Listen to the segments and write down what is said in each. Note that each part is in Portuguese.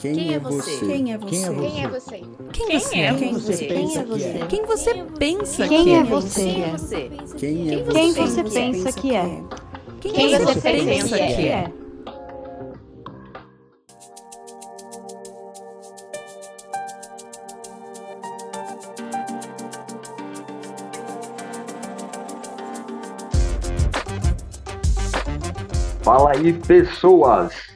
Quem, é você? Quem é você? Quem é você? Quem você é? Quem você Quem é pensa que é? Quem você pensa Quem que é é? você? Quem é você? Quem é Quem você? você pensa que é? Quem Quem você você pensa que é? Fala aí, pessoas!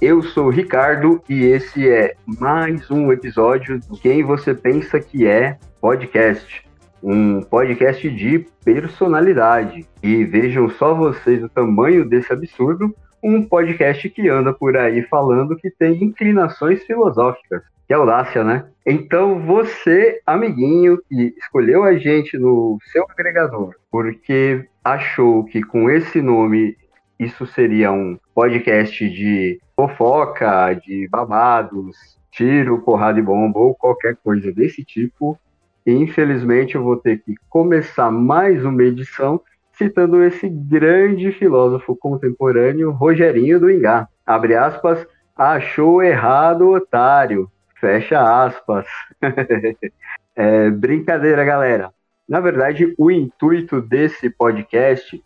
Eu sou o Ricardo e esse é mais um episódio do Quem Você Pensa Que É Podcast. Um podcast de personalidade. E vejam só vocês o tamanho desse absurdo. Um podcast que anda por aí falando que tem inclinações filosóficas. Que audácia, né? Então você, amiguinho, que escolheu a gente no seu agregador, porque achou que com esse nome isso seria um podcast de fofoca, de babados, tiro, porrada e bomba ou qualquer coisa desse tipo. E, infelizmente eu vou ter que começar mais uma edição citando esse grande filósofo contemporâneo, Rogerinho do Ingá. Abre aspas, achou errado, otário. Fecha aspas. é, brincadeira, galera. Na verdade, o intuito desse podcast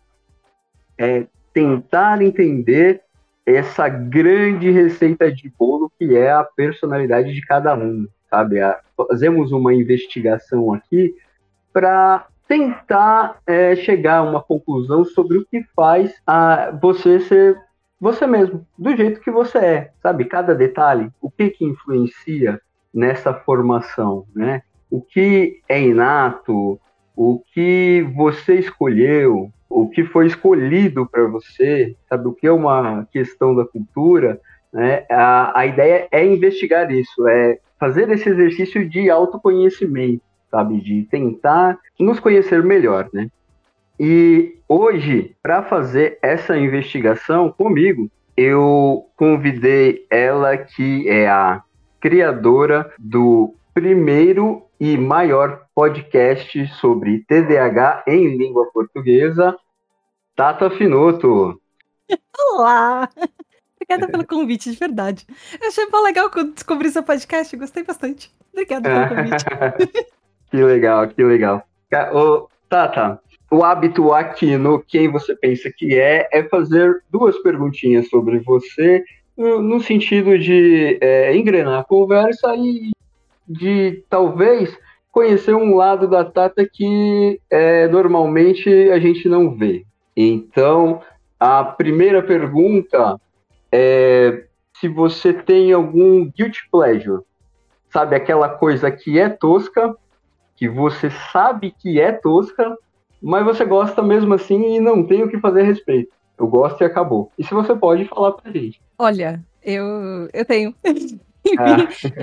é tentar entender essa grande receita de bolo que é a personalidade de cada um, sabe? Fazemos uma investigação aqui para tentar é, chegar a uma conclusão sobre o que faz a você ser você mesmo, do jeito que você é, sabe? Cada detalhe, o que que influencia nessa formação, né? O que é inato, o que você escolheu, o que foi escolhido para você, sabe? O que é uma questão da cultura, né? A, a ideia é investigar isso, é fazer esse exercício de autoconhecimento, sabe? De tentar nos conhecer melhor, né? E hoje, para fazer essa investigação comigo, eu convidei ela, que é a criadora do primeiro e maior podcast sobre TDAH em língua portuguesa, Tata Finoto. Olá! Obrigada pelo convite, de verdade. Eu achei bem legal quando descobri seu podcast, gostei bastante. Obrigada pelo convite. que legal, que legal. Ô, Tata, o hábito aqui no Quem Você Pensa Que É é fazer duas perguntinhas sobre você, no, no sentido de é, engrenar a conversa e de talvez conhecer um lado da Tata que é, normalmente a gente não vê. Então, a primeira pergunta é se você tem algum guilty pleasure, sabe aquela coisa que é tosca, que você sabe que é tosca, mas você gosta mesmo assim e não tem o que fazer a respeito. Eu gosto e acabou. E se você pode falar pra gente. Olha, eu, eu tenho. Ah.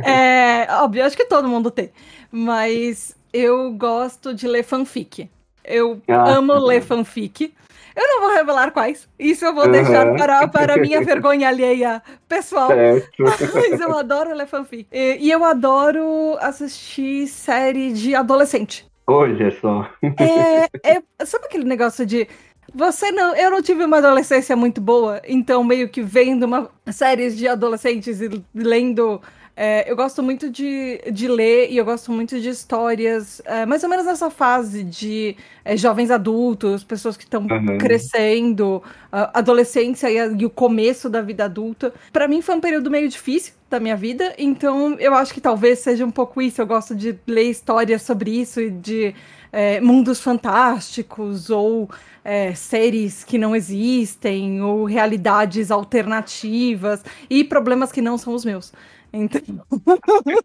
É, óbvio, acho que todo mundo tem. Mas eu gosto de ler fanfic. Eu Ah. amo ler fanfic. Eu não vou revelar quais. Isso eu vou deixar Aham. para, para a minha vergonha alheia pessoal. Certo. Mas eu adoro ler fanfic. E, e eu adoro assistir série de adolescente. Olha só. É, é- sabe aquele negócio de você não, eu não tive uma adolescência muito boa, então meio que vendo uma séries de adolescentes e lendo, é, eu gosto muito de, de ler e eu gosto muito de histórias, é, mais ou menos nessa fase de é, jovens adultos, pessoas que estão Aham. crescendo, a adolescência e, a- e o começo da vida adulta. Pra mim foi um período meio difícil da minha vida, então eu acho que talvez seja um pouco isso. Eu gosto de ler histórias sobre isso e de é, mundos fantásticos ou é, séries que não existem ou realidades alternativas e problemas que não são os meus. Então,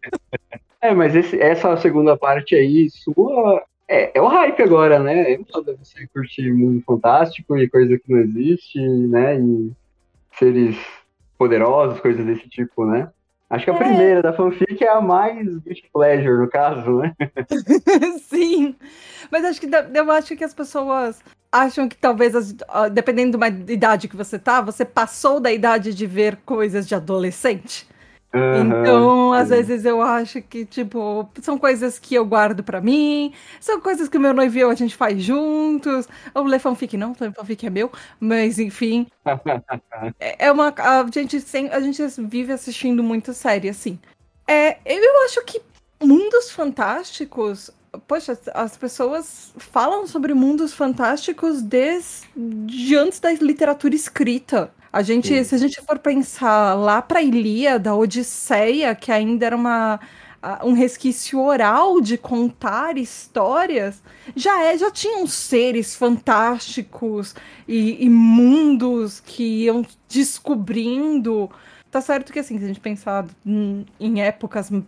É, mas esse- essa segunda parte aí, sua, é, é o hype agora, né? É foda você curtir mundo fantástico e coisa que não existe, né? E seres poderosos, coisas desse tipo, né? Acho que a É. primeira da fanfic é a mais guilty pleasure, no caso, né? sim. Mas acho que eu acho que as pessoas acham que talvez, dependendo da idade que você tá, você passou da idade de ver coisas de adolescente. Uhum, então, às vezes eu acho que, tipo, são coisas que eu guardo para mim, são coisas que o meu noivo e eu a gente faz juntos. O ler fanfic não, o fanfic é meu, mas enfim. é, é uma. A gente, a gente vive assistindo muito série, assim. É, eu acho que mundos fantásticos. Poxa, as pessoas falam sobre mundos fantásticos desde antes da literatura escrita. A gente, Sim. se a gente for pensar lá para Ilíada, Odisseia, que ainda era uma um resquício oral de contar histórias, já é, já tinham seres fantásticos e, e mundos que iam descobrindo. Tá certo que assim, se a gente pensar em, em épocas uh,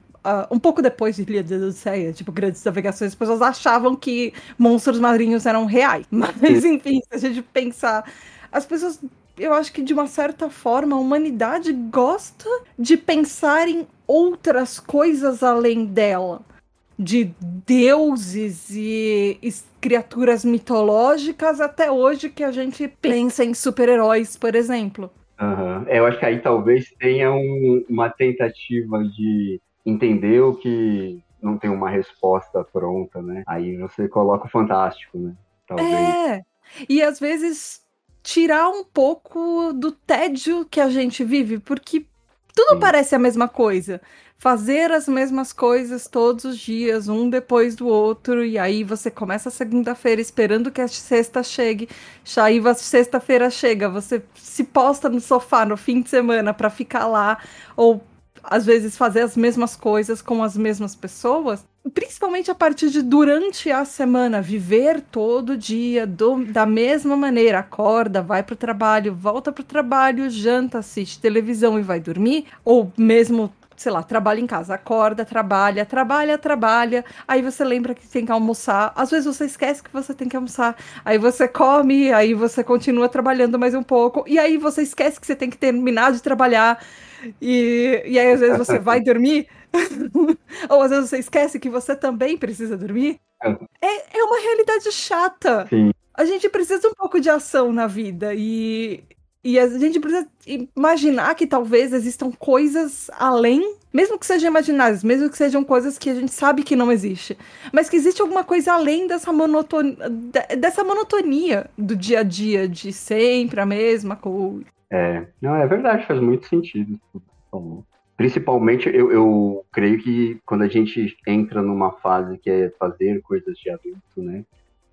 um pouco depois de Ilha da Odisseia, tipo grandes navegações, as pessoas achavam que monstros marinhos eram reais. Mas enfim, se a gente pensar, as pessoas eu acho que de uma certa forma a humanidade gosta de pensar em outras coisas além dela. De deuses e, e criaturas mitológicas até hoje que a gente pensa em super-heróis, por exemplo. Uhum. Eu acho que aí talvez tenha um, uma tentativa de entender o que não tem uma resposta pronta, né? Aí você coloca o fantástico, né? Talvez. É. E às vezes tirar um pouco do tédio que a gente vive, porque tudo Sim. parece a mesma coisa. Fazer as mesmas coisas todos os dias, um depois do outro, e aí você começa a segunda-feira esperando que a sexta chegue, aí a sexta-feira chega, você se posta no sofá no fim de semana para ficar lá, ou às vezes fazer as mesmas coisas com as mesmas pessoas, principalmente a partir de durante a semana, viver todo dia do, da mesma maneira, acorda, vai para o trabalho, volta para o trabalho, janta, assiste televisão e vai dormir, ou mesmo sei lá, trabalha em casa, acorda, trabalha, trabalha, trabalha, aí você lembra que tem que almoçar, às vezes você esquece que você tem que almoçar, aí você come, aí você continua trabalhando mais um pouco, e aí você esquece que você tem que terminar de trabalhar, e, e aí às vezes você vai dormir, ou às vezes você esquece que você também precisa dormir. É, é uma realidade chata. Sim. A gente precisa um pouco de ação na vida e, e a gente precisa imaginar que talvez existam coisas além, mesmo que sejam imaginárias, mesmo que sejam coisas que a gente sabe que não existe, mas que existe alguma coisa além dessa monotonia, dessa monotonia do dia a dia, de sempre a mesma coisa. É, não, é verdade, faz muito sentido. Principalmente, eu, eu creio que quando a gente entra numa fase que é fazer coisas de adulto, né?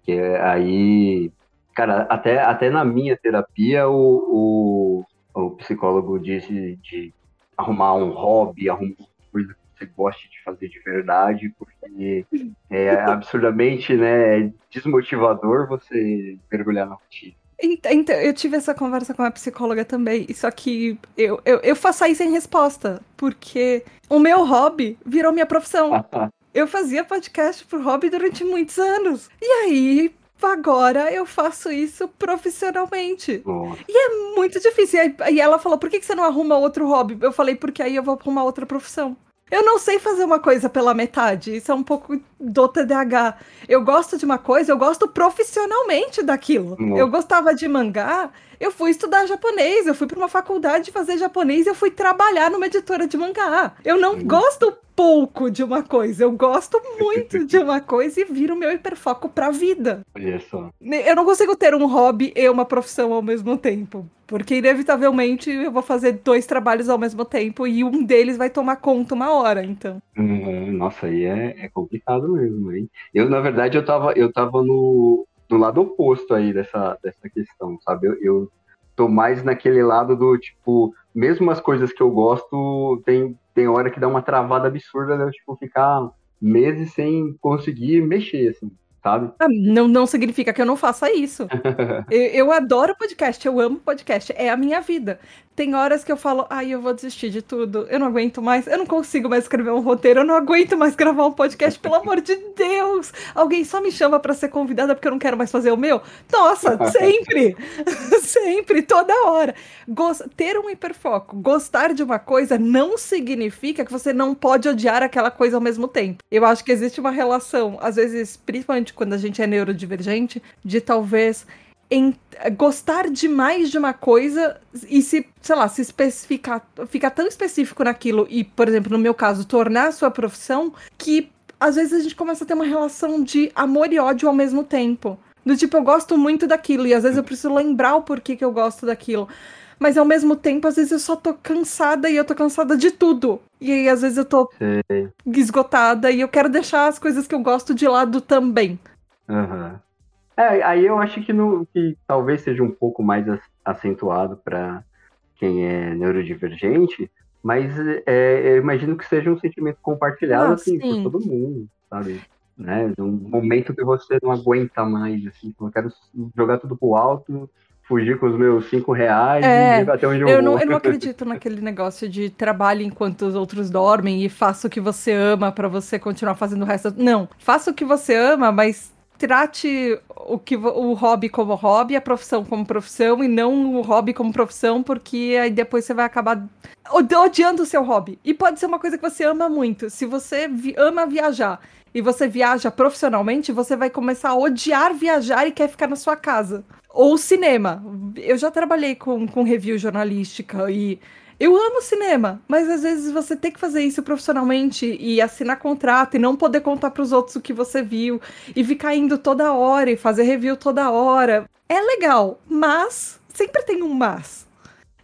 Que é aí. Cara, até, até na minha terapia, o, o, o psicólogo disse de arrumar um hobby, arrumar coisa que você goste de fazer de verdade, porque é absurdamente né, desmotivador você mergulhar na rotina. Então, eu tive essa conversa com a psicóloga também, só que eu, eu, eu faço aí sem resposta, porque o meu hobby virou minha profissão. eu fazia podcast por hobby durante muitos anos. E aí, agora eu faço isso profissionalmente. E é muito difícil. E ela falou: por que você não arruma outro hobby? Eu falei: porque aí eu vou arrumar outra profissão. Eu não sei fazer uma coisa pela metade. Isso é um pouco do TDAH. Eu gosto de uma coisa, eu gosto profissionalmente daquilo. Eu gostava de mangá, eu fui estudar japonês, eu fui para uma faculdade fazer japonês, eu fui trabalhar numa editora de mangá. Eu não uhum. gosto pouco de uma coisa, eu gosto muito de uma coisa e viro meu hiperfoco pra vida. Olha só. Eu não consigo ter um hobby e uma profissão ao mesmo tempo. Porque, inevitavelmente, eu vou fazer dois trabalhos ao mesmo tempo e um deles vai tomar conta uma hora, então. Uhum, nossa, aí é, é, complicado mesmo, hein? Eu, na verdade, eu tava, eu tava no, no lado oposto aí dessa, dessa questão, sabe? Eu, eu tô mais naquele lado do, tipo, mesmo as coisas que eu gosto, tem, tem hora que dá uma travada absurda, né? Tipo, ficar meses sem conseguir mexer, assim sabe? Ah, não, não significa que eu não faça isso. eu, eu, adoro podcast, eu amo podcast, é a minha vida. Tem horas que eu falo, ai, eu vou desistir de tudo, eu não aguento mais, eu não consigo mais escrever um roteiro, eu não aguento mais gravar um podcast, pelo amor de Deus! Alguém só me chama para ser convidada porque eu não quero mais fazer o meu? Nossa, sempre! sempre, toda hora. Gost... Ter um hiperfoco, gostar de uma coisa não significa que você não pode odiar aquela coisa ao mesmo tempo. Eu acho que existe uma relação, às vezes, principalmente quando a gente é neurodivergente, de talvez em gostar demais de uma coisa e se, sei lá, se especificar, ficar tão específico naquilo e, por exemplo, no meu caso, tornar a sua profissão que às vezes a gente começa a ter uma relação de amor e ódio ao mesmo tempo. Do tipo, eu gosto muito daquilo e às vezes eu preciso lembrar o porquê que eu gosto daquilo. Mas ao mesmo tempo, às vezes eu só tô cansada e eu tô cansada de tudo. E aí, às vezes eu tô Sim. esgotada e eu quero deixar as coisas que eu gosto de lado também. Uhum. É, aí eu acho que, no, que talvez seja um pouco mais acentuado para quem é neurodivergente, mas é, eu imagino que seja um sentimento compartilhado ah, assim, por todo mundo, sabe? Né? Um momento que você não aguenta mais, assim, eu quero jogar tudo pro alto, fugir com os meus cinco reais é, e até onde eu, eu vou. Não, eu não acredito naquele negócio de trabalho enquanto os outros dormem e faça o que você ama para você continuar fazendo o resto. Não, faça o que você ama, mas trate o, que, o hobby como hobby, a profissão como profissão, e não o hobby como profissão, porque aí depois você vai acabar odiando o seu hobby. E pode ser uma coisa que você ama muito. Se você vi ama viajar e você viaja profissionalmente, você vai começar a odiar viajar e quer ficar na sua casa. Ou cinema. Eu já trabalhei com, com review jornalística e eu amo cinema, mas às vezes você tem que fazer isso profissionalmente e assinar contrato e não poder contar para os outros o que você viu e ficar indo toda hora e fazer review toda hora. É legal, mas sempre tem um mas.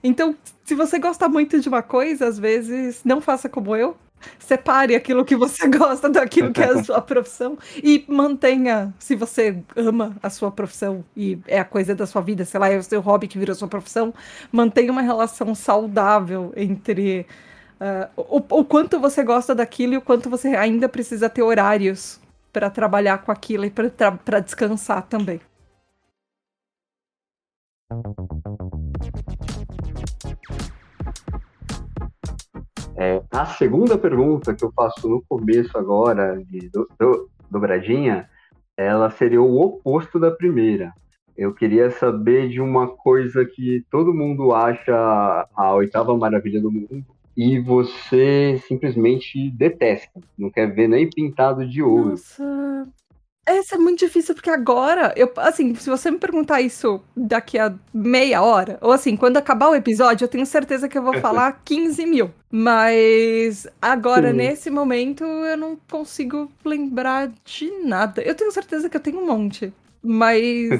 Então, se você gosta muito de uma coisa, às vezes não faça como eu, Separe aquilo que você gosta daquilo que é a sua profissão e mantenha, se você ama a sua profissão e é a coisa da sua vida, sei lá, é o seu hobby que virou sua profissão, mantenha uma relação saudável entre uh, o, o quanto você gosta daquilo e o quanto você ainda precisa ter horários para trabalhar com aquilo e para descansar também. É, a segunda pergunta que eu faço no começo agora, de do, do, dobradinha, ela seria o oposto da primeira. Eu queria saber de uma coisa que todo mundo acha a oitava maravilha do mundo e você simplesmente detesta, não quer ver nem pintado de ouro. Nossa, essa é muito difícil, porque agora, eu, assim, se você me perguntar isso daqui a meia hora, ou assim, quando acabar o episódio, eu tenho certeza que eu vou falar 15 mil. Mas agora, Sim. nesse momento, eu não consigo lembrar de nada. Eu tenho certeza que eu tenho um monte. Mas,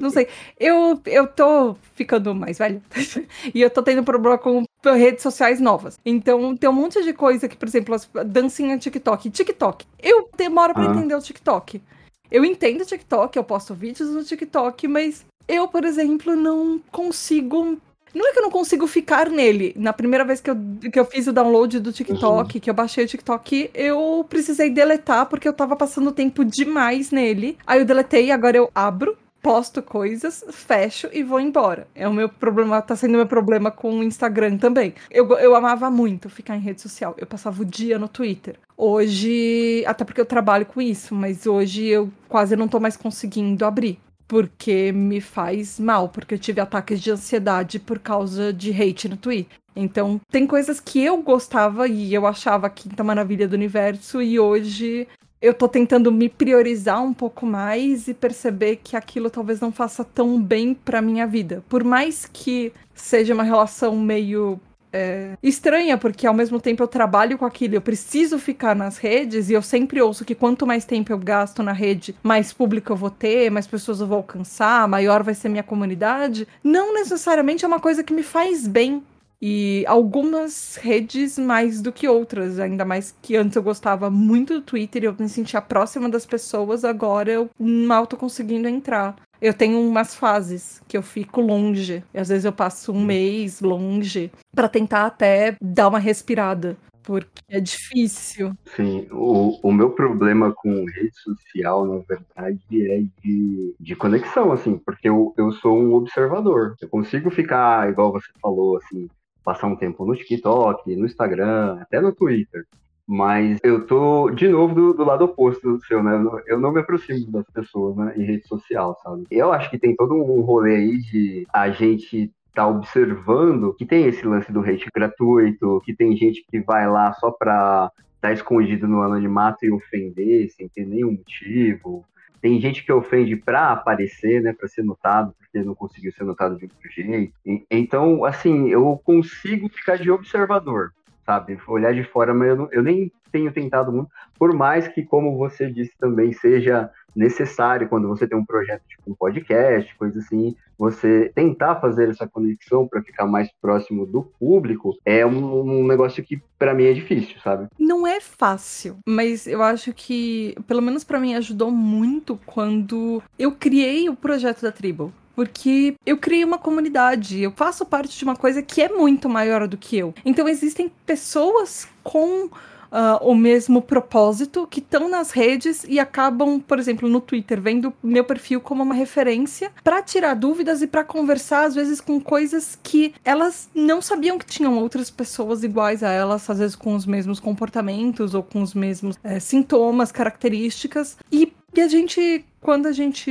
não sei. Eu, eu tô ficando mais velha. e eu tô tendo problema com redes sociais novas. Então, tem um monte de coisa que, por exemplo, as dancinha TikTok. TikTok. Eu demoro para ah. entender o TikTok. Eu entendo o TikTok, eu posto vídeos no TikTok, mas eu, por exemplo, não consigo. Não é que eu não consigo ficar nele. Na primeira vez que eu, que eu fiz o download do TikTok, uhum. que eu baixei o TikTok, eu precisei deletar porque eu tava passando tempo demais nele. Aí eu deletei, agora eu abro posto coisas, fecho e vou embora. É o meu problema, tá sendo meu problema com o Instagram também. Eu, eu amava muito ficar em rede social. Eu passava o dia no Twitter. Hoje, até porque eu trabalho com isso, mas hoje eu quase não tô mais conseguindo abrir. Porque me faz mal, porque eu tive ataques de ansiedade por causa de hate no Twitter. Então, tem coisas que eu gostava e eu achava a quinta maravilha do universo, e hoje eu tô tentando me priorizar um pouco mais e perceber que aquilo talvez não faça tão bem pra minha vida. Por mais que seja uma relação meio é, estranha, porque ao mesmo tempo eu trabalho com aquilo, eu preciso ficar nas redes e eu sempre ouço que quanto mais tempo eu gasto na rede, mais público eu vou ter, mais pessoas eu vou alcançar, maior vai ser minha comunidade. Não necessariamente é uma coisa que me faz bem. E algumas redes mais do que outras, ainda mais que antes eu gostava muito do Twitter e eu me sentia próxima das pessoas, agora eu mal tô conseguindo entrar. Eu tenho umas fases que eu fico longe. E às vezes eu passo um hum. mês longe para tentar até dar uma respirada. Porque é difícil. Sim, o, o meu problema com rede social, na verdade, é de, de conexão, assim, porque eu, eu sou um observador. Eu consigo ficar, igual você falou, assim, passar um tempo no TikTok, no Instagram, até no Twitter. Mas eu tô, de novo, do, do, lado oposto do seu, né? Eu não me aproximo das pessoas né, em rede social, sabe? Eu acho que tem todo um rolê aí de a gente tá observando que tem esse lance do hate gratuito, que tem gente que vai lá só pra tá escondido no anonimato e ofender sem ter nenhum motivo. tem gente que ofende para aparecer, né, para ser notado, porque não conseguiu ser notado de outro jeito. Então, assim, eu consigo ficar de observador, sabe? Olhar de fora, mas eu, não, eu nem tenho tentado muito, por mais que, como você disse também, seja necessário quando você tem um projeto tipo um podcast, coisa assim, você tentar fazer essa conexão para ficar mais próximo do público é um, um negócio que para mim é difícil, sabe? Não é fácil, mas eu acho que pelo menos para mim ajudou muito quando eu criei o projeto da tribo porque eu criei uma comunidade, eu faço parte de uma coisa que é muito maior do que eu. Então existem pessoas com uh, o mesmo propósito, que estão nas redes e acabam, por exemplo, no Twitter, vendo meu perfil como uma referência para tirar dúvidas e para conversar, às vezes, com coisas que elas não sabiam que tinham outras pessoas iguais a elas, às vezes com os mesmos comportamentos ou com os mesmos é, sintomas, características. E, e a gente, quando a gente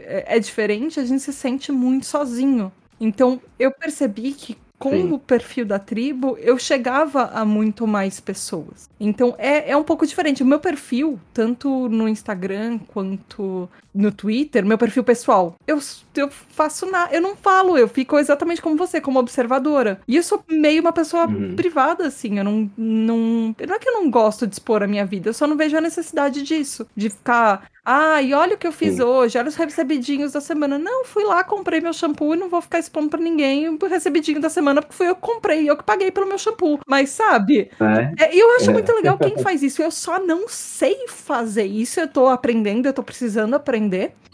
é, é diferente, a gente se sente muito sozinho. Então, eu percebi que com Sim. o perfil da tribo, eu chegava a muito mais pessoas. Então é, é um pouco diferente. O meu perfil, tanto no Instagram quanto no Twitter, meu perfil pessoal, eu, eu faço nada, eu não falo, eu fico exatamente como você, como observadora. E eu sou meio uma pessoa uhum. privada, assim, eu não, não. Não é que eu não gosto de expor a minha vida, eu só não vejo a necessidade disso. De ficar ah, e olha o que eu fiz Sim. hoje, olha os recebidinhos da semana. Não, fui lá, comprei meu shampoo e não vou ficar expondo pra ninguém o recebidinho da semana, porque fui eu que comprei, eu que paguei pelo meu shampoo. Mas sabe? É. É, eu acho é. muito legal quem faz isso. Eu só não sei fazer isso. Eu tô aprendendo, eu tô precisando aprender.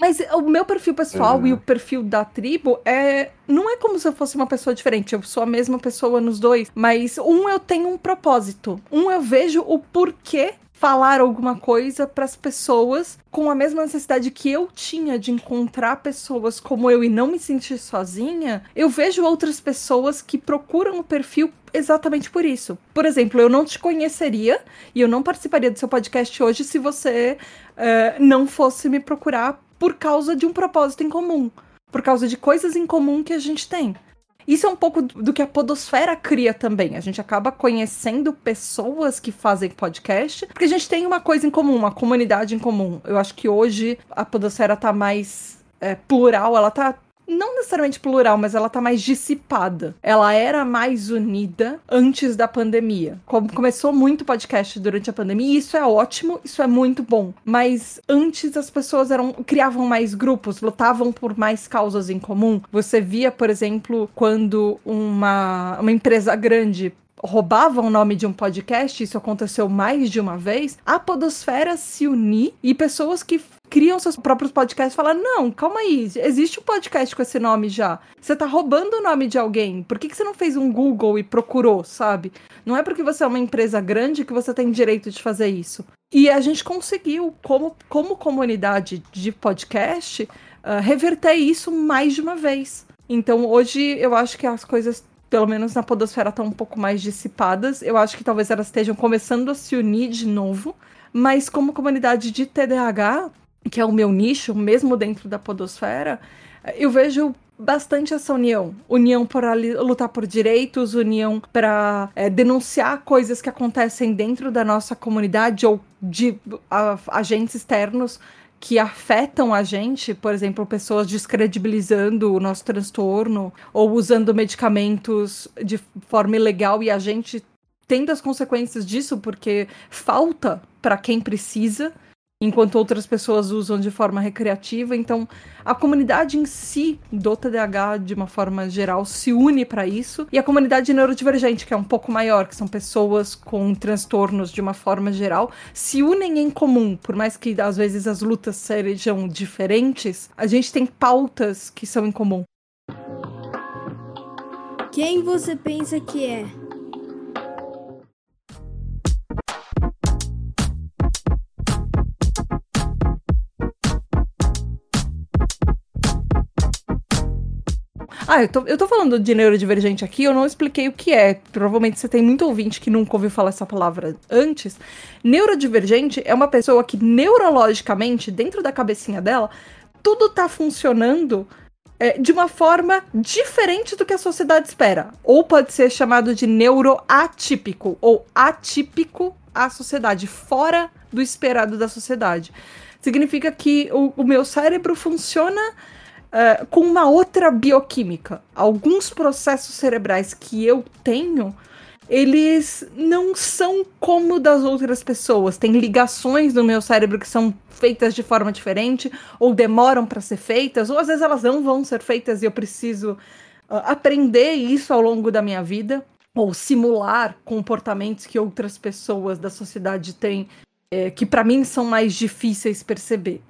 Mas o meu perfil pessoal e o perfil da tribo é. Não é como se eu fosse uma pessoa diferente. Eu sou a mesma pessoa nos dois. Mas um eu tenho um propósito. Um eu vejo o porquê falar alguma coisa para as pessoas com a mesma necessidade que eu tinha de encontrar pessoas como eu e não me sentir sozinha, eu vejo outras pessoas que procuram o perfil exatamente por isso. Por exemplo, eu não te conheceria e eu não participaria do seu podcast hoje se você uh, não fosse me procurar por causa de um propósito em comum, por causa de coisas em comum que a gente tem. Isso é um pouco do que a Podosfera cria também. A gente acaba conhecendo pessoas que fazem podcast, porque a gente tem uma coisa em comum, uma comunidade em comum. Eu acho que hoje a Podosfera tá mais é, plural, ela tá não necessariamente plural, mas ela tá mais dissipada. Ela era mais unida antes da pandemia. Começou muito podcast durante a pandemia, e isso é ótimo, isso é muito bom. Mas antes as pessoas eram criavam mais grupos, lutavam por mais causas em comum. Você via, por exemplo, quando uma, uma empresa grande roubava o nome de um podcast, isso aconteceu mais de uma vez, a podosfera se unir e pessoas que criam seus próprios podcasts e falam: não, calma aí, existe um podcast com esse nome já. Você tá roubando o nome de alguém. Por que, que você não fez um Google e procurou, sabe? Não é porque você é uma empresa grande que você tem direito de fazer isso. E a gente conseguiu, como, como comunidade de podcast, uh, reverter isso mais de uma vez. Então hoje eu acho que as coisas pelo menos na podosfera estão um pouco mais dissipadas. Eu acho que talvez elas estejam começando a se unir de novo. Mas como comunidade de TDAH, que é o meu nicho, mesmo dentro da podosfera, eu vejo bastante essa união. União para lutar por direitos, união para é, denunciar coisas que acontecem dentro da nossa comunidade ou de a, agentes externos que afetam a gente, por exemplo, pessoas descredibilizando o nosso transtorno ou usando medicamentos de forma ilegal e a gente tendo as consequências disso porque falta para quem precisa enquanto outras pessoas usam de forma recreativa. Então, a comunidade em si do TDAH, de uma forma geral, se une para isso. E a comunidade neurodivergente, que é um pouco maior, que são pessoas com transtornos de uma forma geral, se unem em comum. Por mais que às vezes as lutas sejam diferentes, a gente tem pautas que são em comum. Quem você pensa que é? Ah, eu tô, eu tô falando de neurodivergente aqui, eu não expliquei o que é. Provavelmente você tem muito ouvinte que nunca ouviu falar essa palavra antes. Neurodivergente é uma pessoa que neurologicamente, dentro da cabecinha dela, tudo tá funcionando é, de uma forma diferente do que a sociedade espera. Ou pode ser chamado de neuroatípico, ou atípico à sociedade, fora do esperado da sociedade. Significa que o, o meu cérebro funciona uh, com uma outra bioquímica. Alguns processos cerebrais que eu tenho eles não são como das outras pessoas. Tem ligações no meu cérebro que são feitas de forma diferente, ou demoram para ser feitas, ou às vezes elas não vão ser feitas e eu preciso uh, aprender isso ao longo da minha vida, ou simular comportamentos que outras pessoas da sociedade têm, é, que para mim são mais difíceis perceber.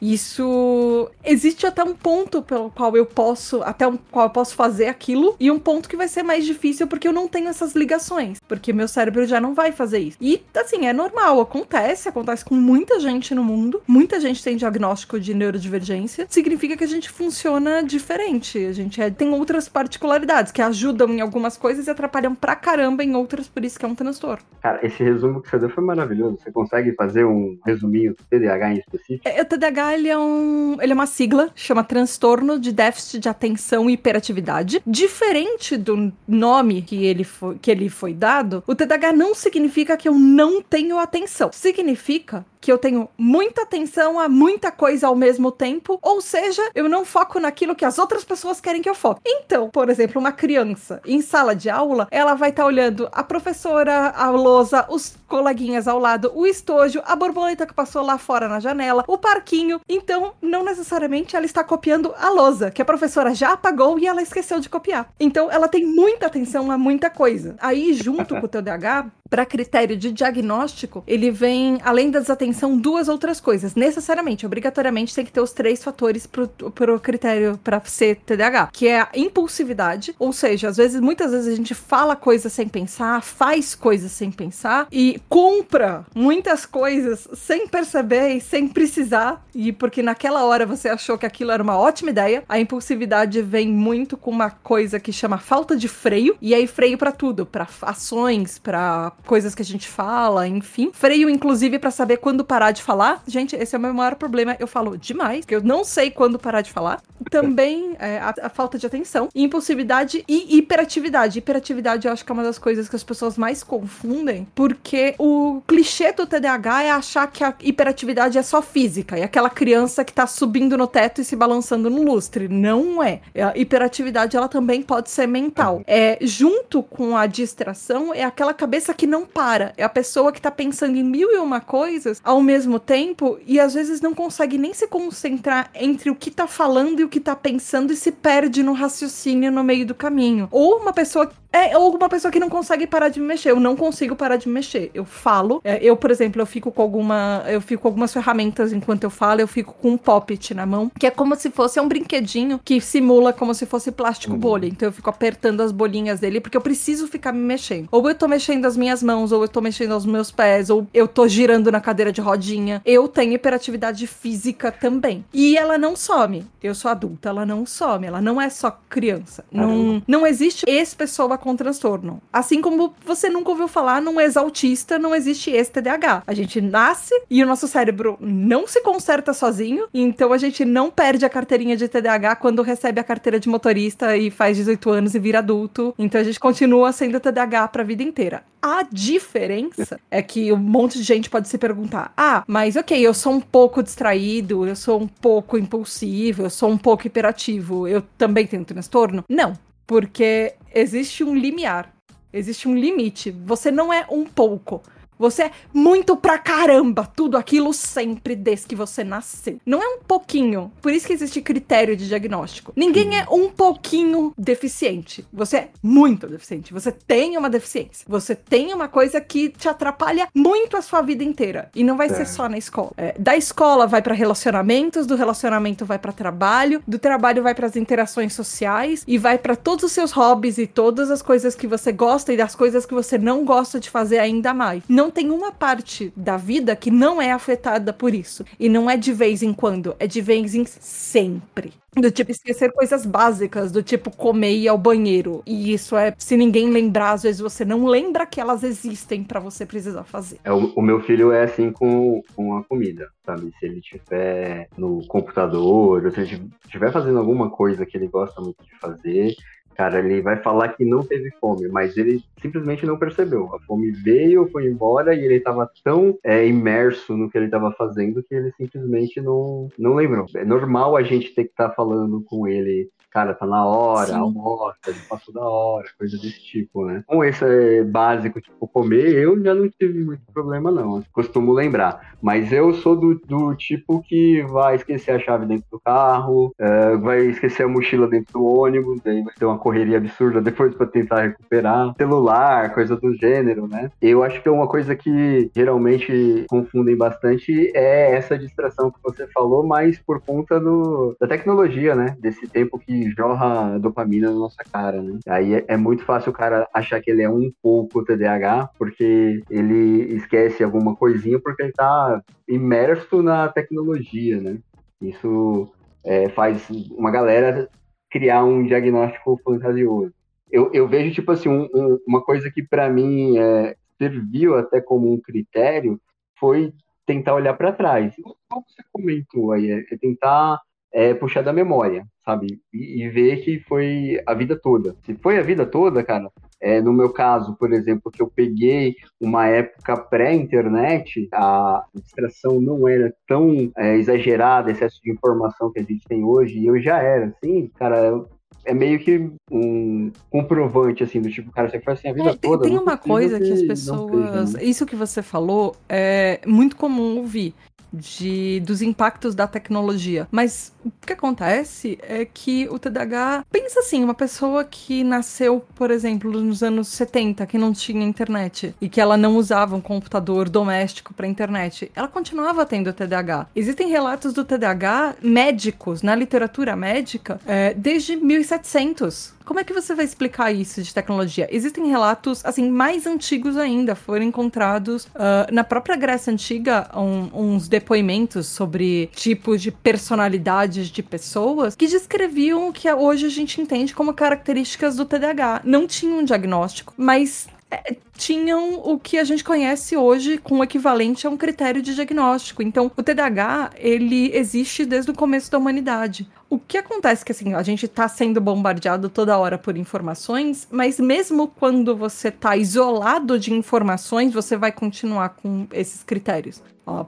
Isso existe até um ponto pelo qual eu posso, até um qual eu posso fazer aquilo, e um ponto que vai ser mais difícil porque eu não tenho essas ligações, porque meu cérebro já não vai fazer isso. E assim, é normal, acontece, acontece com muita gente no mundo. Muita gente tem diagnóstico de neurodivergência. Significa que a gente funciona diferente. A gente é, tem outras particularidades que ajudam em algumas coisas e atrapalham pra caramba em outras, por isso que é um transtorno. Cara, esse resumo que você deu foi maravilhoso. Você consegue fazer um resuminho do TDAH em específico? É, o TDAH ele é, um, ele é uma sigla, chama transtorno de déficit de atenção e hiperatividade. Diferente do nome que ele foi, que ele foi dado, o TDAH não significa que eu não tenho atenção. Significa que eu tenho muita atenção a muita coisa ao mesmo tempo, ou seja, eu não foco naquilo que as outras pessoas querem que eu foque. Então, por exemplo, uma criança em sala de aula, ela vai estar tá olhando a professora, a lousa, os coleguinhas ao lado, o estojo, a borboleta que passou lá fora na janela, o parquinho. Então, não necessariamente ela está copiando a lousa, que a professora já apagou e ela esqueceu de copiar. Então, ela tem muita atenção a muita coisa. Aí, junto com o TDAH, para critério de diagnóstico, ele vem, além da desatenção, duas outras coisas. Necessariamente, obrigatoriamente, tem que ter os três fatores pro, pro critério para ser TDAH, que é a impulsividade, ou seja, às vezes, muitas vezes a gente fala coisas sem pensar, faz coisas sem pensar e compra muitas coisas sem perceber e sem precisar, e porque naquela hora você achou que aquilo era uma ótima ideia. A impulsividade vem muito com uma coisa que chama falta de freio, e aí freio para tudo, para ações, para coisas que a gente fala, enfim. Freio, inclusive, para saber quando parar de falar. Gente, esse é o meu maior problema. Eu falo demais, porque eu não sei quando parar de falar. Também é, a, a, falta de atenção, impulsividade e hiperatividade. Hiperatividade eu acho que é uma das coisas que as pessoas mais confundem, porque o clichê do TDAH é achar que a hiperatividade é só física, e aquela criança que tá subindo no teto e se balançando no lustre. Não é. A hiperatividade ela também pode ser mental. É junto com a distração é aquela cabeça que não para. É a pessoa que tá pensando em mil e uma coisas ao mesmo tempo e às vezes não consegue nem se concentrar entre o que tá falando e o que tá pensando e se perde no raciocínio no meio do caminho. Ou uma pessoa é, ou uma pessoa que não consegue parar de me mexer. Eu não consigo parar de me mexer. Eu falo. É, eu, por exemplo, eu fico com alguma. Eu fico com algumas ferramentas enquanto eu falo, eu fico com um pop-it na mão, que é como se fosse um brinquedinho que simula como se fosse plástico uhum. bolha. Então eu fico apertando as bolinhas dele, porque eu preciso ficar me mexendo. Ou eu tô mexendo as minhas mãos, ou eu tô mexendo os meus pés, ou eu tô girando na cadeira de rodinha. Eu tenho hiperatividade física também. E ela não some. Eu sou adulta, ela não some. Ela não é só criança. Não, não existe esse pessoa com transtorno. Assim como você nunca ouviu falar num ex-autista, não existe esse TDAH. A gente nasce e o nosso cérebro não se conserta sozinho, então a gente não perde a carteirinha de TDAH quando recebe a carteira de motorista e faz 18 anos e vira adulto. Então a gente continua sendo TDAH pra vida inteira. A diferença é que um monte de gente pode se perguntar: ah, mas ok, eu sou um pouco distraído, eu sou um pouco impulsivo, eu sou um pouco hiperativo, eu também tenho transtorno? Não. Porque existe um limiar, existe um limite. Você não é um pouco. Você é muito pra caramba, tudo aquilo sempre desde que você nasceu. Não é um pouquinho. Por isso que existe critério de diagnóstico. Ninguém é um pouquinho deficiente. Você é muito deficiente. Você tem uma deficiência. Você tem uma coisa que te atrapalha muito a sua vida inteira. E não vai é. ser só na escola. É, da escola vai para relacionamentos, do relacionamento vai para trabalho, do trabalho vai para as interações sociais e vai para todos os seus hobbies e todas as coisas que você gosta e das coisas que você não gosta de fazer ainda mais. Não não tem uma parte da vida que não é afetada por isso. E não é de vez em quando, é de vez em sempre. Do tipo, esquecer coisas básicas, do tipo comer e ir ao banheiro. E isso é, se ninguém lembrar, às vezes você não lembra que elas existem para você precisar fazer. É, o, o, meu filho é assim com, com a comida, sabe? Se ele estiver no computador, ou se ele estiver fazendo alguma coisa que ele gosta muito de fazer, Cara, ele vai falar que não teve fome, mas ele simplesmente não percebeu. A fome veio, foi embora e ele estava tão é, imerso no que ele estava fazendo que ele simplesmente não, não lembrou. É normal a gente ter que estar tá falando com ele cara, tá na hora, Sim. almoça, passou da hora, coisa desse tipo, né? Com esse é, básico, tipo, comer, eu já não tive muito problema, não. Costumo lembrar. Mas eu sou do, do tipo que vai esquecer a chave dentro do carro, é, vai esquecer a mochila dentro do ônibus, daí vai ter uma correria absurda depois para tentar recuperar. Celular, coisa do gênero, né? Eu acho que é uma coisa que geralmente confundem bastante é essa distração que você falou, mas por conta do, da tecnologia, né? Desse tempo que jorra dopamina na nossa cara, né? Aí é, é, muito fácil o cara achar que ele é um pouco TDAH, porque ele esquece alguma coisinha porque ele tá imerso na tecnologia, né? Isso é, faz uma galera criar um diagnóstico fantasioso. Eu, eu vejo, tipo assim, um, um, uma coisa que para mim é, serviu até como um critério foi tentar olhar para trás. Como você comentou aí, é, é tentar é, puxar da memória, sabe? E, e, ver que foi a vida toda. Se foi a vida toda, cara, é, no meu caso, por exemplo, que eu peguei uma época pré-internet, a distração não era tão é, exagerada, excesso de informação que a gente tem hoje, e eu já era, assim, cara, é meio que um comprovante, assim, do tipo, cara, você faz assim a vida é, toda. Tem uma coisa que, que as pessoas. Seja, né? Isso que você falou é muito comum ouvir de, dos impactos da tecnologia. Mas o que acontece é que o TDAH, pensa assim, uma pessoa que nasceu, por exemplo, nos anos 70, que não tinha internet e que ela não usava um computador doméstico para internet, ela continuava tendo TDAH. Existem relatos do TDAH médicos na literatura médica é, desde 1700. Como é que você vai explicar isso de tecnologia? Existem relatos, assim, mais antigos ainda, foram encontrados uh, na própria Grécia Antiga um, uns depoimentos sobre tipos de personalidades de pessoas que descreviam o que hoje a gente entende como características do TDAH. Não tinha um diagnóstico, mas é, tinham o que a gente conhece hoje com o equivalente a um critério de diagnóstico. Então, o TDAH, ele existe desde o começo da humanidade. O que acontece é que assim, a gente está sendo bombardeado toda hora por informações, mas mesmo quando você está isolado de informações, você vai continuar com esses critérios.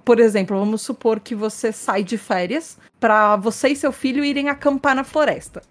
por exemplo, vamos supor que você sai de férias para você e seu filho irem acampar na floresta.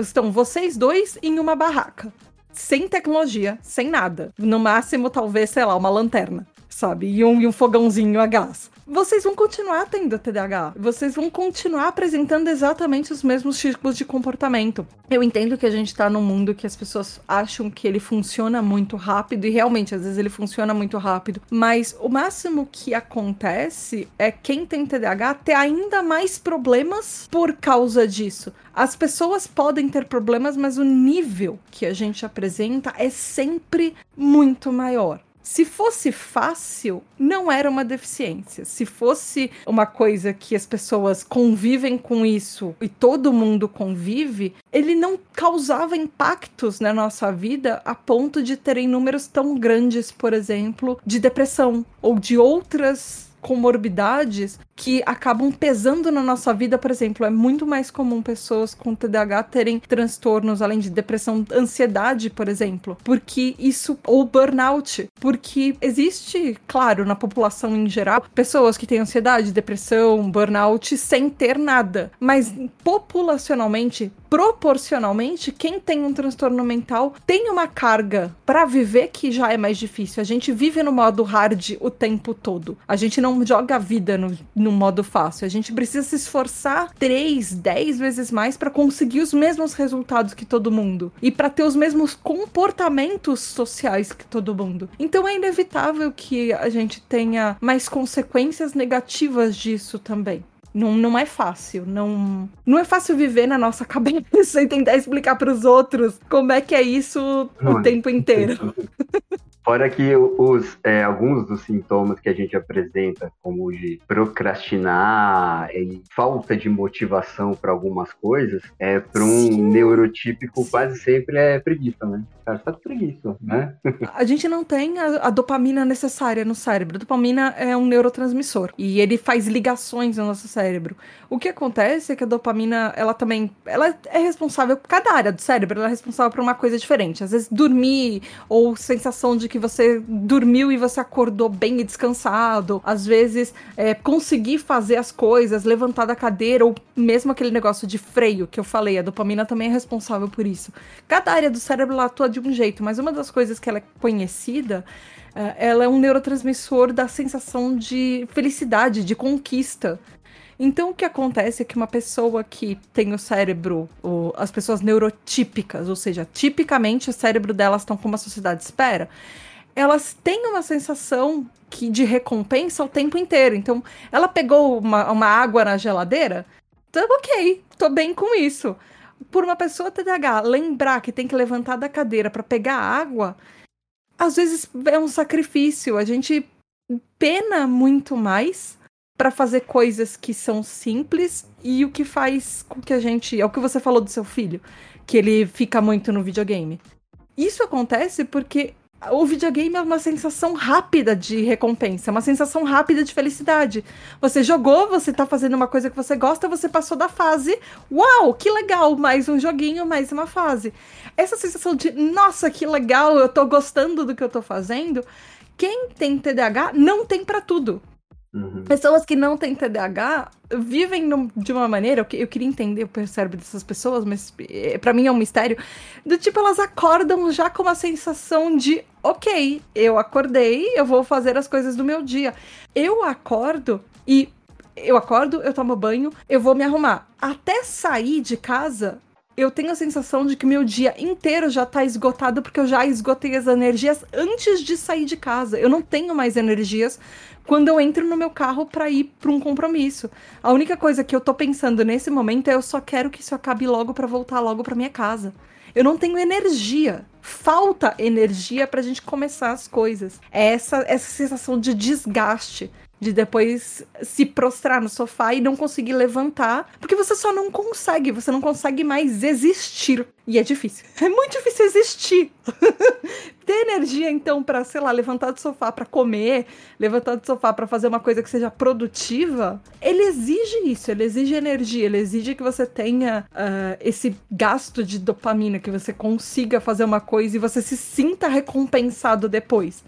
Estão vocês dois em uma barraca sem tecnologia, sem nada. No máximo, talvez, sei lá, uma lanterna, sabe? E um, e um fogãozinho a gás vocês vão continuar tendo TDAH. Vocês vão continuar apresentando exatamente os mesmos tipos de comportamento. Eu entendo que a gente tá num mundo que as pessoas acham que ele funciona muito rápido, e realmente, às vezes ele funciona muito rápido. Mas o máximo que acontece é quem tem TDAH ter ainda mais problemas por causa disso. As pessoas podem ter problemas, mas o nível que a gente apresenta é sempre muito maior. Se fosse fácil, não era uma deficiência. Se fosse uma coisa que as pessoas convivem com isso e todo mundo convive, ele não causava impactos na nossa vida a ponto de terem números tão grandes, por exemplo, de depressão ou de outras comorbidades que acabam pesando na nossa vida, por exemplo, é muito mais comum pessoas com TDAH terem transtornos além de depressão, ansiedade, por exemplo, porque isso ou burnout, porque existe, claro, na população em geral, pessoas que têm ansiedade, depressão, burnout sem ter nada, mas populacionalmente, proporcionalmente, quem tem um transtorno mental tem uma carga para viver que já é mais difícil. A gente vive no modo hard o tempo todo. A gente não joga a vida no, no modo fácil. A gente precisa se esforçar três, dez vezes mais para conseguir os mesmos resultados que todo mundo e para ter os mesmos comportamentos sociais que todo mundo. Então é inevitável que a gente tenha mais consequências negativas disso também. Não, não é fácil, não, não é fácil viver na nossa cabeça e tentar explicar para os outros como é que é isso o tempo inteiro. Fora que os, é, alguns dos sintomas que a gente apresenta, como de procrastinar e falta de motivação para algumas coisas, é para um Sim. neurotípico Sim. quase sempre é preguiça, né? Cara tá preguiça, né? A gente não tem a, a, dopamina necessária no cérebro. A dopamina é um neurotransmissor e ele faz ligações no nosso cérebro. O que acontece é que a dopamina, ela também, ela é responsável por cada área do cérebro, ela é responsável por uma coisa diferente. Às vezes dormir ou sensação de que você dormiu e você acordou bem e descansado. Às vezes é, conseguir fazer as coisas, levantar da cadeira ou mesmo aquele negócio de freio que eu falei, a dopamina também é responsável por isso. Cada área do cérebro ela atua de um jeito, mas uma das coisas que ela é conhecida é, ela é um neurotransmissor da sensação de felicidade, de conquista. Então, o que acontece é que uma pessoa que tem o cérebro, o, as pessoas neurotípicas, ou seja, tipicamente o cérebro delas estão como a sociedade espera, elas têm uma sensação que de recompensa o tempo inteiro. Então, ela pegou uma, uma água na geladeira, então, ok, tô bem com isso. Por uma pessoa TDAH lembrar que tem que levantar da cadeira para pegar água, às vezes é um sacrifício. A gente pena muito mais para fazer coisas que são simples e o que faz com que a gente. É o que você falou do seu filho, que ele fica muito no videogame. Isso acontece porque o videogame é uma sensação rápida de recompensa, é uma sensação rápida de felicidade. Você jogou, você tá fazendo uma coisa que você gosta, você passou da fase. Uau, que legal! Mais um joguinho, mais uma fase. Essa sensação de, nossa, que legal, eu tô gostando do que eu tô fazendo. Quem tem TDAH não tem para tudo. Uhum. Pessoas que não têm TDAH vivem no, de uma maneira, eu, eu, queria entender o cérebro dessas pessoas, mas é, para mim é um mistério, do tipo, elas acordam já com uma sensação de, ok, eu acordei, eu vou fazer as coisas do meu dia. Eu acordo e eu acordo, eu tomo banho, eu vou me arrumar. Até sair de casa, eu tenho a sensação de que meu dia inteiro já tá esgotado porque eu já esgotei as energias antes de sair de casa. Eu não tenho mais energias quando eu entro no meu carro para ir para um compromisso. A única coisa que eu tô pensando nesse momento é eu só quero que isso acabe logo para voltar logo para minha casa. Eu não tenho energia. Falta energia pra gente começar as coisas. É essa essa sensação de desgaste de depois se prostrar no sofá e não conseguir levantar, porque você só não consegue, você não consegue mais existir. E é difícil. É muito difícil existir. Ter energia então para, sei lá, levantar do sofá para comer, levantar do sofá para fazer uma coisa que seja produtiva, ele exige isso, ele exige energia, ele exige que você tenha uh, esse gasto de dopamina, que você consiga fazer uma coisa e você se sinta recompensado depois.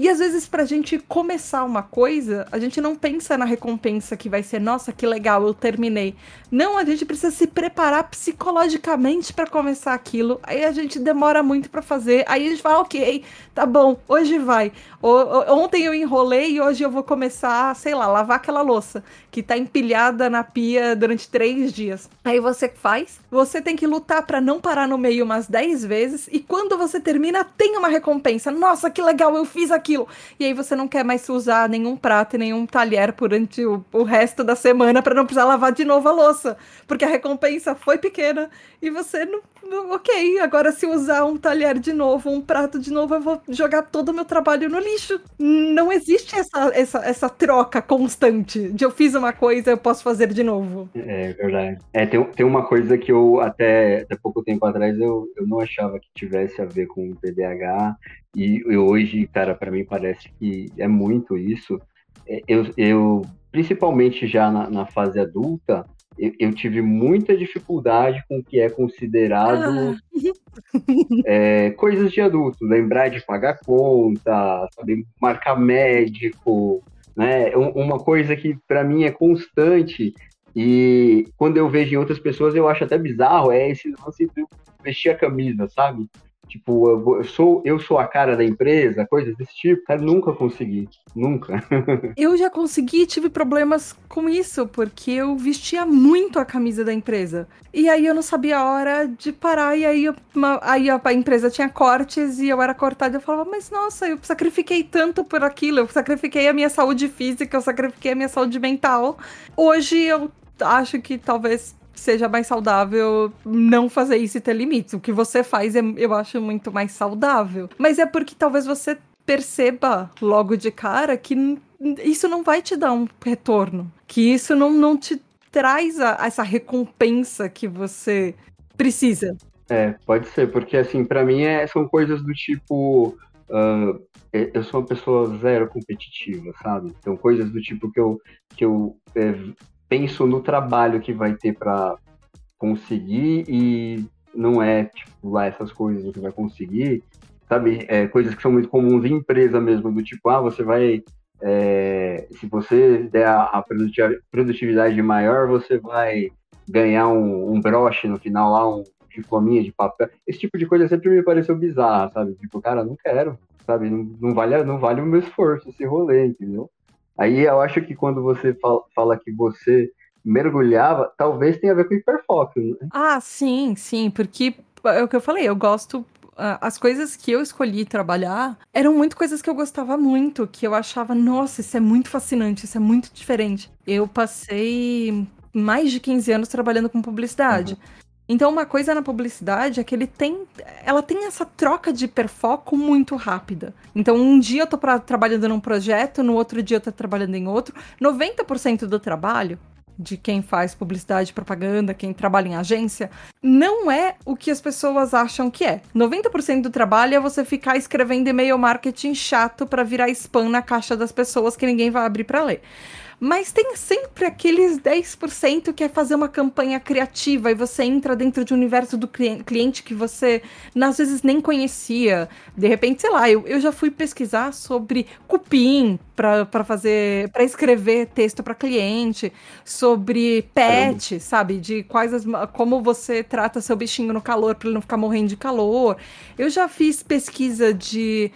E às vezes, pra gente começar uma coisa, a gente não pensa na recompensa que vai ser, nossa, que legal, eu terminei. Não, a gente precisa se preparar psicologicamente para começar aquilo. Aí a gente demora muito para fazer. Aí a gente fala, ok, tá bom, hoje vai. O, ontem eu enrolei e hoje eu vou começar, sei lá, lavar aquela louça que tá empilhada na pia durante três dias. Aí você faz, você tem que lutar para não parar no meio umas dez vezes. E quando você termina, tem uma recompensa. Nossa, que legal, eu fiz aquilo aquilo. E aí você não quer mais usar nenhum prato e nenhum talher durante o, o resto da semana para não precisar lavar de novo a louça. Porque a recompensa foi pequena e você não. Ok, agora se usar um talher de novo, um prato de novo, eu vou jogar todo o meu trabalho no lixo. Não existe essa, essa, essa troca constante de eu fiz uma coisa, eu posso fazer de novo. É verdade. É, tem, tem uma coisa que eu até, até pouco tempo atrás eu, eu não achava que tivesse a ver com o TDAH e, hoje, cara, para mim parece que é muito isso. É, eu, eu principalmente já na, na fase adulta, eu, eu, tive muita dificuldade com o que é considerado ah. é, coisas de adulto, lembrar de pagar conta, saber marcar médico, né? Uma coisa que para mim é constante e quando eu vejo em outras pessoas eu acho até bizarro é esse lance de vestir a camisa, sabe? Tipo, eu, sou, eu sou a cara da empresa, coisas desse tipo. Cara, nunca consegui. Nunca. eu já consegui tive problemas com isso, porque eu vestia muito a camisa da empresa. E aí eu não sabia a hora de parar, e aí, uma, aí a, a, empresa tinha cortes e eu era cortada. Eu falava, mas nossa, eu sacrifiquei tanto por aquilo, eu sacrifiquei a minha saúde física, eu sacrifiquei a minha saúde mental. Hoje eu acho que talvez seja mais saudável não fazer isso e ter limites. O que você faz, é, eu acho muito mais saudável. Mas é porque talvez você perceba logo de cara que isso não vai te dar um retorno, que isso não, não te traz a, essa recompensa que você precisa. É, pode ser, porque assim, para mim é, são coisas do tipo. Uh, eu sou uma pessoa zero competitiva, sabe? Então, coisas do tipo que eu, que eu é, penso no trabalho que vai ter para conseguir e não é, tipo, lá essas coisas que vai conseguir, sabe? É, coisas que são muito comuns em empresa mesmo, do tipo, ah, você vai. É, se você der a, produtividade maior, você vai ganhar um, um broche no final lá, um diplominha de papel. Esse tipo de coisa sempre me pareceu bizarra, sabe? Tipo, cara, não quero, sabe? Não, não, vale, não vale o meu esforço esse rolê, entendeu? Aí eu acho que quando você fala, fala que você mergulhava, talvez tenha a ver com hiperfoco, né? Ah, sim, sim, porque é o que eu falei, eu gosto as coisas que eu escolhi trabalhar eram muito coisas que eu gostava muito, que eu achava, nossa, isso é muito fascinante, isso é muito diferente. Eu passei mais de 15 anos trabalhando com publicidade. Uhum. Então, uma coisa na publicidade é que ele tem, ela tem essa troca de hiperfoco muito rápida. Então, um dia eu tô pra, trabalhando num projeto, no outro dia eu tô trabalhando em outro. 90% do trabalho de quem faz publicidade propaganda, quem trabalha em agência, não é o que as pessoas acham que é. 90% do trabalho é você ficar escrevendo e-mail marketing chato para virar spam na caixa das pessoas que ninguém vai abrir para ler. Mas tem sempre aqueles 10% que é fazer uma campanha criativa e você entra dentro de um universo do cliente que você às vezes nem conhecia. De repente, sei lá, eu, eu já fui pesquisar sobre cupim para fazer, para escrever texto para cliente, sobre pet, sabe, de quais as, como você trata seu bichinho no calor para ele não ficar morrendo de calor. Eu já fiz pesquisa de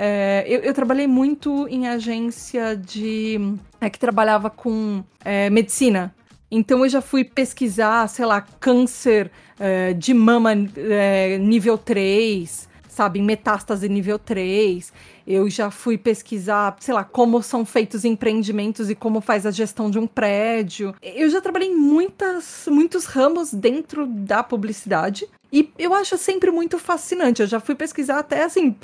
é, eu, eu, trabalhei muito em agência de. É, que trabalhava com é, medicina. Então eu já fui pesquisar, sei lá, câncer é, de mama é, nível 3, sabe, metástase nível 3. Eu já fui pesquisar, sei lá, como são feitos empreendimentos e como faz a gestão de um prédio. Eu já trabalhei em muitas, muitos ramos dentro da publicidade. E eu acho sempre muito fascinante. Eu já fui pesquisar até assim,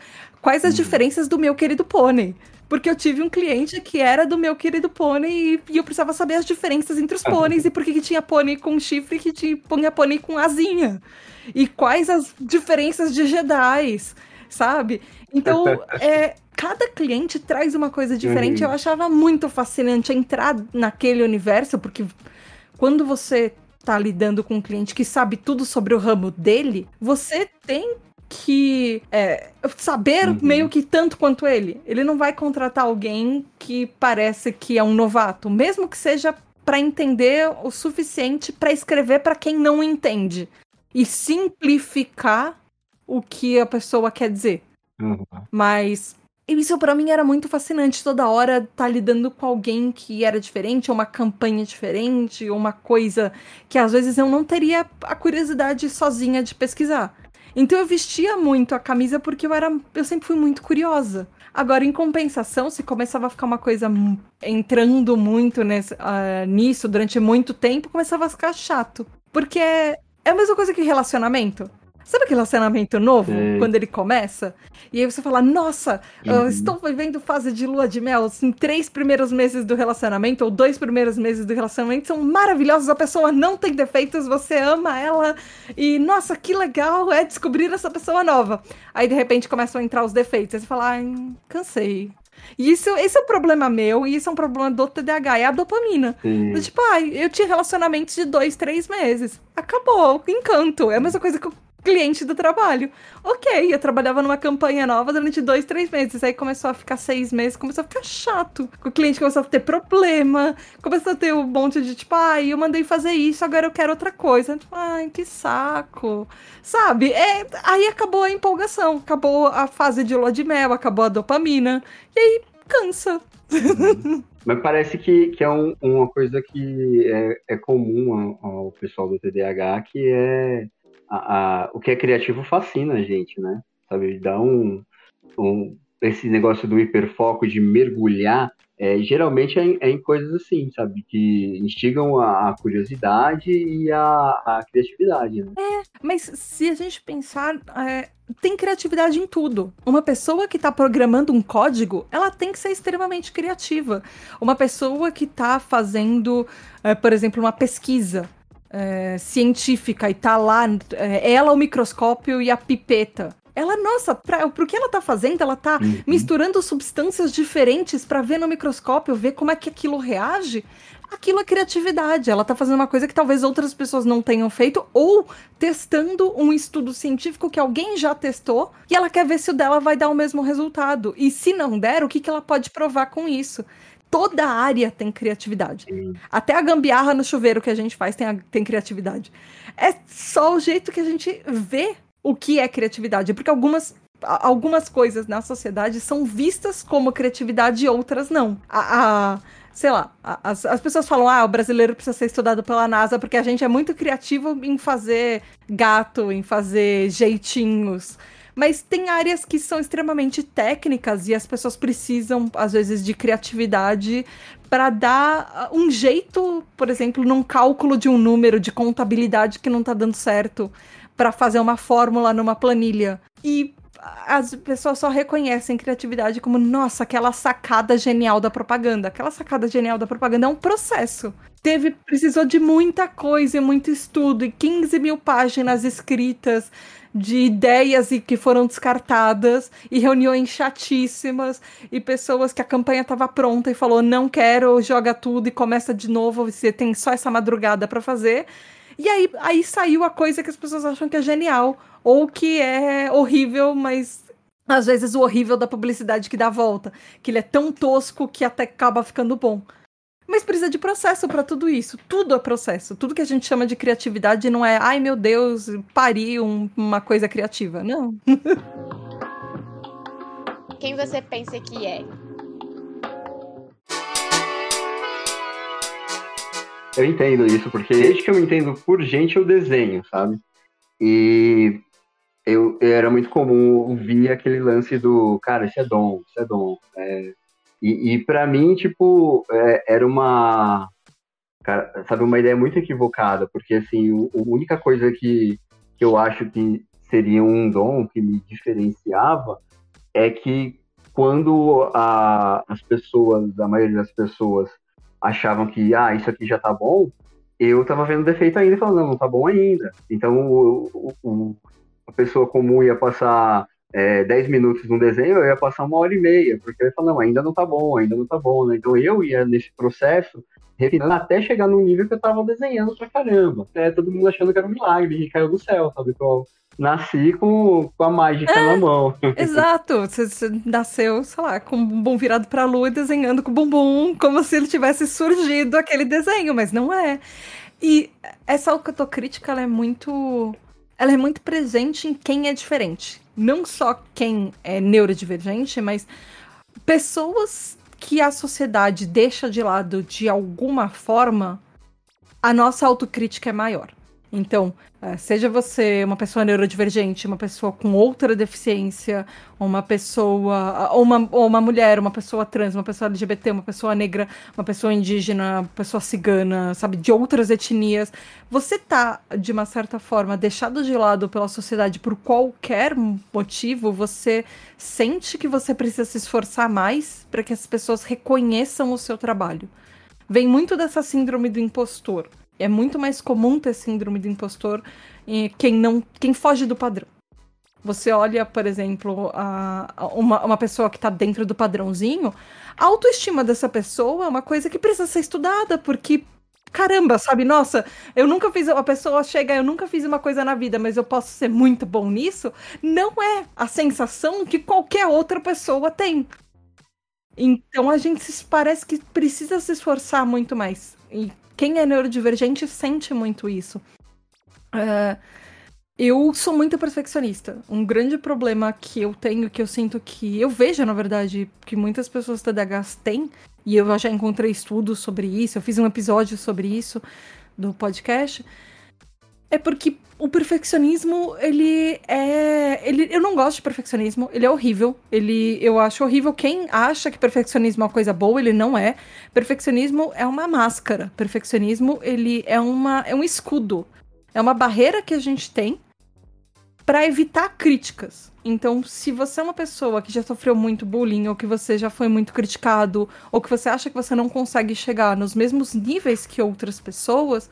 quais as uhum. diferenças do meu querido pônei. Porque eu tive um cliente que era do meu querido pônei e, eu precisava saber as diferenças entre os pôneis e por que tinha pônei com chifre e que tinha pônei com asinha. E quais as diferenças de Jedi, sabe? Então, é, cada cliente traz uma coisa diferente. Uhum. Eu achava muito fascinante entrar naquele universo, porque quando você tá lidando com um cliente que sabe tudo sobre o ramo dele, você tem que é, saber uhum. meio que tanto quanto ele. Ele não vai contratar alguém que parece que é um novato, mesmo que seja para entender o suficiente para escrever para quem não entende e simplificar o que a pessoa quer dizer. Uhum. Mas isso para mim era muito fascinante. Toda hora estar tá lidando com alguém que era diferente, ou uma campanha diferente, ou uma coisa que às vezes eu não teria a curiosidade sozinha de pesquisar. Então eu vestia muito a camisa porque eu era, eu sempre fui muito curiosa. Agora, em compensação, se começava a ficar uma coisa entrando muito nesse, uh, nisso durante muito tempo, começava a ficar chato. Porque é, é a mesma coisa que relacionamento. Sabe aquele relacionamento novo, Sim. quando ele começa? E aí você fala, nossa, uhum. estou vivendo fase de lua de mel. Assim, três primeiros meses do relacionamento, ou dois primeiros meses do relacionamento, são maravilhosos. A pessoa não tem defeitos, você ama ela. E, nossa, que legal é descobrir essa pessoa nova. Aí, de repente, começam a entrar os defeitos. Aí você fala, ai, cansei. E isso, esse é um problema meu, e isso é um problema do TDAH, é a dopamina. Tipo, ai, eu tinha relacionamentos de dois, três meses. Acabou, encanto. É a mesma coisa que eu cliente do trabalho. Ok, eu trabalhava numa campanha nova durante dois, três meses. Aí começou a ficar seis meses, começou a ficar chato. O cliente começou a ter problema, começou a ter um monte de tipo, ai, eu mandei fazer isso, agora eu quero outra coisa. Tipo, ai, que saco. Sabe? É, aí acabou a empolgação, acabou a fase de lua de mel, acabou a dopamina. E aí cansa. Mas parece que, que é um, uma coisa que é, é comum ao, ao pessoal do TDAH, que é a, a, o que é criativo fascina a gente, né? Sabe, dá um, um esse negócio do hiperfoco de mergulhar, é, geralmente é em, é em, coisas assim, sabe? Que instigam a, a curiosidade e a, a criatividade. Né? É, mas se a gente pensar, é, tem criatividade em tudo. Uma pessoa que está programando um código, ela tem que ser extremamente criativa. Uma pessoa que está fazendo, é, por exemplo, uma pesquisa é, científica e tá lá, é, ela o microscópio e a pipeta. Ela, nossa, pra, pro que ela tá fazendo, ela tá uhum. misturando substâncias diferentes para ver no microscópio, ver como é que aquilo reage aquilo é criatividade. Ela tá fazendo uma coisa que talvez outras pessoas não tenham feito, ou testando um estudo científico que alguém já testou e ela quer ver se o dela vai dar o mesmo resultado. E se não der, o que, que ela pode provar com isso? Toda área tem criatividade. Até a gambiarra no chuveiro que a gente faz tem, a, tem criatividade. É só o jeito que a gente vê o que é criatividade. Porque algumas algumas coisas na sociedade são vistas como criatividade e outras não. A, a, sei lá, as, as pessoas falam, ah, o brasileiro precisa ser estudado pela NASA porque a gente é muito criativo em fazer gato, em fazer jeitinhos. Mas tem áreas que são extremamente técnicas e as pessoas precisam, às vezes, de criatividade para dar um jeito, por exemplo, num cálculo de um número de contabilidade que não está dando certo, para fazer uma fórmula numa planilha. E as pessoas só reconhecem criatividade como, nossa, aquela sacada genial da propaganda. Aquela sacada genial da propaganda é um processo. Teve, precisou de muita coisa e muito estudo, e 15 mil páginas escritas de ideias e que foram descartadas, e reuniões chatíssimas, e pessoas que a campanha estava pronta e falou: não quero, joga tudo e começa de novo, você tem só essa madrugada para fazer. E aí, aí saiu a coisa que as pessoas acham que é genial, ou que é horrível, mas às vezes o horrível da publicidade que dá a volta, que ele é tão tosco que até acaba ficando bom. Mas precisa de processo para tudo isso. Tudo é processo. Tudo que a gente chama de criatividade não é, ai meu Deus, pari um, uma coisa criativa. Não. Quem você pensa que é? Eu entendo isso, porque desde que eu me entendo por gente, eu desenho, sabe? E eu, eu era muito comum ouvir aquele lance do, cara, isso é dom, isso é dom. É, e, e para mim, tipo, é, era uma, cara, sabe, uma ideia muito equivocada, porque, assim, o, a única coisa que, que eu acho que seria um dom que me diferenciava é que quando a, as pessoas, a maioria das pessoas, achavam que, ah, isso aqui já tá bom, eu tava vendo defeito ainda e falando, não, não tá bom ainda. Então, o, o, a pessoa comum ia passar é, 10 minutos num desenho, eu ia passar uma hora e meia, porque eu ia falar, não, ainda não tá bom, ainda não tá bom, né? Então, eu ia nesse processo, refinando até chegar no nível que eu tava desenhando pra caramba. É, todo mundo achando que era um milagre, que caiu do céu, sabe? Então, nasci com, com a mágica é, na mão. Exato. Você, você, nasceu, sei lá, com o bumbum virado pra lua e desenhando com o bumbum, como se ele tivesse surgido aquele desenho, mas não é. E essa autocrítica, ela é muito. Ela é muito presente em quem é diferente. Não só quem é neurodivergente, mas pessoas que a sociedade deixa de lado de alguma forma, a nossa autocrítica é maior. Então, é, seja você uma pessoa neurodivergente, uma pessoa com outra deficiência, uma pessoa, ou uma, ou uma mulher, uma pessoa trans, uma pessoa LGBT, uma pessoa negra, uma pessoa indígena, uma pessoa cigana, sabe, de outras etnias, você tá, de uma certa forma, deixado de lado pela sociedade por qualquer motivo, você sente que você precisa se esforçar mais para que as pessoas reconheçam o seu trabalho. Vem muito dessa síndrome do impostor é muito mais comum ter síndrome do impostor em quem não, quem foge do padrão. Você olha, por exemplo, a, a uma, uma pessoa que está dentro do padrãozinho, a autoestima dessa pessoa é uma coisa que precisa ser estudada, porque caramba, sabe? Nossa, eu nunca fiz. A pessoa chega, eu nunca fiz uma coisa na vida, mas eu posso ser muito bom nisso. Não é a sensação que qualquer outra pessoa tem. Então a gente parece que precisa se esforçar muito mais. E quem é neurodivergente sente muito isso. Uh, eu sou muito perfeccionista. Um grande problema que eu tenho, que eu sinto que. Eu vejo, na verdade, que muitas pessoas TDAHs têm, e eu já encontrei estudos sobre isso, eu fiz um episódio sobre isso do podcast. É porque o perfeccionismo, ele é. Ele, eu não gosto de perfeccionismo, ele é horrível. Ele, eu acho horrível quem acha que perfeccionismo é uma coisa boa, ele não é. Perfeccionismo é uma máscara. Perfeccionismo, ele é, uma, é um escudo. É uma barreira que a gente tem para evitar críticas. Então, se você é uma pessoa que já sofreu muito bullying, ou que você já foi muito criticado, ou que você acha que você não consegue chegar nos mesmos níveis que outras pessoas,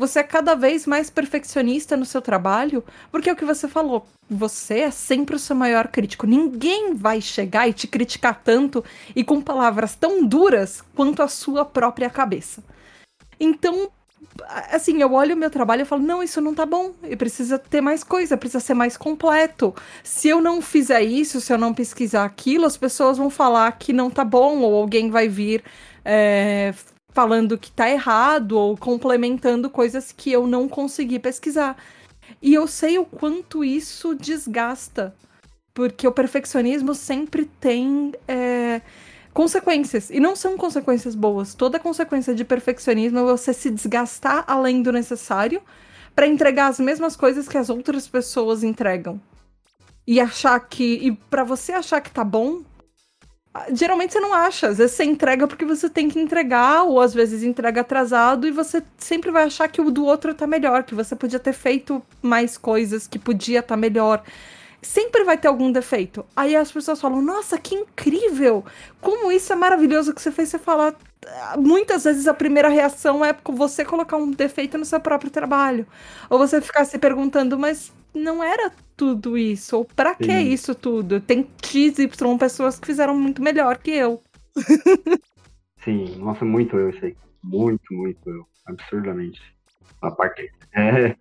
você é cada vez mais perfeccionista no seu trabalho, porque é o que você falou, você é sempre o seu maior crítico. Ninguém vai chegar e te criticar tanto e com palavras tão duras quanto a sua própria cabeça. Então, assim, eu olho o meu trabalho e falo, não, isso não tá bom. E precisa ter mais coisa, precisa ser mais completo. Se eu não fizer isso, se eu não pesquisar aquilo, as pessoas vão falar que não tá bom, ou alguém vai vir é, falando que tá errado, ou complementando coisas que eu não consegui pesquisar. E eu sei o quanto isso desgasta. Porque o perfeccionismo sempre tem. É, consequências. E não são consequências boas. Toda consequência de perfeccionismo é você se desgastar além do necessário para entregar as mesmas coisas que as outras pessoas entregam. E achar que. E para você achar que tá bom. Geralmente você não acha, às vezes você entrega porque você tem que entregar, ou às vezes entrega atrasado, e você sempre vai achar que o do outro tá melhor, que você podia ter feito mais coisas, que podia estar tá melhor sempre vai ter algum defeito. Aí as pessoas falam: Nossa, que incrível! Como isso é maravilhoso que você fez. Você fala. Muitas vezes a primeira reação é você colocar um defeito no seu próprio trabalho. Ou você ficar se perguntando, mas não era tudo isso? Ou pra que isso tudo? Tem XY pessoas que fizeram muito melhor que eu. Sim, nossa, muito eu sei. Muito, muito eu. Absurdamente. A parte, é,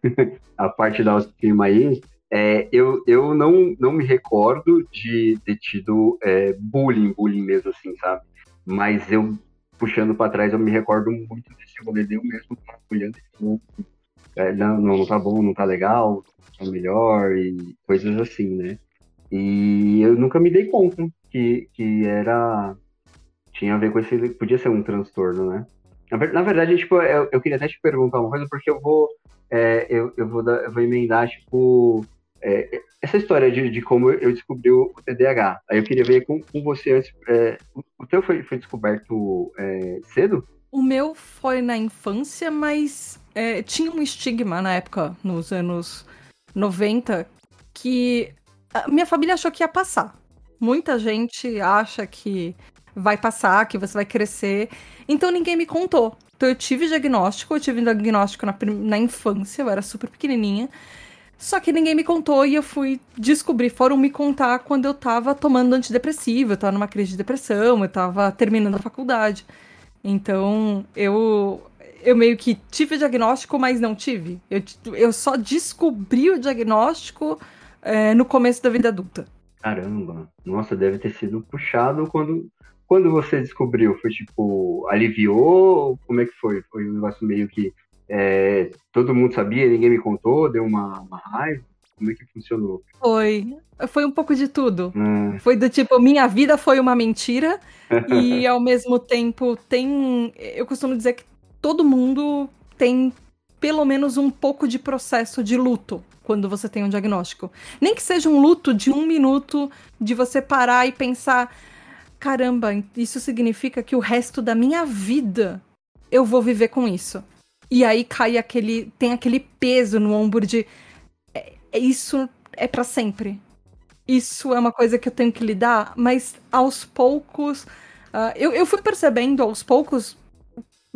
a parte da autoestima aí, é, eu, eu não, não me recordo de ter tido é, bullying, bullying mesmo assim, sabe? Mas eu, puxando para trás, eu me recordo muito desse rolê eu mesmo, olhando e é, não, não tá bom, não tá legal, tá melhor, e coisas assim, né? E eu nunca me dei conta que, que era. Tinha a ver com esse. Podia ser um transtorno, né? Na verdade, tipo, eu, eu queria até te perguntar uma coisa, porque eu vou. É, eu, eu, vou dar, eu vou emendar, tipo, é, essa história de, de, como eu descobri o TDAH. Aí eu queria ver com, com você antes. É, o teu foi, foi descoberto é, cedo? O meu foi na infância, mas é, tinha um estigma na época, nos anos 90, que minha família achou que ia passar. Muita gente acha que vai passar, que você vai crescer. Então ninguém me contou. Então eu tive diagnóstico, eu tive diagnóstico na, na infância, eu era super pequenininha. Só que ninguém me contou e eu fui descobrir, foram me contar quando eu tava tomando antidepressivo, eu tava numa crise de depressão, eu tava terminando a faculdade. Então, eu eu meio que tive o diagnóstico, mas não tive. Eu, eu só descobri o diagnóstico é, no começo da vida adulta. Caramba, nossa, deve ter sido puxado quando, quando você descobriu. Foi tipo, aliviou? Como é que foi? Foi um negócio meio que é, todo mundo sabia, ninguém me contou, deu uma, uma raiva. Como é que funcionou? Foi. Foi um pouco de tudo. Hum. Foi do tipo, minha vida foi uma mentira. e ao mesmo tempo tem. Eu costumo dizer que todo mundo tem pelo menos um pouco de processo de luto quando você tem um diagnóstico. Nem que seja um luto de um minuto, de você parar e pensar: caramba, isso significa que o resto da minha vida eu vou viver com isso. E aí cai aquele. tem aquele peso no ombro de. Isso é para sempre. Isso é uma coisa que eu tenho que lidar, mas aos poucos. Uh, eu, eu fui percebendo aos poucos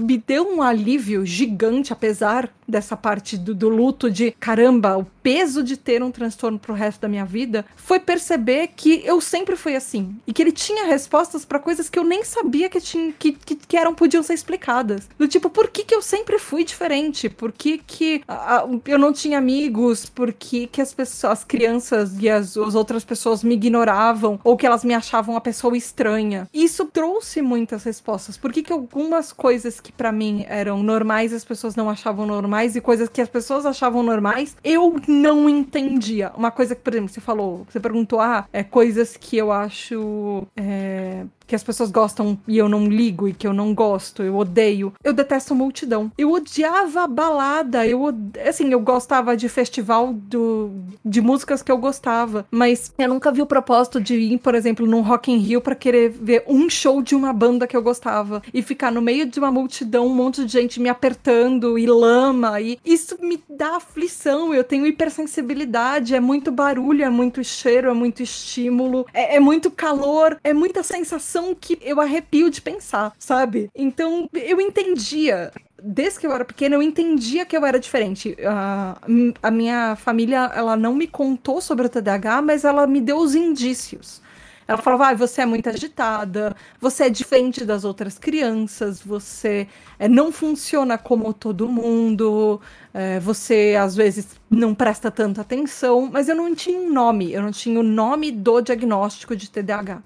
me deu um alívio gigante, apesar dessa parte do, do, luto de caramba, o peso de ter um transtorno pro resto da minha vida, foi perceber que eu sempre fui assim. E que ele tinha respostas para coisas que eu nem sabia que, tinha, que, que, que, eram, podiam ser explicadas. Do tipo, por que, que eu sempre fui diferente? Por que, que uh, eu não tinha amigos? Por que, que as pessoas, as crianças e as, as outras pessoas me ignoravam? Ou que elas me achavam uma pessoa estranha? Isso trouxe muitas respostas. Por que, que algumas coisas que para mim eram normais, as pessoas não achavam normais, e coisas que as pessoas achavam normais, eu não entendia. Uma coisa que, por exemplo, você falou, você perguntou, ah, é coisas que eu acho. É, que as pessoas gostam e eu não ligo e que eu não gosto, eu odeio. Eu detesto multidão. Eu odiava balada, eu assim, eu gostava de festival do, de músicas que eu gostava, mas eu nunca vi o propósito de ir, por exemplo, num Rock in Rio para querer ver um show de uma banda que eu gostava e ficar no meio de uma multidão, um monte de gente me apertando e lama e isso me dá aflição. Eu tenho hipersensibilidade, é muito barulho, é muito cheiro, é muito estímulo, é, é muito calor, é muita sensação que eu arrepio de pensar, sabe? Então eu entendia desde que eu era pequena, eu entendia que eu era diferente. Uh, a minha família, ela não me contou sobre o TDAH, mas ela me deu os indícios. Ela falava, ah, você é muito agitada, você é diferente das outras crianças, você é, não funciona como todo mundo, é, você às vezes não presta tanta atenção, mas eu não tinha um nome, eu não tinha o nome do diagnóstico de TDAH.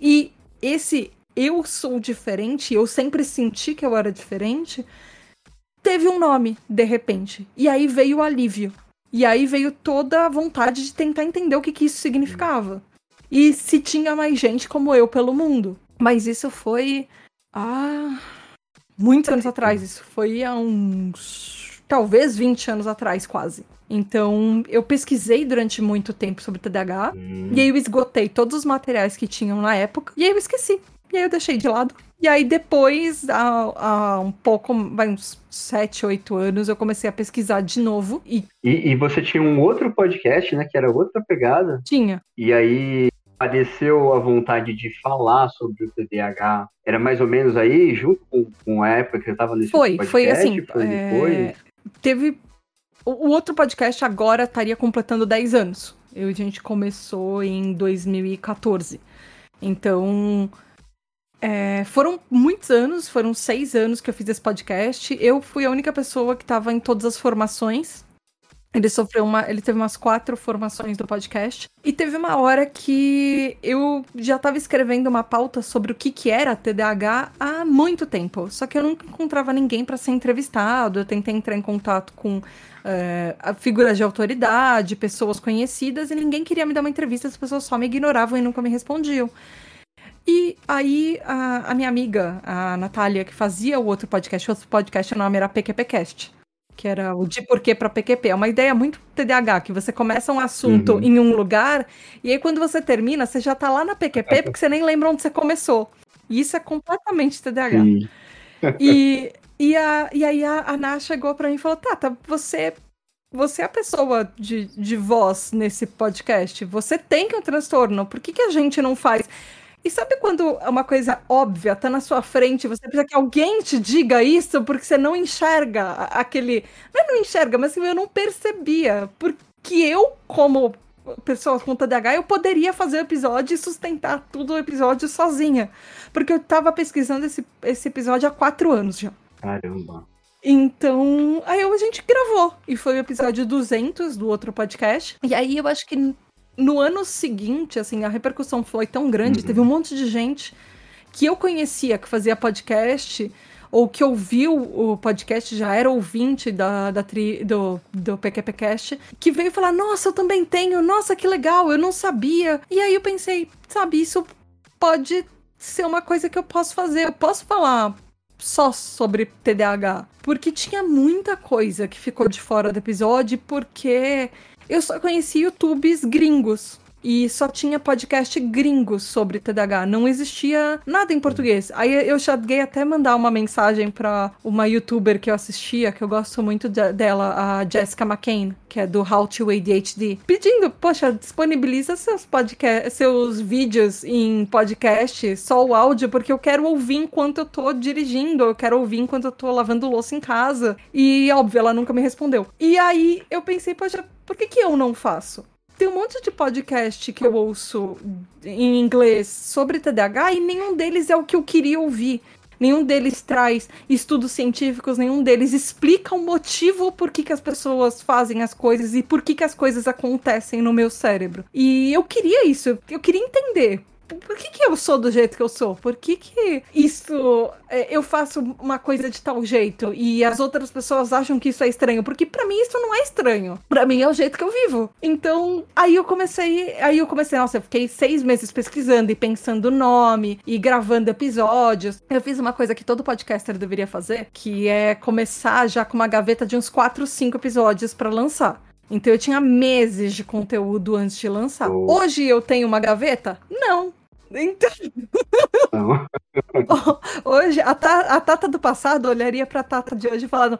E esse eu sou diferente, eu sempre senti que eu era diferente, teve um nome, de repente. E aí veio o alívio. E aí veio toda a vontade de tentar entender o que, que isso significava e se tinha mais gente como eu pelo mundo. Mas isso foi há muitos anos atrás. Isso foi há uns. talvez 20 anos atrás, quase. Então, eu pesquisei durante muito tempo sobre TDAH. Hum. E aí eu esgotei todos os materiais que tinham na época. E aí eu esqueci. E aí eu deixei de lado. E aí depois, há, há um pouco, vai uns 7, 8 anos, eu comecei a pesquisar de novo. E... e... E, você tinha um outro podcast, né? Que era outra pegada. Tinha. E aí apareceu a vontade de falar sobre o TDAH? Era mais ou menos aí, junto com, com a época que eu estava nesse foi, podcast? Foi, assim, foi é... Teve... O, outro podcast agora estaria completando 10 anos. Eu, a gente começou em 2014. Então... É, foram muitos anos, foram seis anos que eu fiz esse podcast. Eu fui a única pessoa que estava em todas as formações ele sofreu uma. Ele teve umas quatro formações do podcast. E teve uma hora que eu já estava escrevendo uma pauta sobre o que, que era TDAH há muito tempo. Só que eu nunca encontrava ninguém para ser entrevistado. Eu tentei entrar em contato com é, figuras de autoridade, pessoas conhecidas, e ninguém queria me dar uma entrevista, as pessoas só me ignoravam e nunca me respondiam. E aí, a, a minha amiga, a Natália, que fazia o outro podcast, o outro podcast, o nome era PQPcast que era o de porquê para PQP. É uma ideia muito TDAH, que você começa um assunto uhum. em um lugar e aí quando você termina, você já tá lá na PQP porque você nem lembra onde você começou. E isso é completamente TDAH. e, e, a, e aí a, a Ná chegou para mim e falou: Tá, tá, você você é a pessoa de, de voz nesse podcast. Você tem que um transtorno. Por que, que a gente não faz? E sabe quando uma coisa óbvia tá na sua frente, você precisa que alguém te diga isso porque você não enxerga aquele. Não é não enxerga, mas assim, eu não percebia. Porque eu, como pessoa com TDAH, eu poderia fazer o episódio e sustentar tudo o episódio sozinha. Porque eu tava pesquisando esse, esse episódio há quatro anos já. Caramba. Então, aí a gente gravou. E foi o episódio 200 do outro podcast. E aí eu acho que no ano seguinte, assim, a repercussão foi tão grande, uhum. teve um monte de gente que eu conhecia que fazia podcast ou que ouviu o podcast, já era ouvinte da, da tri, do, do PQPcast, que veio falar, nossa, eu também tenho, nossa, que legal, eu não sabia. E aí eu pensei, sabe, isso pode ser uma coisa que eu posso fazer, eu posso falar só sobre TDAH, porque tinha muita coisa que ficou de fora do episódio, porque eu só conheci YouTubes gringos. E só tinha podcast gringos sobre TDAH. Não existia nada em português. Aí eu cheguei até mandar uma mensagem para uma youtuber que eu assistia, que eu gosto muito de, dela, a Jessica McCain, que é do How to ADHD, pedindo, poxa, disponibiliza seus podcast, seus vídeos em podcast, só o áudio, porque eu quero ouvir enquanto eu tô dirigindo, eu quero ouvir enquanto eu tô lavando louça em casa. E óbvio, ela nunca me respondeu. E aí eu pensei, poxa, por que, que eu não faço? Tem um monte de podcast que eu ouço em inglês sobre TDAH e nenhum deles é o que eu queria ouvir. Nenhum deles traz estudos científicos, nenhum deles explica o motivo por que, que as pessoas fazem as coisas e por que, que as coisas acontecem no meu cérebro. E eu queria isso, eu queria entender por que, que eu sou do jeito que eu sou? Por que, que isso é, eu faço uma coisa de tal jeito e as outras pessoas acham que isso é estranho? Porque para mim isso não é estranho. Para mim é o jeito que eu vivo. Então, aí eu comecei, aí eu comecei, nossa, eu fiquei seis meses pesquisando e pensando nome e gravando episódios. Eu fiz uma coisa que todo podcaster deveria fazer, que é começar já com uma gaveta de uns quatro, cinco episódios para lançar. Então eu tinha meses de conteúdo antes de lançar. Oh. Hoje eu tenho uma gaveta? Não. Então. Não. hoje, a, ta, a Tata do passado olharia pra Tata de hoje falando.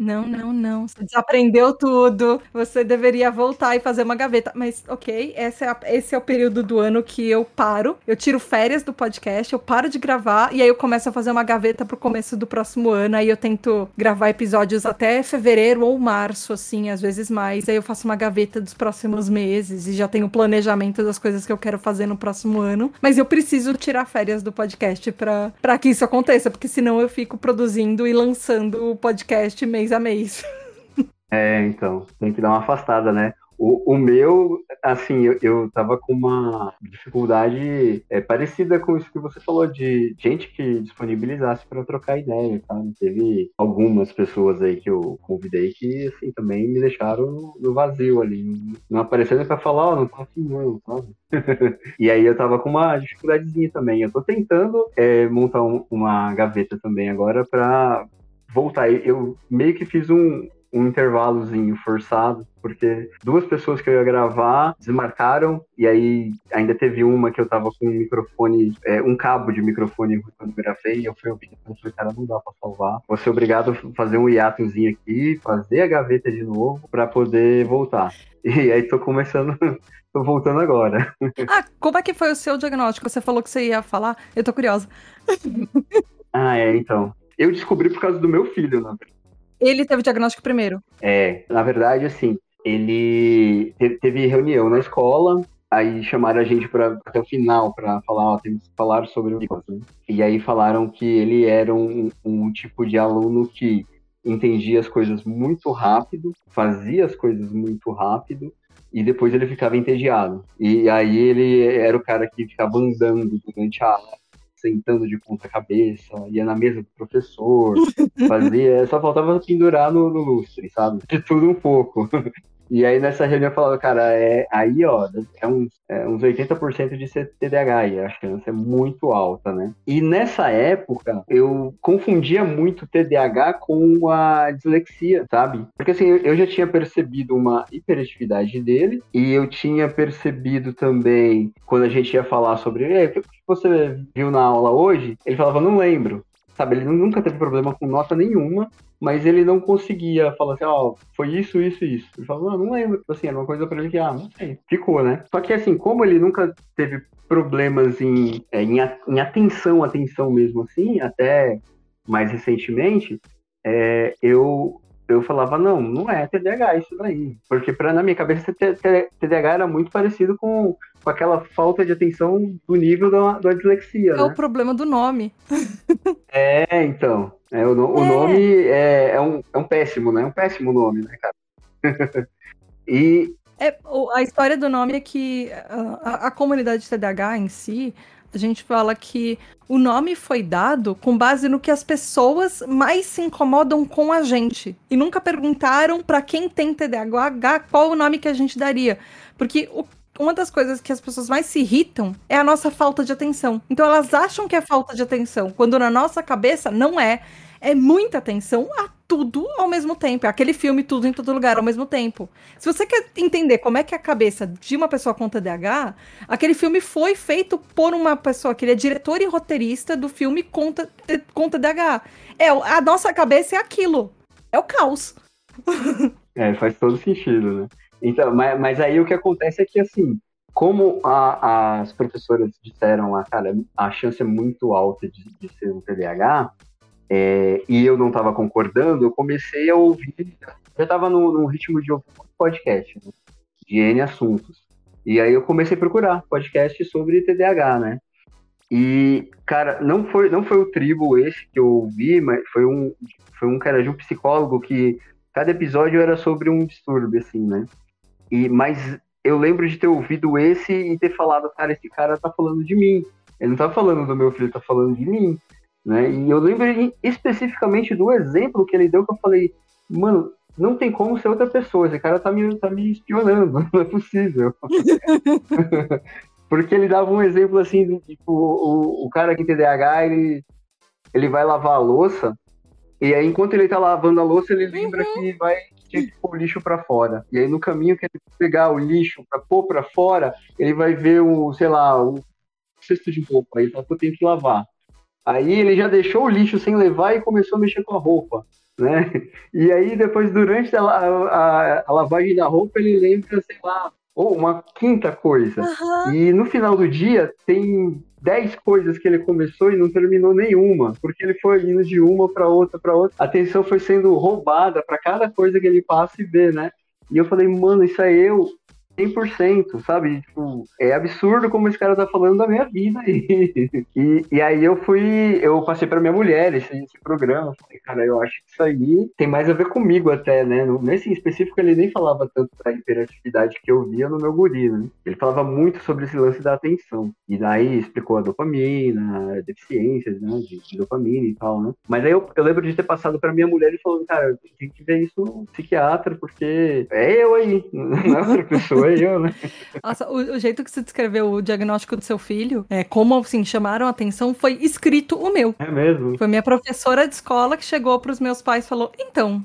Não, não, não. Você desaprendeu tudo. Você deveria voltar e fazer uma gaveta. Mas, ok, esse é, a, esse é o período do ano que eu paro. Eu tiro férias do podcast, eu paro de gravar e aí eu começo a fazer uma gaveta pro começo do próximo ano. Aí eu tento gravar episódios até fevereiro ou março, assim, às vezes mais. Aí eu faço uma gaveta dos próximos meses e já tenho o planejamento das coisas que eu quero fazer no próximo ano. Mas eu preciso tirar férias do podcast pra que isso aconteça, porque senão eu fico produzindo e lançando o podcast mês a mês. É, então, tem que dar uma afastada, né? O, o meu, assim, eu, eu tava com uma dificuldade é, parecida com isso que você falou, de gente que disponibilizasse para trocar ideia, sabe? Teve algumas pessoas aí que eu convidei que, assim, também me deixaram no, vazio ali, não aparecendo para falar, ó, oh, não tá afim não, sabe? e aí eu tava com uma dificuldadezinha também. Eu tô tentando é, montar um, uma gaveta também agora para voltar. Eu meio que fiz um, um intervalozinho forçado, porque duas pessoas que eu ia gravar desmarcaram, e aí ainda teve uma que eu tava com um microfone, é, um cabo de microfone quando gravei, e eu fui ouvir, eu falei, cara, não dá pra salvar. Vou ser obrigado a fazer um hiatozinho aqui, fazer a gaveta de novo, para poder voltar. E aí tô começando, tô voltando agora. Ah, como é que foi o seu diagnóstico? Você falou que você ia falar, eu tô curiosa. ah, é, então. Eu descobri por causa do meu filho, na verdade. Ele teve diagnóstico primeiro? É, na verdade, assim, ele teve reunião na escola, aí chamaram a gente para até o final para falar, ó, temos que falar sobre o Nicolas, né? E aí falaram que ele era um, um tipo de aluno que entendia as coisas muito rápido, fazia as coisas muito rápido e depois ele ficava entediado. E aí ele era o cara que ficava andando durante a aula, sentando de ponta cabeça, ia na mesa do professor, fazia, só faltava pendurar no, no lustre, sabe? De tudo um pouco. E aí nessa reunião eu falava, cara, é, aí ó, é uns, é uns 80% de ser TDAH e a chance é muito alta, né? E nessa época eu confundia muito TDAH com a dislexia, sabe? Porque assim, eu já tinha percebido uma hiperatividade dele e eu tinha percebido também, quando a gente ia falar sobre, o que você viu na aula hoje? Ele falava, não lembro sabe? Ele nunca teve problema com nota nenhuma, mas ele não conseguia falar assim, ó, oh, foi isso, isso isso. Ele falava, não, não lembro. Tipo assim, era uma coisa pra ele que, ah, não sei. Ficou, né? Só que assim, como ele nunca teve problemas em, é, em, em atenção, atenção mesmo assim, até mais recentemente, é, eu eu falava, não, não é TDAH isso daí. Porque pra, na minha cabeça, TDAH era muito parecido com, com aquela falta de atenção do nível da, da dislexia. É né? o problema do nome. é, então. É, o, o é. nome é, é, um, é um péssimo, né? É um péssimo nome, né, cara? e. É, a história do nome é que a, a comunidade TDAH em si a gente fala que o nome foi dado com base no que as pessoas mais se incomodam com a gente. E nunca perguntaram para quem tem TDAH qual o nome que a gente daria. Porque o uma das coisas que as pessoas mais se irritam é a nossa falta de atenção. Então elas acham que é falta de atenção, quando na nossa cabeça não é. É muita atenção a tudo ao mesmo tempo. É aquele filme tudo em todo lugar ao mesmo tempo. Se você quer entender como é que é a cabeça de uma pessoa com TDAH, aquele filme foi feito por uma pessoa que ele é diretor e roteirista do filme com, com TDAH. É, a nossa cabeça é aquilo. É o caos. É, faz todo sentido, né? Então, mas, mas aí o que acontece é que, assim, como a, as professoras disseram, a, cara, a chance é muito alta de, de ser um TDAH, é, e eu não estava concordando, eu comecei a ouvir, já estava no, no, ritmo de ouvir podcast, né, de N assuntos. E aí eu comecei a procurar podcast sobre TDAH, né? E, cara, não foi, não foi o tribo esse que eu ouvi, mas foi um, foi um cara de um psicólogo que cada episódio era sobre um distúrbio, assim, né? E, mas eu lembro de ter ouvido esse e ter falado, cara, esse cara tá falando de mim. Ele não tá falando do meu filho, tá falando de mim. Né? E eu lembro especificamente do exemplo que ele deu que eu falei, mano, não tem como ser outra pessoa, esse cara tá me, tá me espionando, não é possível. Porque ele dava um exemplo assim, de, tipo, o, o cara que tem TDAH, ele, ele vai lavar a louça, e aí enquanto ele tá lavando a louça, ele lembra uhum. que vai tinha que pôr o lixo para fora. E aí no caminho que ele pegar o lixo para pôr para fora, ele vai ver o, sei lá, o cesto de roupa. Aí ele fala, eu tenho que lavar. Aí ele já deixou o lixo sem levar e começou a mexer com a roupa, né? E aí depois, durante a, a, a lavagem da roupa, ele lembra, sei lá, ou uma quinta coisa. Uhum. E no final do dia tem dez coisas que ele começou e não terminou nenhuma, porque ele foi indo de uma para outra para outra. A atenção foi sendo roubada para cada coisa que ele passa e vê, né? E eu falei, mano, isso é eu 100%, sabe? Tipo, é absurdo como esse cara tá falando da minha vida. E, e, e aí eu fui, eu passei pra minha mulher esse, esse programa. Falei, cara, eu acho que isso aí tem mais a ver comigo até, né? Nesse específico ele nem falava tanto da hiperatividade que eu via no meu guri, né? Ele falava muito sobre esse lance da atenção. E daí explicou a dopamina, deficiências, né? De, de dopamina e tal, né? Mas aí eu, eu lembro de ter passado pra minha mulher e falando, cara, tem que ver isso no psiquiatra, porque é eu aí, não é outra pessoa eu, né? Nossa, o, o, jeito que você descreveu o diagnóstico do seu filho, é, como assim, chamaram a atenção, foi escrito o meu. É mesmo? Foi minha professora de escola que chegou para os meus pais e falou: então,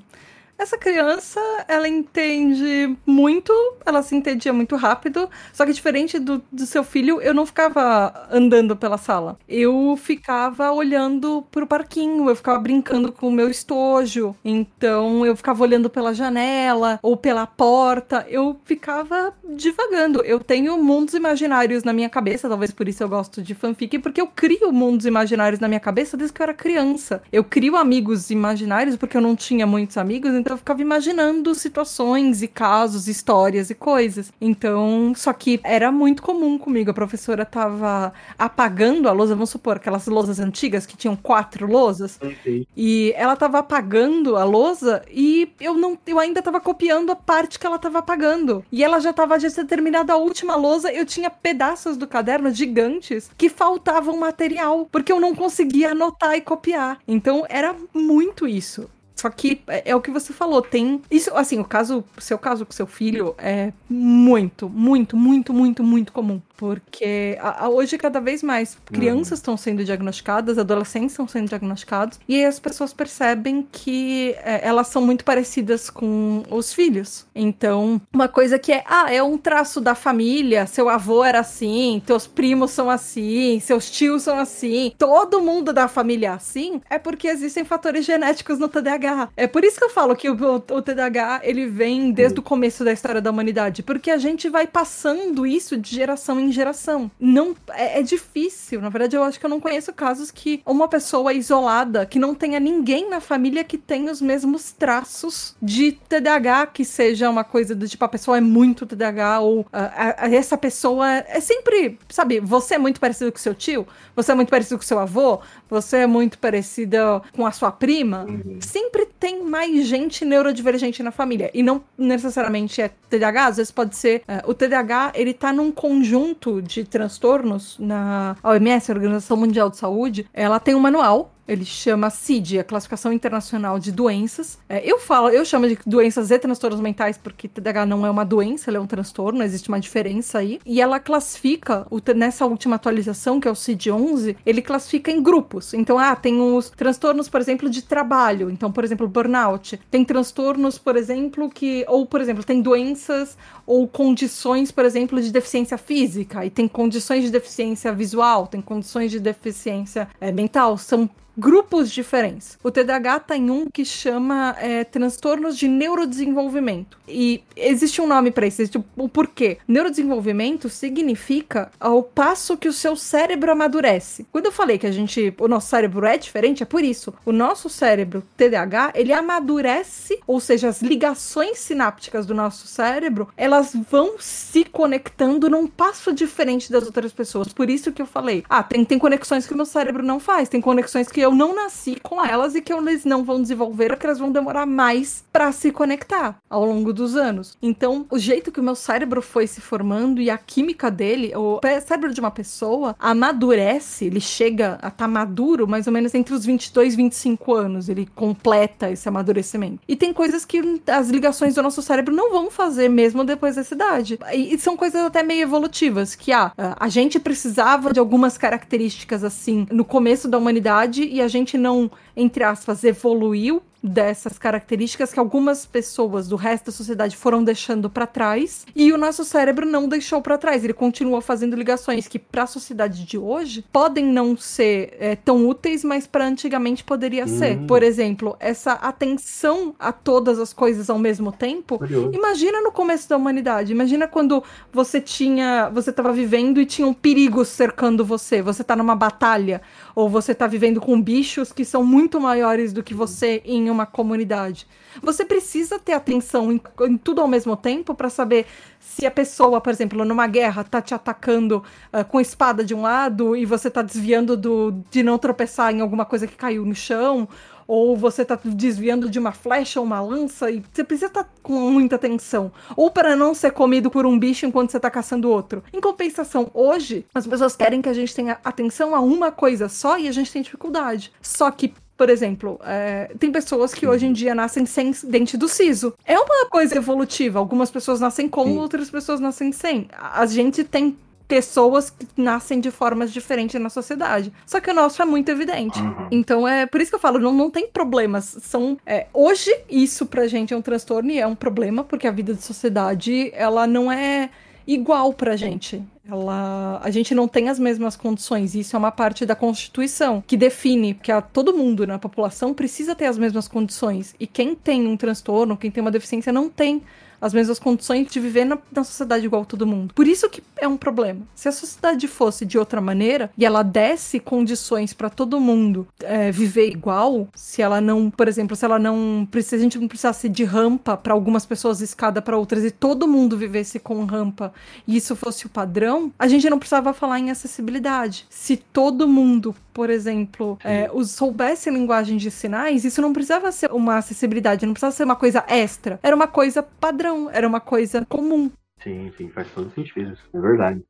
essa criança, ela entende muito, ela se entendia muito rápido, só que diferente do, do seu filho, eu não ficava andando pela sala. Eu ficava olhando pro parquinho, eu ficava brincando com o meu estojo. Então, eu ficava olhando pela janela ou pela porta, eu ficava divagando. Eu tenho mundos imaginários na minha cabeça, talvez por isso eu gosto de fanfic, porque eu crio mundos imaginários na minha cabeça desde que eu era criança. Eu crio amigos imaginários porque eu não tinha muitos amigos, então eu ficava imaginando situações e casos, histórias e coisas. Então, só que era muito comum comigo. A professora tava apagando a lousa, vamos supor, aquelas lousas antigas que tinham quatro lousas. Sim. E ela tava apagando a lousa e eu não, eu ainda tava copiando a parte que ela tava apagando. E ela já tava já tinha terminado a última lousa, eu tinha pedaços do caderno gigantes que faltavam material, porque eu não conseguia anotar e copiar. Então era muito isso. Só que é, é, o que você falou, tem. Isso, assim, o caso, seu caso com seu filho é muito, muito, muito, muito, muito comum. Porque a, a, hoje, cada vez mais, crianças estão uhum. sendo diagnosticadas, adolescentes estão sendo diagnosticados, e aí as pessoas percebem que é, elas são muito parecidas com os filhos. Então, uma coisa que é, ah, é um traço da família, seu avô era assim, teus primos são assim, seus tios são assim, todo mundo da família é assim, é porque existem fatores genéticos no TDAH. É por isso que eu falo que o, o, o TDAH, ele vem desde o começo da história da humanidade, porque a gente vai passando isso de geração em em geração. Não é, é, difícil. Na verdade, eu acho que eu não conheço casos que uma pessoa isolada, que não tenha ninguém na família que tenha os mesmos traços de TDAH, que seja uma coisa do tipo a pessoa é muito TDAH ou uh, a, a, essa pessoa é sempre, sabe, você é muito parecido com seu tio, você é muito parecido com seu avô, você é muito parecida com a sua prima. Uhum. Sempre tem mais gente neurodivergente na família e não necessariamente é TDAH, às vezes pode ser uh, o TDAH, ele tá num conjunto de transtornos na OMS, a Organização Mundial de Saúde, ela tem um manual ele chama CID, a Classificação Internacional de Doenças. É, eu falo, eu chamo de doenças e transtornos mentais porque TDAH não é uma doença, ele é um transtorno, existe uma diferença aí. E ela classifica, nessa última atualização, que é o CID-11, ele classifica em grupos. Então, ah, tem os transtornos, por exemplo, de trabalho. Então, por exemplo, burnout. Tem transtornos, por exemplo, que. Ou, por exemplo, tem doenças ou condições, por exemplo, de deficiência física. E tem condições de deficiência visual, tem condições de deficiência é, mental. São grupos diferentes. O TDAH tem um que chama é, transtornos de neurodesenvolvimento. E existe um nome para isso, existe o porquê. Neurodesenvolvimento significa ao passo que o seu cérebro amadurece. Quando eu falei que a gente, o nosso cérebro é diferente, é por isso. O nosso cérebro TDAH, ele amadurece, ou seja, as ligações sinápticas do nosso cérebro, elas vão se conectando num passo diferente das outras pessoas. Por isso que eu falei, ah, tem, tem conexões que o meu cérebro não faz, tem conexões que eu não nasci com elas e que eles não vão desenvolver, que elas vão demorar mais para se conectar ao longo dos anos. Então, o jeito que o meu cérebro foi se formando e a química dele, o cérebro de uma pessoa amadurece, ele chega a estar tá maduro mais ou menos entre os 22 e 25 anos, ele completa esse amadurecimento. E tem coisas que as ligações do nosso cérebro não vão fazer mesmo depois dessa idade. E, são coisas até meio evolutivas, que ah, a gente precisava de algumas características assim no começo da humanidade e a gente não, entre aspas, evoluiu dessas características que algumas pessoas do resto da sociedade foram deixando para trás e o nosso cérebro não deixou para trás. Ele continua fazendo ligações que para a sociedade de hoje podem não ser é, tão úteis, mas para antigamente poderia hum. ser. Por exemplo, essa atenção a todas as coisas ao mesmo tempo. Curioso. Imagina no começo da humanidade. Imagina quando você tinha, você estava vivendo e tinha um perigo cercando você. Você tá numa batalha ou você tá vivendo com bichos que são muito maiores do que você em uma comunidade. Você precisa ter atenção em, em tudo ao mesmo tempo para saber se a pessoa, por exemplo, numa guerra, tá te atacando uh, com espada de um lado e você tá desviando do, de não tropeçar em alguma coisa que caiu no chão, ou você tá desviando de uma flecha ou uma lança e você precisa estar tá com muita atenção, ou para não ser comido por um bicho enquanto você tá caçando outro. Em compensação, hoje as pessoas querem que a gente tenha atenção a uma coisa só e a gente tem dificuldade. Só que por exemplo, é, tem pessoas que hoje em dia nascem sem dente do siso. É uma coisa evolutiva. Algumas pessoas nascem com, Sim. outras pessoas nascem sem. A gente tem pessoas que nascem de formas diferentes na sociedade. Só que o nosso é muito evidente. Uhum. Então é por isso que eu falo, não, não tem problemas. São é, hoje isso pra gente é um transtorno e é um problema porque a vida de sociedade ela não é igual pra gente. Ela, a gente não tem as mesmas condições. Isso é uma parte da Constituição que define que a, todo mundo na população precisa ter as mesmas condições. E quem tem um transtorno, quem tem uma deficiência, não tem as mesmas condições de viver na, na sociedade igual todo mundo. Por isso que é um problema. Se a sociedade fosse de outra maneira e ela desse condições para todo mundo é, viver igual, se ela não, por exemplo, se ela não precisa, a gente não precisasse de rampa para algumas pessoas, escada para outras e todo mundo vivesse com rampa e isso fosse o padrão, a gente não precisava falar em acessibilidade. Se todo mundo, por exemplo, é, soubesse linguagem de sinais, isso não precisava ser uma acessibilidade, não precisava ser uma coisa extra, era uma coisa padrão padrão, era uma coisa comum. Sim, sim, faz todo sentido, é verdade.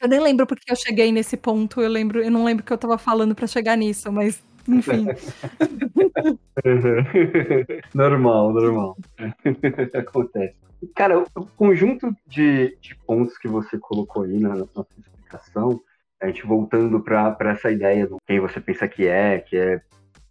Eu nem lembro porque eu cheguei nesse ponto, eu lembro, eu não lembro o que eu tava falando para chegar nisso, mas enfim. normal, normal. Acontece. Cara, o conjunto de, de, pontos que você colocou aí na, na sua explicação, a gente voltando para essa ideia do quem você pensa que é, que é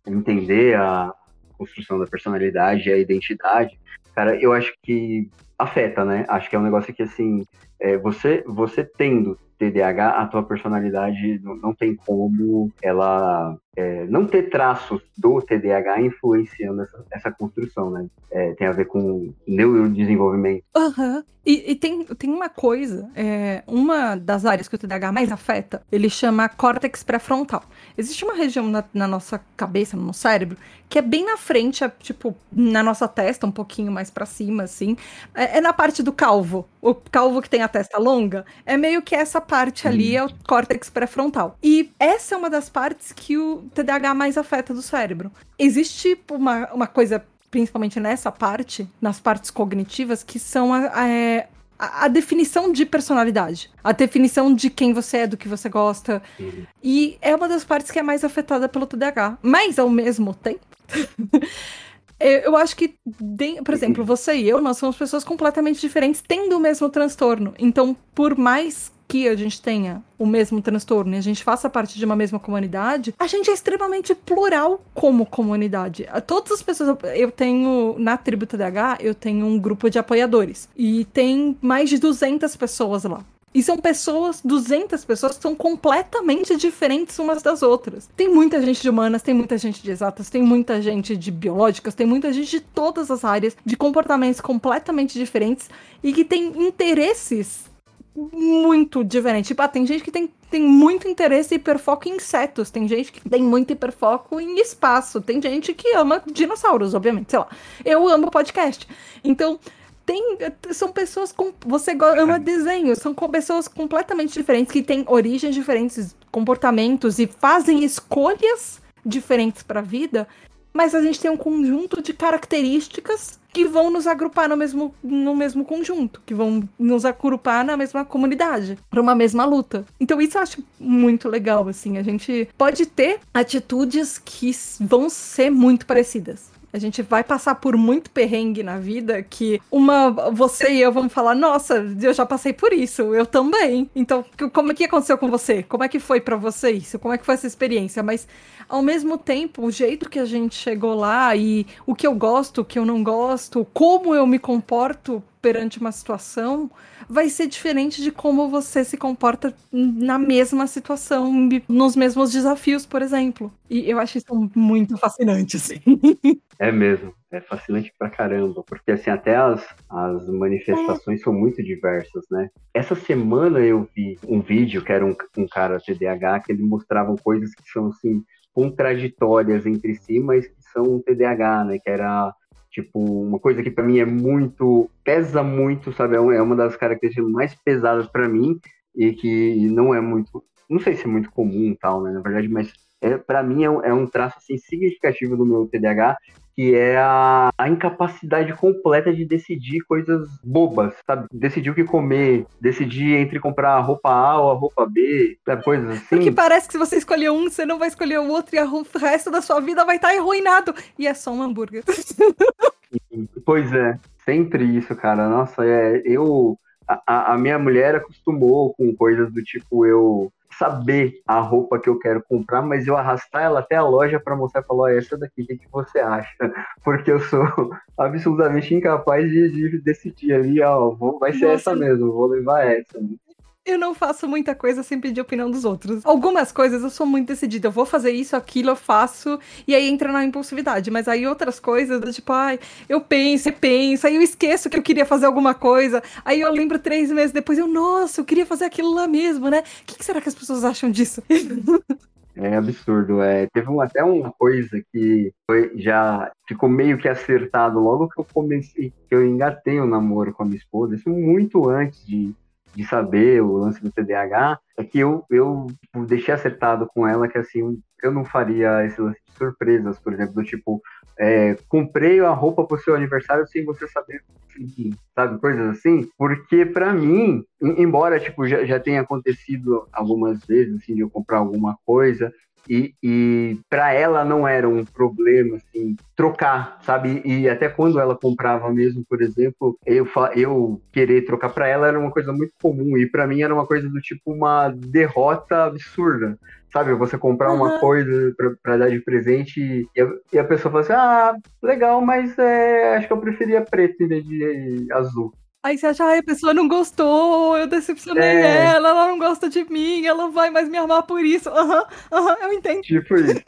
entender a construção da personalidade e a identidade, cara, eu acho que afeta, né? Acho que é um negócio que, assim, é, você, você tendo TDAH, a tua personalidade não, não tem como ela é, não ter traços do TDAH influenciando essa, essa construção, né? É, tem a ver com neurodesenvolvimento. Aham. Uhum. E, e, tem, tem uma coisa, é, uma das áreas que o TDAH mais afeta, ele chama córtex pré-frontal. Existe uma região na, na, nossa cabeça, no nosso cérebro, que é bem na frente, é, tipo, na nossa testa, um pouquinho mais para cima, assim. É, é, na parte do calvo. O calvo que tem a testa longa, é meio que essa parte ali, é o córtex pré-frontal. E essa é uma das partes que o TDAH mais afeta do cérebro. Existe uma, uma coisa, principalmente nessa parte, nas partes cognitivas, que são a, a, a, definição de personalidade. A definição de quem você é, do que você gosta. Uhum. E é uma das partes que é mais afetada pelo TDAH. Mas, ao mesmo tempo. Eu acho que, por exemplo, você e eu, nós somos pessoas completamente diferentes, tendo o mesmo transtorno. Então, por mais que a gente tenha o mesmo transtorno e a gente faça parte de uma mesma comunidade, a gente é extremamente plural como comunidade. Todas as pessoas. Eu tenho. Na tribo TDH, eu tenho um grupo de apoiadores. E tem mais de 200 pessoas lá. E são pessoas, 200 pessoas, que são completamente diferentes umas das outras. Tem muita gente de humanas, tem muita gente de exatas, tem muita gente de biológicas, tem muita gente de todas as áreas, de comportamentos completamente diferentes e que tem interesses muito diferente. Tipo, ah, tem gente que tem, tem muito interesse e hiperfoco em insetos, tem gente que tem muito hiperfoco em espaço, tem gente que ama dinossauros, obviamente, sei lá. Eu amo podcast. Então, tem, são pessoas com. Você ama desenho, são com pessoas completamente diferentes, que têm origens diferentes, comportamentos e fazem escolhas diferentes para a vida, mas a gente tem um conjunto de características que vão nos agrupar no mesmo, no mesmo conjunto, que vão nos agrupar na mesma comunidade, para uma mesma luta. Então isso eu acho muito legal, assim, a gente pode ter atitudes que vão ser muito parecidas. A gente vai passar por muito perrengue na vida que uma você e eu vamos falar, nossa, eu já passei por isso, eu também. Então, como é que aconteceu com você? Como é que foi para você isso? Como é que foi essa experiência? Mas ao mesmo tempo, o jeito que a gente chegou lá e o que eu gosto, o que eu não gosto, como eu me comporto perante uma situação, vai ser diferente de como você se comporta na mesma situação, nos mesmos desafios, por exemplo. E eu acho isso muito fascinante, assim. É mesmo, é fascinante pra caramba, porque assim, até as, as manifestações é. são muito diversas, né? Essa semana eu vi um vídeo que era um, um cara TDAH que ele mostrava coisas que são assim contraditórias entre si, mas que são um TDAH, né? Que era tipo uma coisa que para mim é muito pesa muito, sabe? É, é uma das características mais pesadas para mim e que não é muito, não sei se é muito comum tal, né? Na verdade, mas é, para mim é um, é um traço assim, significativo do meu TDAH que é a, a, incapacidade completa de decidir coisas bobas, sabe? Decidir o que comer, decidir entre comprar a roupa A ou a roupa B, sabe? coisas assim. Porque parece que se você escolher um, você não vai escolher o outro e o resto da sua vida vai estar arruinado. E é só um hambúrguer. pois é, sempre isso, cara. Nossa, é, eu. A, a minha mulher acostumou com coisas do tipo eu saber a roupa que eu quero comprar, mas eu arrastar ela até a loja para mostrar e falar, essa daqui, o que, que, você acha? Porque eu sou absolutamente incapaz de, de decidir ali, ó, vou, vai ser Nossa. essa mesmo, vou levar essa eu não faço muita coisa sem pedir opinião dos outros. Algumas coisas eu sou muito decidida. Eu vou fazer isso, aquilo, eu faço. E aí entra na impulsividade. Mas aí outras coisas, tipo, ai, eu penso, penso. Aí eu esqueço que eu queria fazer alguma coisa. Aí eu lembro três meses depois, eu, nossa, eu queria fazer aquilo lá mesmo, né? O que, que será que as pessoas acham disso? É absurdo. É, teve até uma coisa que foi, já ficou meio que acertado logo que eu comecei, que eu engatei o um namoro com a minha esposa, isso muito antes de, de saber o lance do TDAH, é que eu, eu deixei acertado com ela que assim, eu não faria esse lance de surpresas, por exemplo, do tipo, é, comprei a roupa pro seu aniversário sem você saber sabe, coisas assim, porque para mim, embora, tipo, já, já tenha acontecido algumas vezes, assim, de eu comprar alguma coisa e, e para ela não era um problema, assim, trocar, sabe? E até quando ela comprava mesmo, por exemplo, eu, eu querer trocar para ela era uma coisa muito comum. E para mim era uma coisa do tipo uma derrota absurda. Sabe, você comprar uhum. uma coisa para dar de presente e a, e a, pessoa fala assim: ah, legal, mas é, acho que eu preferia preto em vez de azul. Aí você acha, ai, a pessoa não gostou, eu decepcionei é. ela, ela não gosta de mim, ela vai mais me amar por isso. Aham, uhum, aham, uhum, eu entendo. Tipo isso.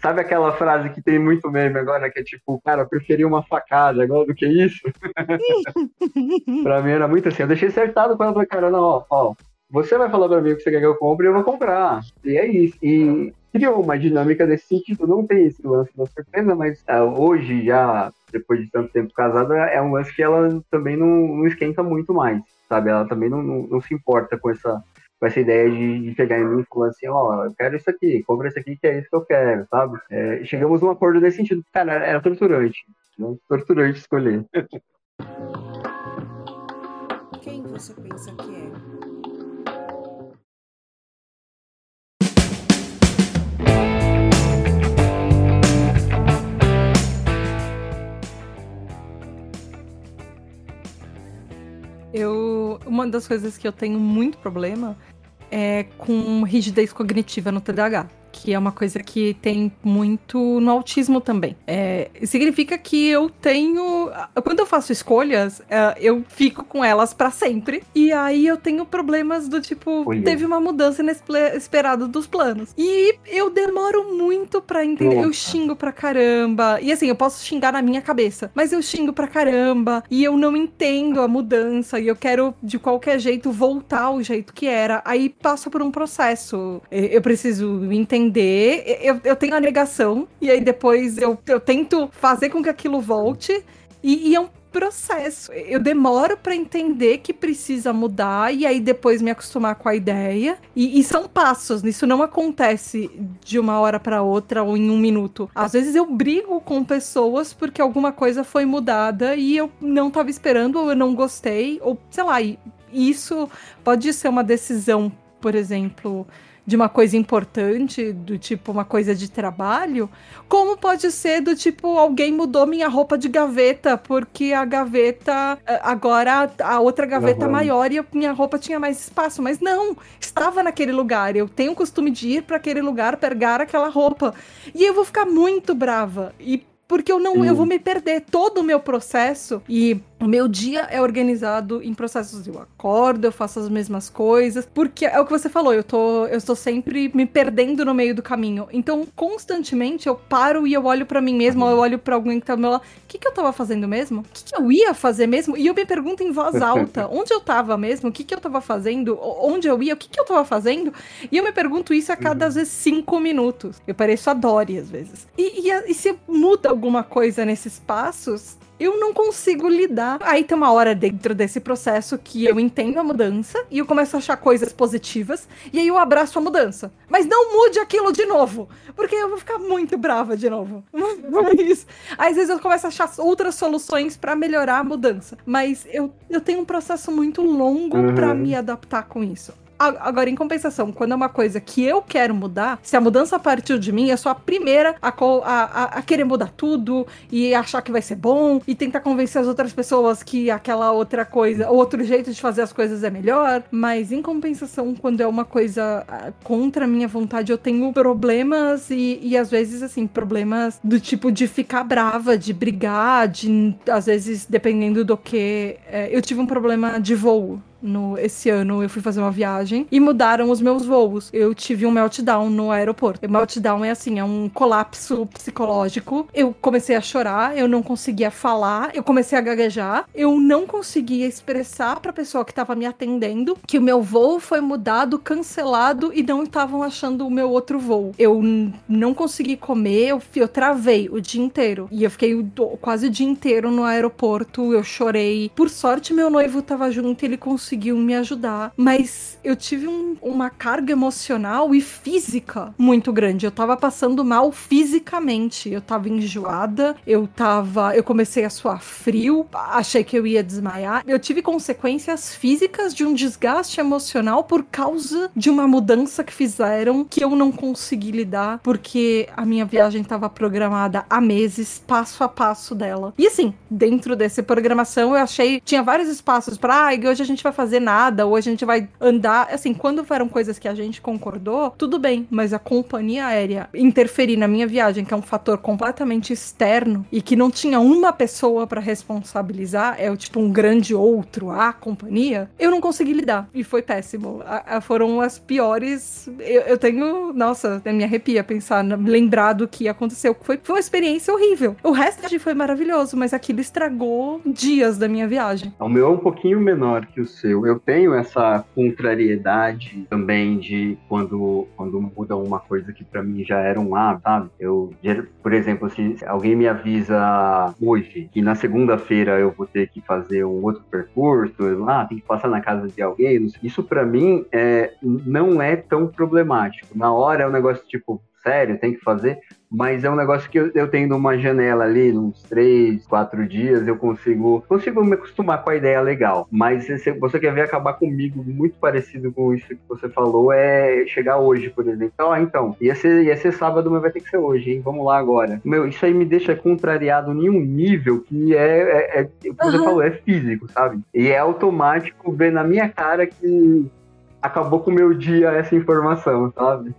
Sabe aquela frase que tem muito meme agora, que é tipo, cara, eu preferia uma facada agora do que isso? pra mim era muito assim. Eu deixei acertado com ela, falei, cara, não, ó, ó, você vai falar pra mim o que você quer que eu compre e eu vou comprar. E é isso. E criou uma dinâmica desse sentido. Não tem esse lance da surpresa, mas uh, hoje, já depois de tanto tempo casada, é um lance que ela também não, não esquenta muito mais, sabe? Ela também não, não, não, se importa com essa, com essa ideia de, de chegar em mim e falar assim, ó, oh, eu quero isso aqui, compra isso aqui que é isso que eu quero, sabe? É, chegamos a um acordo nesse sentido. Cara, era torturante. Né? Torturante escolher. Quem você pensa que é? Eu, uma das coisas que eu tenho muito problema é com rigidez cognitiva no TDAH que é uma coisa que tem muito no autismo também. É, significa que eu tenho. Quando eu faço escolhas, é, eu fico com elas para sempre. E aí eu tenho problemas do tipo, Olha. teve uma mudança inesperada dos planos. E eu demoro muito para entender. Nossa. Eu xingo pra caramba. E assim, eu posso xingar na minha cabeça, mas eu xingo pra caramba. E eu não entendo a mudança. E eu quero, de qualquer jeito, voltar ao jeito que era. Aí passa por um processo. Eu preciso entender entender, eu, eu tenho a negação, e aí depois eu, eu tento fazer com que aquilo volte, e, e é um processo. Eu demoro para entender que precisa mudar e aí depois me acostumar com a ideia. E, e são passos, isso não acontece de uma hora para outra ou em um minuto. Às vezes eu brigo com pessoas porque alguma coisa foi mudada e eu não estava esperando ou eu não gostei, ou sei lá, isso pode ser uma decisão, por exemplo, de uma coisa importante, do tipo uma coisa de trabalho, como pode ser do tipo alguém mudou minha roupa de gaveta porque a gaveta eh, agora a outra gaveta uhum. maior e a minha roupa tinha mais espaço, mas não, estava naquele lugar. Eu tenho o costume de ir para aquele lugar pegar aquela roupa. E eu vou ficar muito brava. E porque eu não, eu vou me perder todo o meu processo. E o meu dia é organizado em processos. Eu acordo, eu faço as mesmas coisas, porque é o que você falou, eu tô, eu estou sempre me perdendo no meio do caminho. Então, constantemente eu paro e eu olho para mim mesmo, ou eu olho para alguém que tá do meu lado. O que, que eu tava fazendo mesmo? O que, que eu ia fazer mesmo? E eu me pergunto em voz alta: onde eu tava mesmo? O que, que eu tava fazendo? Onde eu ia? O que, que eu tava fazendo? E eu me pergunto isso a cada, uhum. às vezes, cinco minutos. Eu pareço a Dory, às vezes. E, e, e se muda alguma coisa nesses passos, eu não consigo lidar. Aí tem uma hora dentro desse processo que eu entendo a mudança e eu começo a achar coisas positivas e aí eu abraço a mudança. Mas não mude aquilo de novo, porque eu vou ficar muito brava de novo. Mas às vezes eu começo a achar outras soluções para melhorar a mudança, mas eu, eu tenho um processo muito longo uhum. para me adaptar com isso. Agora, em compensação, quando é uma coisa que eu quero mudar, se a mudança partiu de mim, eu sou a primeira a, a, a, querer mudar tudo e achar que vai ser bom e tentar convencer as outras pessoas que aquela outra coisa, outro jeito de fazer as coisas é melhor. Mas, em compensação, quando é uma coisa ah, contra a minha vontade, eu tenho problemas e, e às vezes, assim, problemas do tipo de ficar brava, de brigar, de às vezes, dependendo do que. É, eu tive um problema de voo no esse ano eu fui fazer uma viagem e mudaram os meus voos. Eu tive um meltdown no aeroporto. O meltdown é assim, é um colapso psicológico. Eu comecei a chorar, eu não conseguia falar, eu comecei a gaguejar, eu não conseguia expressar para a pessoa que estava me atendendo que o meu voo foi mudado, cancelado e não estavam achando o meu outro voo. Eu não consegui comer, eu, eu travei o dia inteiro e eu fiquei quase o dia inteiro no aeroporto. Eu chorei. Por sorte, meu noivo estava junto, ele conseguiu conseguiu me ajudar, mas eu tive um, uma carga emocional e física muito grande. Eu tava passando mal fisicamente. Eu tava enjoada, eu tava. Eu comecei a suar frio, achei que eu ia desmaiar. Eu tive consequências físicas de um desgaste emocional por causa de uma mudança que fizeram que eu não consegui lidar, porque a minha viagem estava programada há meses, passo a passo dela. E assim, dentro dessa programação, eu achei. Tinha vários espaços para, ah, hoje a gente vai fazer nada, ou a gente vai andar. Assim, quando foram coisas que a gente concordou, tudo bem, mas a companhia aérea interferir na minha viagem, que é um fator completamente externo e que não tinha uma pessoa para responsabilizar, é tipo um grande outro, a companhia, eu não consegui lidar e foi péssimo. A, a, foram as piores. Eu, eu, tenho, nossa, me arrepia pensar, lembrar do que aconteceu. Foi, foi uma experiência horrível. O resto foi maravilhoso, mas aquilo estragou dias da minha viagem. O meu é um pouquinho menor que o seu eu, eu tenho essa contrariedade também de quando, quando muda uma coisa que para mim já era um hábito, sabe? Eu, por exemplo, se alguém me avisa hoje que na segunda-feira eu vou ter que fazer um outro percurso, ah, tem que passar na casa de alguém, isso para mim é, não é tão problemático. Na hora é um negócio tipo, sério, tem que fazer, mas é um negócio que eu, eu tendo uma janela ali, uns três, quatro dias, eu consigo consigo me acostumar com a ideia legal. Mas se você quer ver acabar comigo, muito parecido com isso que você falou, é chegar hoje, por exemplo. Então, ah, então, ia ser, ia ser sábado, mas vai ter que ser hoje, hein? Vamos lá agora. Meu, isso aí me deixa contrariado em um nível que é, é, é como uhum. você falou, é físico, sabe? E é automático ver na minha cara que acabou com o meu dia essa informação, sabe?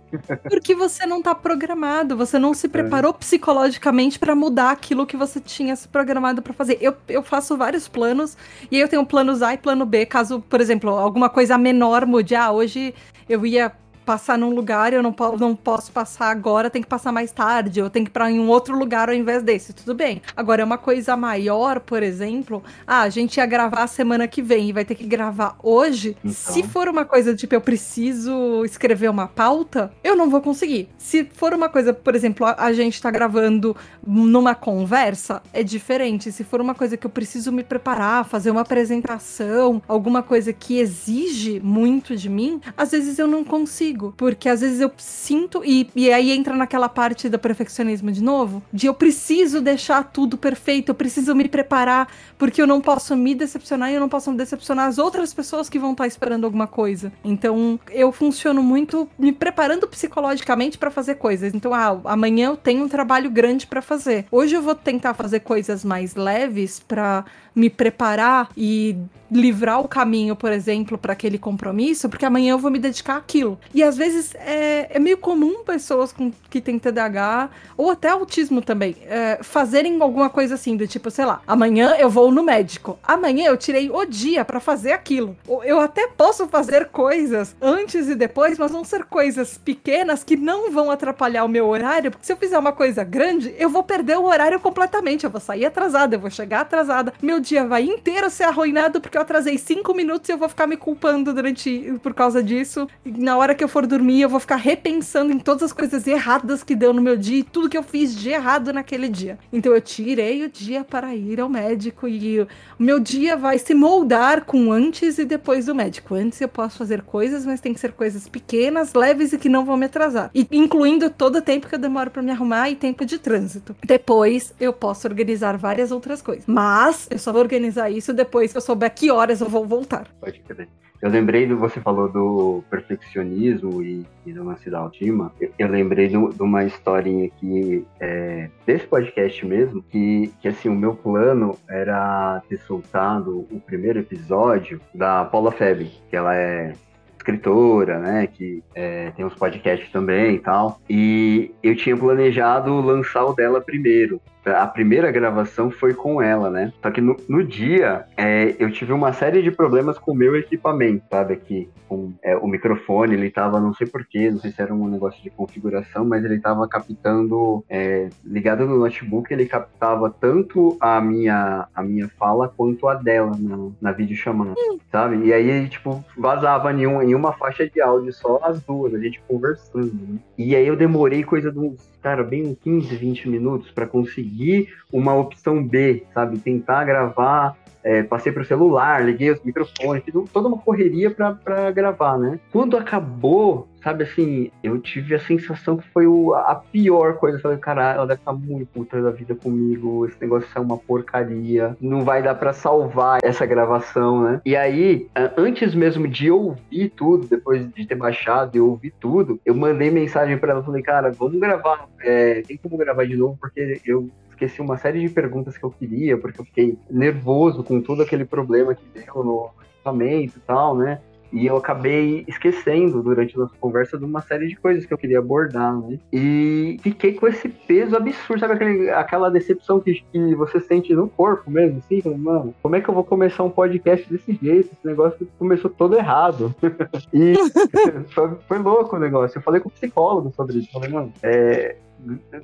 Porque você não tá programado, você não se preparou é. psicologicamente para mudar aquilo que você tinha se programado para fazer. Eu, eu faço vários planos e aí eu tenho planos A e plano B, caso, por exemplo, alguma coisa menor mude. Ah, hoje eu ia passar num lugar, eu não, po não posso passar agora, tem que passar mais tarde, eu tenho que ir pra em um outro lugar ao invés desse, tudo bem. Agora, é uma coisa maior, por exemplo, ah, a gente ia gravar semana que vem e vai ter que gravar hoje. Então. Se for uma coisa tipo, eu preciso escrever uma pauta, eu não vou conseguir. Se for uma coisa, por exemplo, a, a gente tá gravando numa conversa, é diferente. Se for uma coisa que eu preciso me preparar, fazer uma apresentação, alguma coisa que exige muito de mim, às vezes eu não consigo. Porque às vezes eu sinto, e, e aí entra naquela parte do perfeccionismo de novo, de eu preciso deixar tudo perfeito, eu preciso me preparar, porque eu não posso me decepcionar e eu não posso decepcionar as outras pessoas que vão estar esperando alguma coisa. Então, eu funciono muito me preparando psicologicamente para fazer coisas. Então, ah, amanhã eu tenho um trabalho grande para fazer. Hoje eu vou tentar fazer coisas mais leves para me preparar e livrar o caminho, por exemplo, para aquele compromisso, porque amanhã eu vou me dedicar àquilo. E às vezes é, é meio comum pessoas com, que têm TDAH, ou até autismo também, é, fazerem alguma coisa assim, do tipo, sei lá, amanhã eu vou no médico, amanhã eu tirei o dia para fazer aquilo. Eu até posso fazer coisas antes e depois, mas vão ser coisas pequenas que não vão atrapalhar o meu horário, porque se eu fizer uma coisa grande, eu vou perder o horário completamente, eu vou sair atrasada, eu vou chegar atrasada, meu dia vai inteiro ser arruinado porque eu atrasei cinco minutos e eu vou ficar me culpando durante por causa disso. E na hora que eu for dormir, eu vou ficar repensando em todas as coisas erradas que deu no meu dia e tudo que eu fiz de errado naquele dia. Então eu tirei o dia para ir ao médico e o meu dia vai se moldar com antes e depois do médico. Antes eu posso fazer coisas, mas tem que ser coisas pequenas, leves e que não vão me atrasar. E incluindo todo o tempo que eu demoro para me arrumar e tempo de trânsito. Depois eu posso organizar várias outras coisas. Mas eu só vou organizar isso depois que eu souber que horas eu vou voltar. Pode crer. Eu lembrei do você falou do perfeccionismo e, e do lance da autoestima. Eu, eu lembrei do- de uma historinha aqui é, desse podcast mesmo, que, que assim, o meu plano era ter soltado o primeiro episódio da Paula Feb, que ela é escritora, né, que é, tem uns podcasts também e tal. E eu tinha planejado lançar o dela primeiro. A primeira gravação foi com ela, né? Só que no, no dia é, eu tive uma série de problemas com o meu equipamento, sabe? Aqui, com é, o microfone, ele tava, não sei porquê, não sei se era um negócio de configuração, mas ele tava captando, é, ligado no notebook, ele captava tanto a minha, a minha fala quanto a dela na, na videochamada, sabe? E aí, tipo, vazava em, um, em uma faixa de áudio só as duas, a gente conversando, né? E aí eu demorei coisa de uns, cara, bem uns 15, 20 minutos pra conseguir uma opção B, sabe? Tentar gravar. É, passei pro celular, liguei os microfones, fiz toda uma correria pra gravar, né? Quando acabou, sabe assim, eu tive a sensação que foi o- a pior coisa. Eu falei, cara, ela deve estar muito puta da vida comigo, esse negócio é uma porcaria, não vai dar pra salvar essa gravação, né? E aí, antes mesmo de ouvir tudo, depois de ter baixado e ouvir tudo, eu mandei mensagem pra ela, falei, cara, vamos gravar, é, tem como gravar de novo, porque eu esqueci uma série de perguntas que eu queria, porque eu fiquei nervoso com todo aquele problema que deu no equipamento e tal, né? E eu acabei esquecendo durante a nossa conversa de uma série de coisas que eu queria abordar, né? E fiquei com esse peso absurdo, sabe aquele, aquela decepção que, que você sente no corpo mesmo, assim? Mano, como é que eu vou começar um podcast desse jeito? Esse negócio começou todo errado. e foi, foi louco o negócio. Eu falei com o psicólogo sobre isso. Falei, mano, é,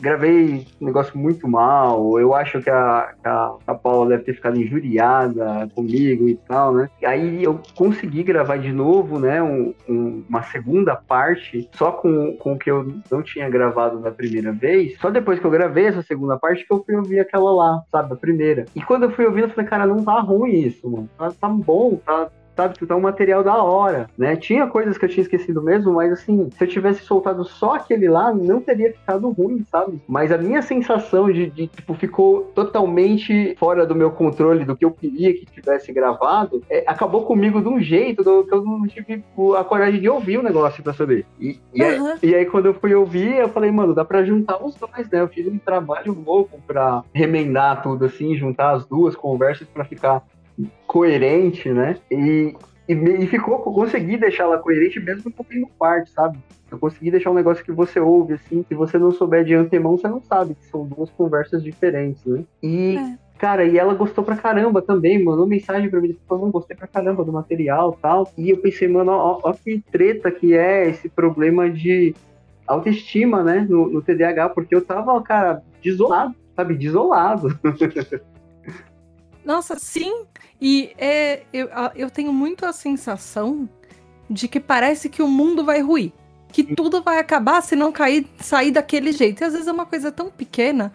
gravei um negócio muito mal. Eu acho que a, a, a Paula deve ter ficado injuriada comigo e tal, né? Aí eu consegui gravar de novo, né? um- um- uma segunda parte, só com, com o que eu não tinha gravado da primeira vez. Só depois que eu gravei essa segunda parte que eu fui ouvir aquela lá, sabe? A primeira. E quando eu fui ouvir, eu falei, cara, não tá ruim isso, mano. Tá, tá bom, tá, sabe, tá um material da hora, né? Tinha coisas que eu tinha esquecido mesmo, mas assim, se eu tivesse soltado só aquele lá, não teria ficado ruim, sabe? Mas a minha sensação de, de, tipo, ficou totalmente fora do meu controle, do que eu queria que tivesse gravado, é, acabou comigo de um jeito do, que eu não tive a coragem de ouvir o negócio pra saber. E, e, aí, Aham. e aí, quando eu fui ouvir, eu falei, mano, dá pra juntar os dois, né? Eu fiz um trabalho louco pra remendar tudo assim, juntar as duas conversas pra ficar coerente, né? E, e, e ficou, consegui deixar ela coerente mesmo um pouquinho no quarto, sabe? Eu consegui deixar um negócio que você ouve, assim, se você não souber de antemão, você não sabe que são duas conversas diferentes, né? E, É. cara, e ela gostou pra caramba também, mandou mensagem pra mim, falou, gostei pra caramba do material tal. E eu pensei, mano, ó, ó que treta que é esse problema de autoestima, né, no, no TDAH, porque eu tava, cara, desolado, sabe, desolado. Nossa, sim. E é, eu, eu tenho muito a sensação de que parece que o mundo vai ruir. Que tudo vai acabar se não cair, sair daquele jeito. E às vezes é uma coisa tão pequena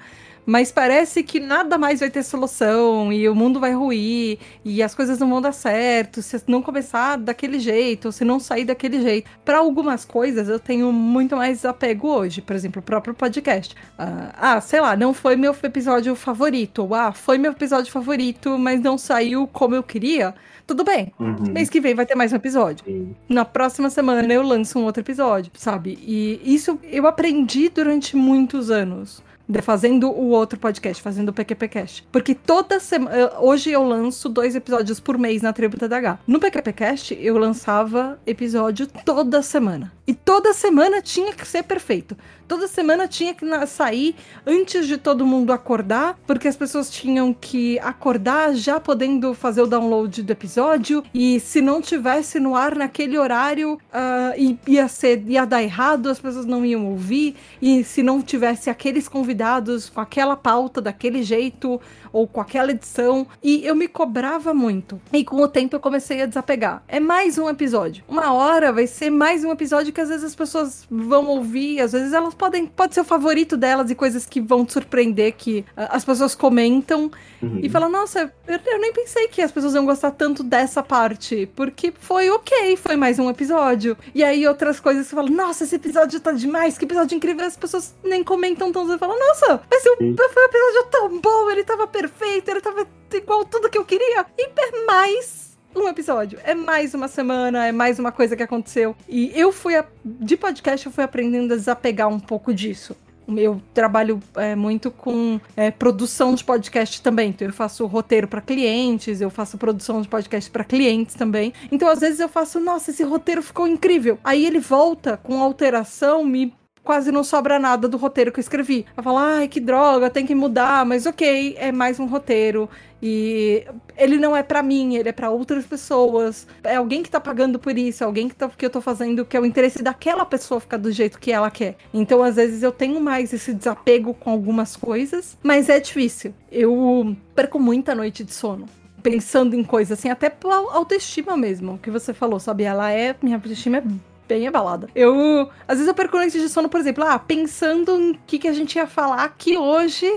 mas parece que nada mais vai ter solução e o mundo vai ruir e as coisas não vão dar certo se não começar daquele jeito, ou se não sair daquele jeito. Para algumas coisas eu tenho muito mais apego hoje, por exemplo, o próprio podcast. Uh, ah, sei lá, não foi meu episódio favorito. Ou, ah, foi meu episódio favorito, mas não saiu como eu queria tudo bem. Uhum. Mês que vem vai ter mais um episódio. Sim. Na próxima semana eu lanço um outro episódio, sabe? E isso eu aprendi durante muitos anos fazendo o outro podcast, fazendo o PQPcast. Porque toda semana. Hoje eu lanço dois episódios por mês na Tributa TDH. No PQPcast, eu lançava episódio toda semana. E toda semana tinha que ser perfeito. Toda semana tinha que sair antes de todo mundo acordar, porque as pessoas tinham que acordar já podendo fazer o download do episódio. E se não tivesse no ar naquele horário, uh, ia, ser, ia dar errado, as pessoas não iam ouvir. E se não tivesse aqueles convidados com aquela pauta daquele jeito, ou com aquela edição. E eu me cobrava muito. E com o tempo eu comecei a desapegar. É mais um episódio. Uma hora vai ser mais um episódio que às vezes as pessoas vão ouvir, às vezes elas podem. Pode ser o favorito delas e coisas que vão te surpreender, que uh, as pessoas comentam uhum. e falam: Nossa, eu, eu, nem pensei que as pessoas iam gostar tanto dessa parte. Porque foi ok, foi mais um episódio. E aí outras coisas você fala: Nossa, esse episódio tá demais, que episódio incrível. As pessoas nem comentam tão. Você fala: Nossa, mas foi um episódio tão bom, ele tava perfeito, ele tava igual tudo que eu queria. E é mais um episódio. É mais uma semana, é mais uma coisa que aconteceu. E eu fui, a, de podcast, eu fui aprendendo a desapegar um pouco disso. Eu trabalho é, muito com é, produção de podcast também. Então, eu faço roteiro para clientes, eu faço produção de podcast para clientes também. Então, às vezes, eu faço, nossa, esse roteiro ficou incrível. Aí ele volta com alteração, me quase não sobra nada do roteiro que eu escrevi. Eu falo, ai, que droga, tem que mudar, mas ok, é mais um roteiro. E ele não é para mim, ele é para outras pessoas. É alguém que tá pagando por isso, é alguém que, tá, que eu tô fazendo que é o interesse daquela pessoa ficar do jeito que ela quer. Então, às vezes, eu tenho mais esse desapego com algumas coisas, mas é difícil. Eu perco muita noite de sono pensando em coisas assim, até pela autoestima mesmo, que você falou, sabe? Ela é. Minha autoestima é bem abalada. Eu, às vezes eu perco noites de sono, por exemplo, ah, pensando em que, que a gente ia falar aqui hoje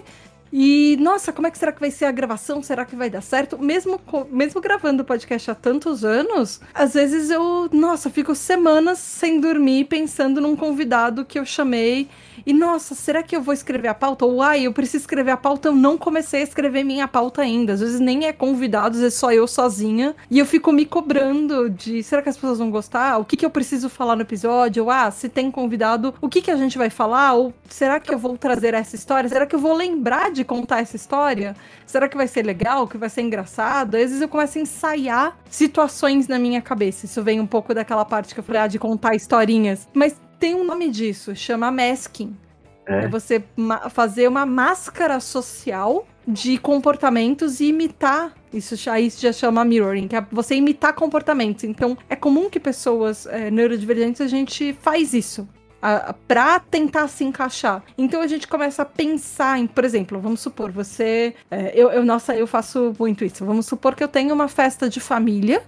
e, nossa, como é que será que vai ser a gravação? Será que vai dar certo? Mesmo, mesmo gravando podcast há tantos anos, às vezes eu, nossa, fico semanas sem dormir pensando num convidado que eu chamei e nossa, será que eu vou escrever a pauta? Ou ai, eu preciso escrever a pauta, eu não comecei a escrever minha pauta ainda. Às vezes nem é convidados, é só eu sozinha. E eu fico me cobrando de será que as pessoas vão gostar? O que, que eu preciso falar no episódio? Ou ah, se tem convidado, o que, que a gente vai falar? Ou será que eu vou trazer essa história? Será que eu vou lembrar de contar essa história? Será que vai ser legal? Que vai ser engraçado? Às vezes eu começo a ensaiar situações na minha cabeça. Isso vem um pouco daquela parte que eu falei, ah, de contar historinhas. Mas tem um nome disso, chama masking. É, é você fazer uma máscara social de comportamentos e imitar. Isso isso já chama mirroring, que é você imitar comportamentos. Então, é comum que pessoas é, neurodivergentes a gente faz isso. A, pra tentar se encaixar. Então a gente começa a pensar em, por exemplo, vamos supor, você. É, eu, eu, nossa, eu faço muito isso. Vamos supor que eu tenho uma festa de família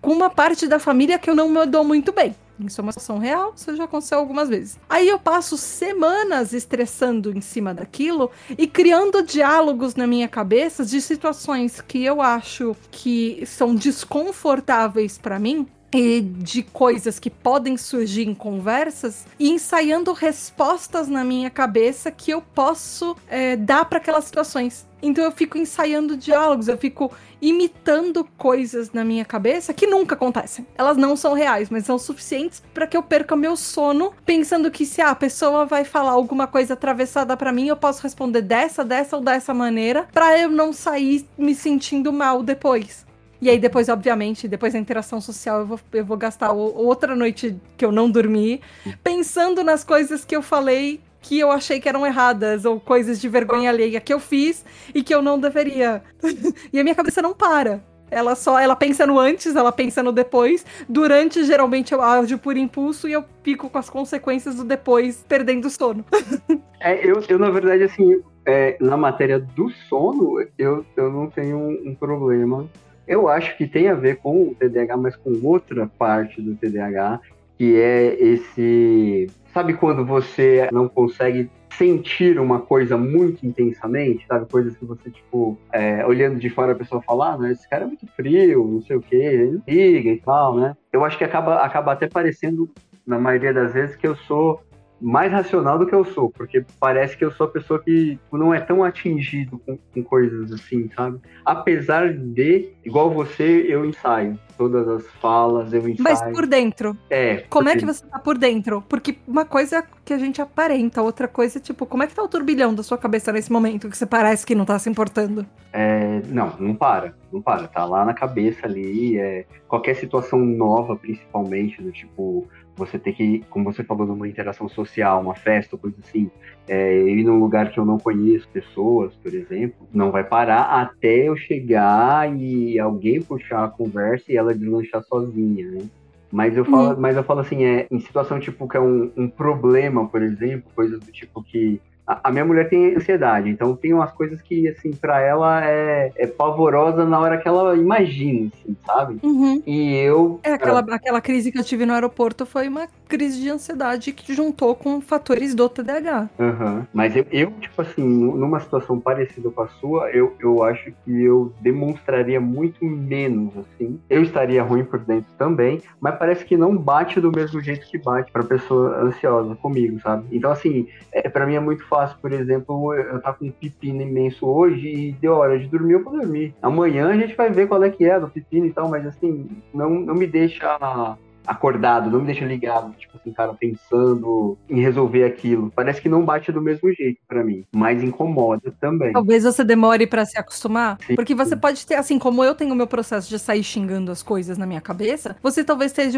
com uma parte da família que eu não me dou muito bem. Isso é uma situação real, isso já aconteceu algumas vezes. Aí eu passo semanas estressando em cima daquilo e criando diálogos na minha cabeça de situações que eu acho que são desconfortáveis para mim, e de coisas que podem surgir em conversas e ensaiando respostas na minha cabeça que eu posso é, dar para aquelas situações. Então eu fico ensaiando diálogos, eu fico imitando coisas na minha cabeça que nunca acontecem. Elas não são reais, mas são suficientes para que eu perca meu sono pensando que se a pessoa vai falar alguma coisa atravessada para mim, eu posso responder dessa, dessa ou dessa maneira, para eu não sair me sentindo mal depois. E aí depois, obviamente, depois da interação social, eu vou, eu vou gastar outra noite que eu não dormi, pensando nas coisas que eu falei que eu achei que eram erradas, ou coisas de vergonha alheia que eu fiz e que eu não deveria. e a minha cabeça não para. Ela só, ela pensa no antes, ela pensa no depois. Durante, geralmente, eu ajo por impulso e eu fico com as consequências do depois, perdendo o sono. É, eu, eu, na verdade, assim, é, na matéria do sono, eu, eu não tenho um, um problema. Eu acho que tem a ver com o TDAH, mas com outra parte do TDAH, que é esse. Sabe quando você não consegue sentir uma coisa muito intensamente, sabe? Coisas que você, tipo, é, olhando de fora a pessoa falar, né? Esse cara é muito frio, não sei o quê, ele liga e tal, né? Eu acho que acaba, acaba até parecendo, na maioria das vezes, que eu sou mais racional do que eu sou, porque parece que eu sou a pessoa que não é tão atingido com, com coisas assim, sabe? Apesar de, igual você, eu ensaio todas as falas, eu ensaio. Mas por dentro. É. Como porque... é que você tá por dentro? Porque uma coisa é que a gente aparenta, outra coisa é tipo, como é que tá o turbilhão da sua cabeça nesse momento que você parece que não tá se importando? É, não, não para, não para, tá lá na cabeça ali, é, qualquer situação nova, principalmente, do tipo, você ter que, como você falou, numa interação social, uma festa, coisa assim, é, ir num lugar que eu não conheço pessoas, por exemplo, não vai parar até eu chegar e alguém puxar a conversa e ela deslanchar sozinha, né? Mas eu falo, uhum. mas eu falo assim, é, em situação tipo que é um, um problema, por exemplo, coisas do tipo que a, minha mulher tem ansiedade, então tem umas coisas que, assim, para ela é, é pavorosa na hora que ela imagina, assim, sabe? Uhum. E eu. É, aquela, aquela crise que eu tive no aeroporto foi uma crise de ansiedade que juntou com fatores do TDAH. Uhum. Mas eu, eu, tipo assim, numa situação parecida com a sua, eu, eu acho que eu demonstraria muito menos, assim. Eu estaria ruim por dentro também, mas parece que não bate do mesmo jeito que bate pra pessoa ansiosa comigo, sabe? Então, assim, é, para mim é muito fácil, por exemplo, eu tá com um pepino imenso hoje e deu hora de dormir, eu vou dormir. Amanhã a gente vai ver qual é que é do pepino e tal, mas assim, não, não me deixa acordado, não me deixa ligado, tipo assim, cara, pensando em resolver aquilo. Parece que não bate do mesmo jeito para mim, mas incomoda também. Talvez você demore para se acostumar, sim, porque você pode ter, assim como eu tenho o meu processo de sair xingando as coisas na minha cabeça, você talvez tenha,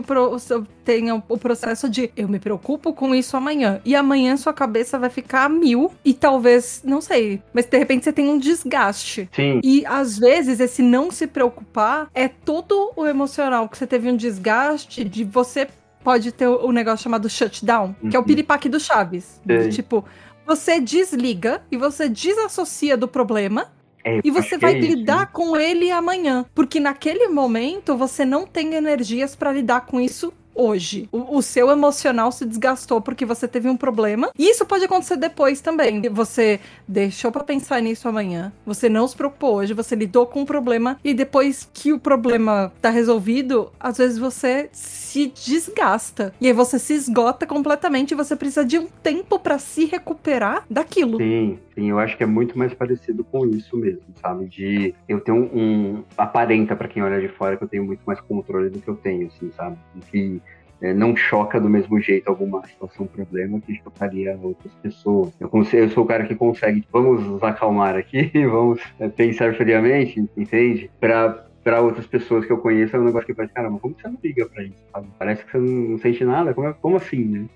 tenha o processo de eu me preocupo com isso amanhã, e amanhã sua cabeça vai ficar a mil, e talvez, não sei, mas de repente você tem um desgaste. Sim. E às vezes esse não se preocupar é todo o emocional que você teve um desgaste de você pode ter o um negócio chamado shutdown, uhum. que é o uhum. piripaque do Chaves. tipo, você desliga e você desassocia do problema é, e você vai é lidar com ele amanhã. Porque naquele momento você não tem energias para lidar com isso hoje. O, o, seu emocional se desgastou porque você teve um problema. E isso pode acontecer depois também. Você deixou para pensar nisso amanhã. Você não se preocupou hoje, você lidou com o problema e depois que o problema tá resolvido, às vezes você se desgasta. E aí você se esgota completamente e você precisa de um tempo para se recuperar daquilo. Sim, sim, eu acho que é muito mais parecido com isso mesmo, sabe? De eu tenho um, um aparenta para quem olha de fora que eu tenho muito mais controle do que eu tenho, assim, sabe? Que é, não choca do mesmo jeito alguma situação, problema que chocaria outras pessoas. Eu, eu sou o cara que consegue, vamos nos acalmar aqui, vamos é, pensar friamente, entende? Para para outras pessoas que eu conheço é um negócio que parece, caramba, como você não liga para isso? Sabe? Parece que você não, sente nada, como, como assim, né?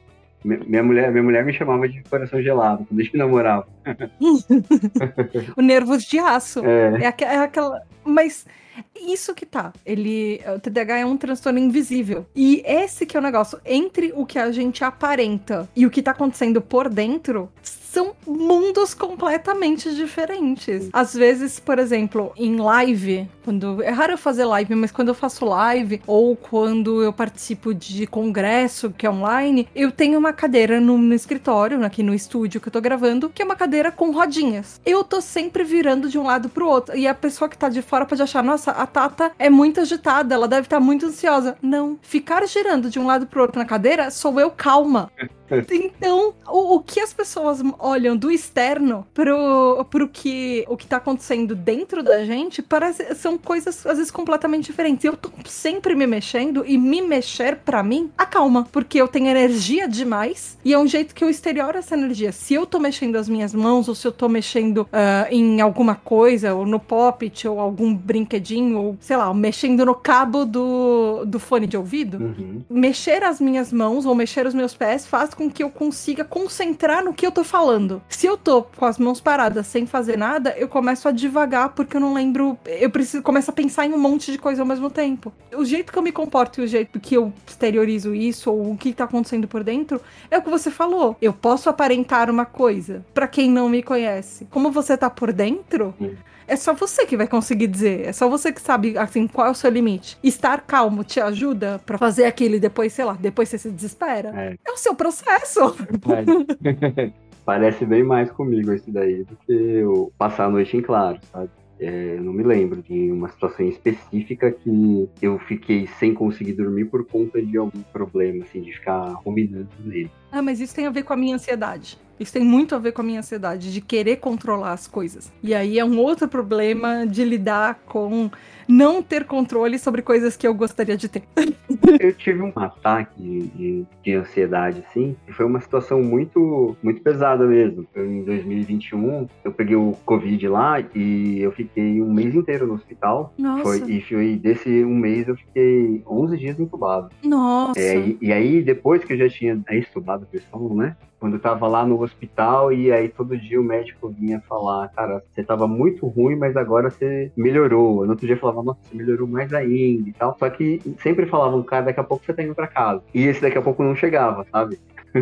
Minha mulher, minha mulher me chamava de coração gelado quando a gente namorava. o nervos de aço. É. É, é aquela. Mas isso que tá. Ele. O TDAH é um transtorno invisível. E esse que é o negócio. Entre o que a gente aparenta e o que tá acontecendo por dentro, são mundos completamente diferentes. Às vezes, por exemplo, em live, quando é raro eu fazer live, mas quando eu faço live ou quando eu participo de congresso que é online, eu tenho uma cadeira no, no escritório, aqui no estúdio que eu tô gravando, que é uma cadeira com rodinhas. Eu tô sempre virando de um lado pro outro e a pessoa que tá de fora pode achar, nossa, a Tata é muito agitada, ela deve estar tá muito ansiosa. Não, ficar girando de um lado pro outro na cadeira sou eu calma. Então, o, o, que as pessoas olham do externo pro, pro que o que tá acontecendo dentro da gente, parece são coisas às vezes completamente diferentes. Eu tô sempre me mexendo e me mexer para mim acalma, porque eu tenho energia demais e é um jeito que eu exterioro essa energia. Se eu tô mexendo as minhas mãos ou se eu tô mexendo uh, em alguma coisa, ou no poppet, ou algum brinquedinho, ou sei lá, mexendo no cabo do, do fone de ouvido, Uhum. mexer as minhas mãos ou mexer os meus pés faz com que eu consiga concentrar no que eu tô falando. Se eu tô com as mãos paradas sem fazer nada, eu começo a devagar porque eu não lembro. Eu preciso começo a pensar em um monte de coisa ao mesmo tempo. O jeito que eu me comporto e o jeito que eu exteriorizo isso ou o que tá acontecendo por dentro é o que você falou. Eu posso aparentar uma coisa para quem não me conhece. Como você tá por dentro, Sim. é só você que vai conseguir dizer. É só você que sabe, assim, qual é o seu limite. Estar calmo te ajuda pra fazer aquilo e depois, sei lá, depois você se desespera. É. É o seu processo. Mas- Parece bem mais comigo esse daí do que eu passar a noite em claro, sabe? É, eu não me lembro de uma situação específica que eu fiquei sem conseguir dormir por conta de algum problema, assim, de ficar ruminando nele. Ah, mas isso tem a ver com a minha ansiedade. Isso tem muito a ver com a minha ansiedade de querer controlar as coisas. E aí é um outro problema de lidar com não ter controle sobre coisas que eu gostaria de ter. Eu tive um ataque de, de- de ansiedade, assim, e foi uma situação muito, muito pesada mesmo. Eu, em 2021, eu peguei o Covid lá e eu fiquei um mês inteiro no hospital. Nossa. Foi, e foi desse um mês eu fiquei 11 dias entubado. Nossa. É, e, e aí, depois que eu já tinha estubado o pessoal, né? Quando eu tava lá no hospital e aí todo dia o médico vinha falar, cara, você tava muito ruim, mas agora você melhorou. No outro dia falava, nossa, você melhorou mais ainda e tal. Só que sempre falavam, cara, daqui a pouco você tá indo pra casa. E esse daqui a pouco não chegava, sabe? Hum.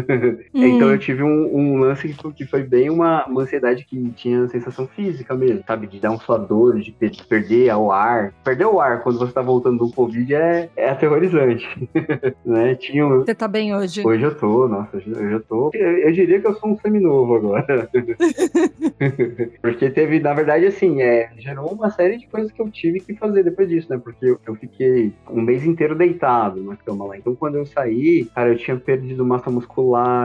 Então eu tive um, um lance que foi- bem uma, uma ansiedade que tinha sensação física mesmo, sabe? De dar um suador, de per- perder o ar. Perder o ar quando você tá voltando do Covid é, é aterrorizante, né? Tinha um, Você tá bem hoje? Hoje eu tô, nossa, hoje eu já tô. Eu, eu diria que eu sou um seminovo agora. Porque teve, na verdade, assim, é, gerou uma série de coisas que eu tive que fazer depois disso, né? Porque eu, eu fiquei um mês inteiro deitado na cama lá. Então, quando eu saí, cara, eu tinha perdido massa muscular,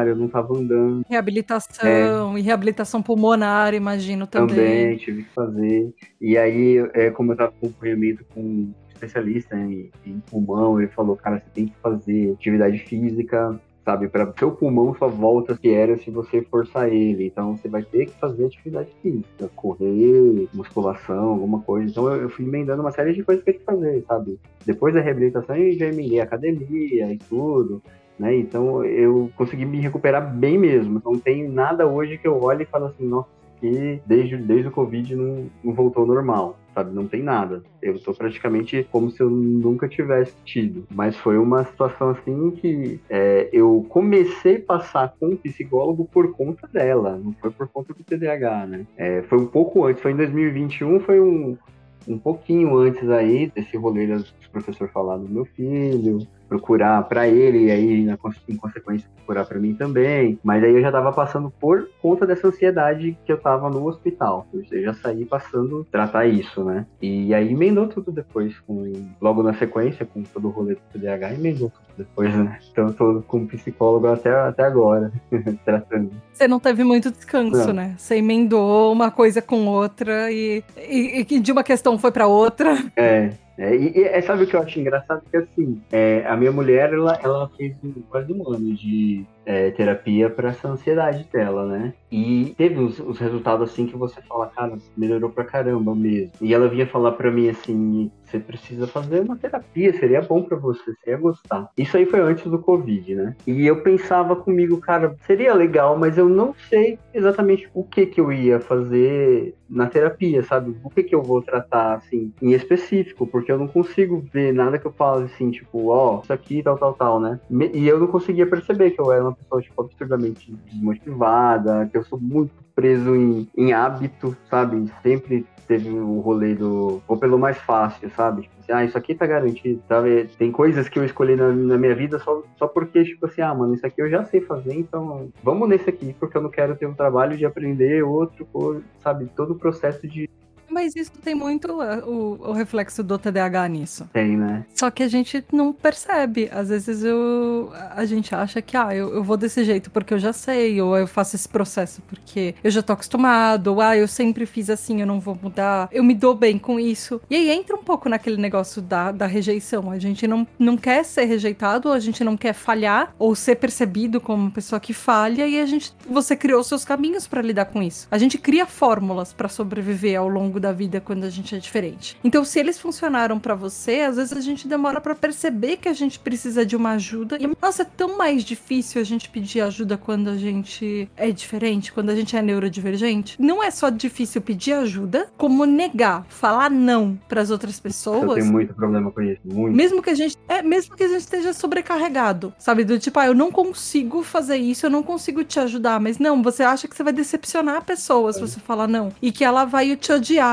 eu não tava andando Reabilitação e reabilitação pulmonar, imagino também. também, tive que fazer. E aí, é, como eu tava com acompanhamento com um especialista em, em pulmão, ele falou, cara, você tem que fazer atividade física, sabe? Para seu pulmão só volta que era se você forçar ele. Então você vai ter que fazer atividade física, correr, musculação, alguma coisa. Então eu, eu fui emendando uma série de coisas que eu tinha que fazer, sabe? Depois da reabilitação eu já emendei academia e tudo. Né? Então eu consegui me recuperar bem mesmo. Não tem nada hoje que eu olhe e falo assim, nossa, que desde, desde o Covid não, não voltou ao normal, sabe? Não tem nada. Eu tô praticamente como se eu nunca tivesse tido. Mas foi uma situação assim que é, eu comecei a passar com um psicólogo por conta dela, não foi por conta do TDAH, né? É, foi um pouco antes, foi em 2021, foi um, um pouquinho antes aí desse rolê do professor falar do meu filho, procurar para ele e aí na, em consequência procurar para mim também. Mas aí eu já tava passando por conta dessa ansiedade que eu tava no hospital. Eu já saí passando tratar isso, né? E aí emendou tudo depois com logo na sequência com todo o rolê do TDAH, emendou tudo depois, né? Então eu tô com psicólogo até até agora tratando. Você não teve muito descanso, Não. né? Você emendou uma coisa com outra e, e, e de uma questão foi pra outra. É, é, e, e é, sabe o que eu acho engraçado? Que assim, é, a minha mulher, ela, ela fez quase um ano de é, terapia para essa ansiedade dela, né? E teve os, os resultados assim que você fala, cara, melhorou pra caramba mesmo. E ela vinha falar pra mim assim, você precisa fazer uma terapia, seria bom pra você, você ia gostar. Isso aí foi antes do Covid, né? E eu pensava comigo, cara, seria legal, mas eu não sei exatamente o que que eu ia fazer na terapia, sabe? O que que eu vou tratar, assim, em específico, porque eu não consigo ver nada que eu falo assim, tipo, ó, isso aqui, tal, tal, tal, né? E eu não conseguia perceber que eu era uma pessoa, tipo, absurdamente desmotivada, que eu sou muito preso em, em hábito, sabe? Sempre teve o rolê do vou pelo mais fácil, sabe? Tipo assim, ah, isso aqui tá garantido, sabe? Tem coisas que eu escolhi na, na minha vida só, só porque, tipo assim, ah, mano, isso aqui eu já sei fazer, então vamos nesse aqui, porque eu não quero ter um trabalho de aprender outro, ou, sabe? Todo o processo de Mas isso tem muito uh, o, o reflexo do TDAH nisso. Tem, né? Só que a gente não percebe. Às vezes eu, a gente acha que, ah, eu, eu vou desse jeito porque eu já sei, ou eu faço esse processo porque eu já tô acostumado, ou ah, eu sempre fiz assim, eu não vou mudar, eu me dou bem com isso. E aí entra um pouco naquele negócio da, da rejeição. A gente não, não quer ser rejeitado, a gente não quer falhar, ou ser percebido como uma pessoa que falha, e a gente, você criou seus caminhos para lidar com isso. A gente cria fórmulas para sobreviver ao longo da vida quando a gente é diferente. Então, se eles funcionaram para você, às vezes a gente demora para perceber que a gente precisa de uma ajuda. E nossa, é tão mais difícil a gente pedir ajuda quando a gente é diferente, quando a gente é neurodivergente. Não é só difícil pedir ajuda, como negar, falar não para as outras pessoas. Eu tenho muito problema com isso, muito. Mesmo que a gente é, mesmo que a gente esteja sobrecarregado, sabe, do tipo, ah, eu não consigo fazer isso, eu não consigo te ajudar, mas não, você acha que você vai decepcionar a pessoa se é. você falar não e que ela vai te odiar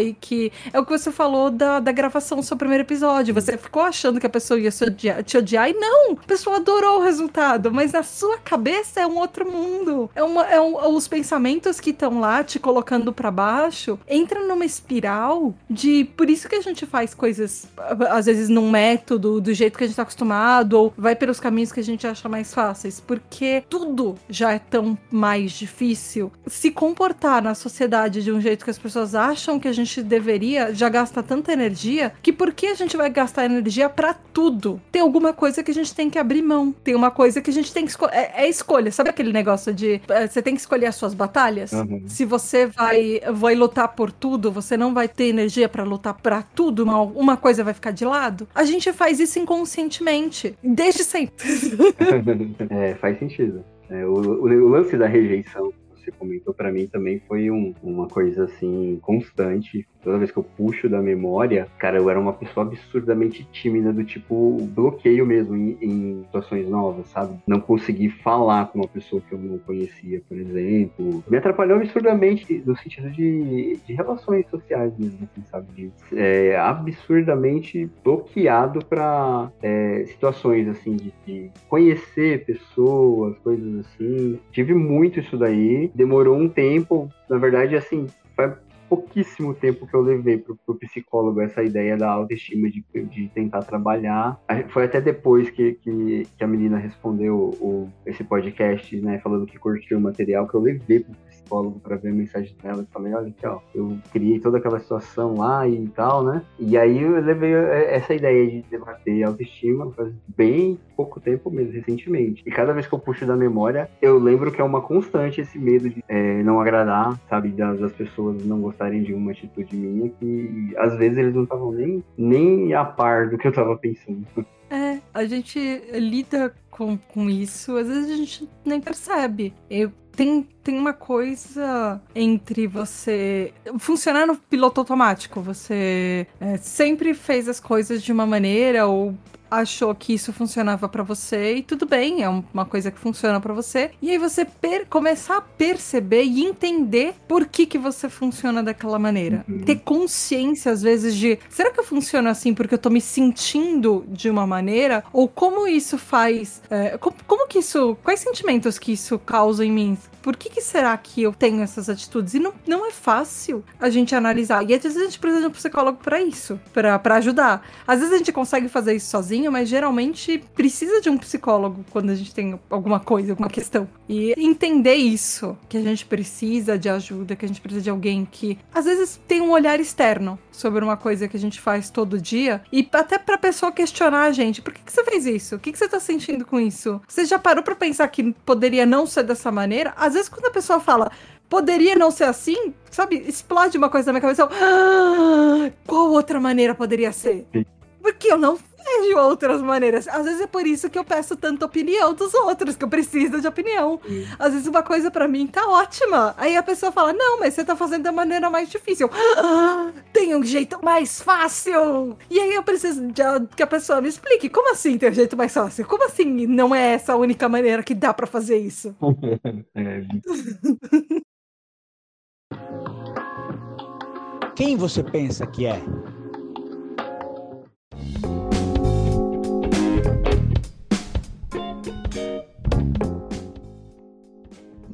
e que é o que você falou da, da gravação do seu primeiro episódio. Você ficou achando que a pessoa ia odiar, te odiar e não, a pessoa adorou o resultado, mas na sua cabeça é um outro mundo. É, uma, é um, os pensamentos que estão lá te colocando para baixo entra numa espiral de por isso que a gente faz coisas às vezes num método do jeito que a gente tá acostumado ou vai pelos caminhos que a gente acha mais fáceis, porque tudo já é tão mais difícil. Se comportar na sociedade de um jeito que as pessoas acham que a gente deveria já gasta tanta energia que por que a gente vai gastar energia para tudo? Tem alguma coisa que a gente tem que abrir mão. Tem uma coisa que a gente tem que escolher. É, é, escolha. Sabe aquele negócio de é, você tem que escolher as suas batalhas? Uhum. Se você vai, vai lutar por tudo, você não vai ter energia para lutar para tudo, uma, uma coisa vai ficar de lado. A gente faz isso inconscientemente, desde sempre. é, faz sentido. É, o, o, o lance da rejeição comentou para mim também foi um, uma coisa assim constante toda vez que eu puxo da memória, cara, eu era uma pessoa absurdamente tímida, do tipo bloqueio mesmo em, em situações novas, sabe? Não conseguir falar com uma pessoa que eu não conhecia, por exemplo. Me atrapalhou absurdamente no sentido de, de relações sociais mesmo, assim, sabe? De, é, absurdamente bloqueado para é, situações assim, de, de conhecer pessoas, coisas assim. Tive muito isso daí, demorou um tempo, na verdade, assim, pouquíssimo tempo que eu levei pro, pro psicólogo essa ideia da autoestima, de, de tentar trabalhar. Foi até depois que, que, que a menina respondeu o, esse podcast, né, falando que curtiu o material, que eu levei pro psicólogo para ver a mensagem dela e falei, olha aqui, ó, eu criei toda aquela situação lá e tal, né? E aí eu levei é, essa ideia de debater autoestima faz bem pouco tempo mesmo, recentemente. E cada vez que eu puxo da memória, eu lembro que é uma constante esse medo de é, não agradar, sabe, das, das, pessoas não gostarem de uma atitude minha, que às vezes eles não estavam nem, nem a par do que eu tava pensando. É, a gente lida com, com isso, às vezes a gente nem percebe. Eu tem, tem uma coisa entre você funcionar no piloto automático. Você é, sempre fez as coisas de uma maneira ou achou que isso funcionava para você e tudo bem, é uma coisa que funciona para você. E aí você começar a perceber e entender por que que você funciona daquela maneira. Uhum. Ter consciência às vezes de, será que eu funciono assim porque eu tô me sentindo de uma maneira ou como isso faz, é, como, como que isso, quais sentimentos que isso causa em mim? Por que, que será que eu tenho essas atitudes? E não, não é fácil a gente analisar. E às vezes a gente precisa de um psicólogo para isso, para ajudar. Às vezes a gente consegue fazer isso sozinho, mas geralmente precisa de um psicólogo quando a gente tem alguma coisa, alguma questão. E entender isso, que a gente precisa de ajuda, que a gente precisa de alguém que às vezes tem um olhar externo sobre uma coisa que a gente faz todo dia e até pra pessoa questionar a gente, por que, que você fez isso? O que, que você tá sentindo com isso? Você já parou para pensar que poderia não ser dessa maneira? Às vezes quando a pessoa fala, poderia não ser assim, sabe? Explode uma coisa na minha cabeça. Eu, ah, qual outra maneira poderia ser? Porque eu não vejo outras maneiras. Às vezes é por isso que eu peço tanta opinião dos outros, que eu preciso de opinião. Sim. Às vezes uma coisa para mim tá ótima. Aí a pessoa fala: Não, mas você tá fazendo da maneira mais difícil. Ah, tem um jeito mais fácil. E aí eu preciso de, que a pessoa me explique: Como assim tem um jeito mais fácil? Como assim não é essa a única maneira que dá para fazer isso? é. Quem você pensa que é?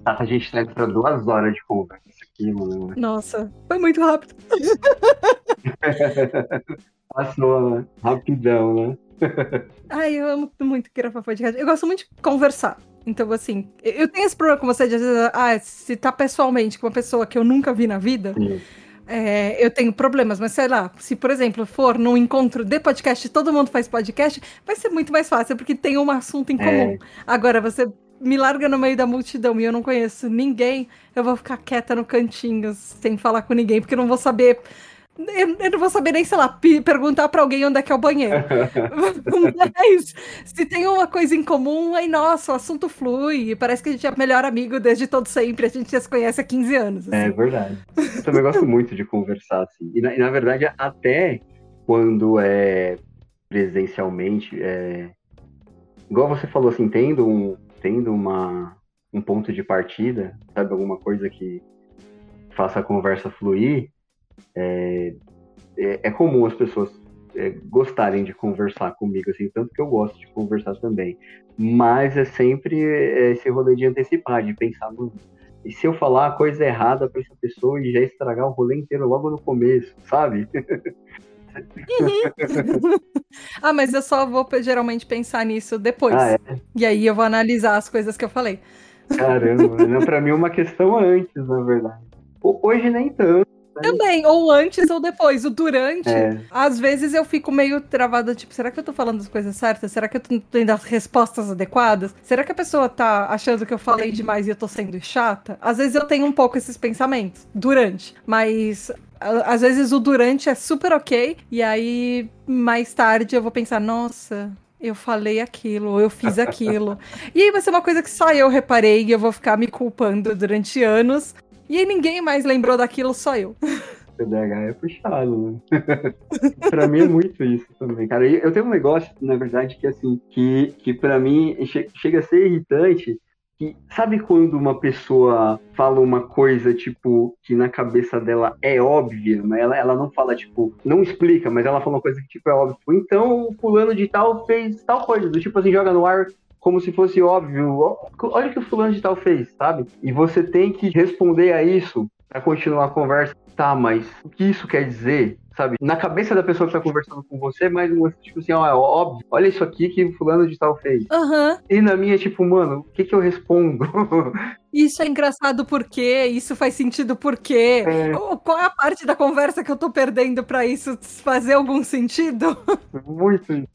A gente tá para duas horas de conversa. aquilo, né? Nossa, foi muito rápido. Passou, né? Rapidão, né? Ai, eu amo muito gravar podcast. Eu gosto muito de conversar. Então, assim, eu tenho esse problema com você de às vezes, ah, se tá pessoalmente com uma pessoa que eu nunca vi na vida, Sim. é, eu tenho problemas, mas sei lá, se por exemplo for num encontro de podcast, todo mundo faz podcast, vai ser muito mais fácil, porque tem um assunto em comum. É. Agora, você me larga no meio da multidão e eu não conheço ninguém, eu vou ficar quieta no cantinho, sem falar com ninguém, porque eu não vou saber. Eu, eu não vou saber nem, sei lá, pe- perguntar pra alguém onde é que é o banheiro. Mas se tem uma coisa em comum, aí, nossa, o assunto flui. Parece que a gente é melhor amigo desde todo sempre. A gente já se conhece há 15 anos. É assim. verdade. Eu também gosto muito de conversar, assim. E na, e, na verdade, até quando é presencialmente, é... igual você falou, assim, tendo, um, tendo uma, um ponto de partida, sabe, alguma coisa que faça a conversa fluir, é, é, é comum as pessoas é, gostarem de conversar comigo, assim, tanto que eu gosto de conversar também. Mas é sempre é, esse rolê de antecipar, de pensar, "Mano, e se eu falar a coisa errada pra essa pessoa e já estragar o rolê inteiro logo no começo, sabe? ah, mas eu só vou geralmente pensar nisso depois. Ah, é? E aí eu vou analisar as coisas que eu falei. Caramba, né? pra mim é uma questão antes, na verdade. Ho- Hoje nem tanto. Também, ou antes ou depois. O durante, É. às vezes eu fico meio travada, tipo, será que eu tô falando as coisas certas? Será que eu tô tendo as respostas adequadas? Será que a pessoa tá achando que eu falei demais e eu tô sendo chata? Às vezes eu tenho um pouco esses pensamentos, durante. Mas às vezes o durante é super ok, e aí mais tarde eu vou pensar, nossa. Eu falei aquilo, ou eu fiz aquilo. e aí vai ser uma coisa que só eu reparei e eu vou ficar me culpando durante anos. E aí ninguém mais lembrou daquilo, só eu. TDAH é puxado, né? pra mim é muito isso também, cara. Eu tenho um negócio, na verdade, que assim, que, que pra mim che- chega a ser irritante. Que, sabe quando uma pessoa fala uma coisa, tipo, que na cabeça dela é óbvia, mas ela, ela não fala, tipo, não explica, mas ela fala uma coisa que, tipo, é óbvia. Tipo, então o fulano de tal fez tal coisa, do tipo assim, joga no ar como se fosse óbvio. Olha o que o fulano de tal fez, sabe? E você tem que responder a isso pra continuar a conversa. Tá, mas o que isso quer dizer? Sabe? Na cabeça da pessoa que tá conversando com você, mas um tipo assim, ó, é óbvio. Olha isso aqui que fulano de tal fez. Aham. E na minha, tipo, mano, o que que eu respondo? Isso é engraçado porque, isso faz sentido porque. É. Qual é a parte da conversa que eu tô perdendo pra isso fazer algum sentido? Muito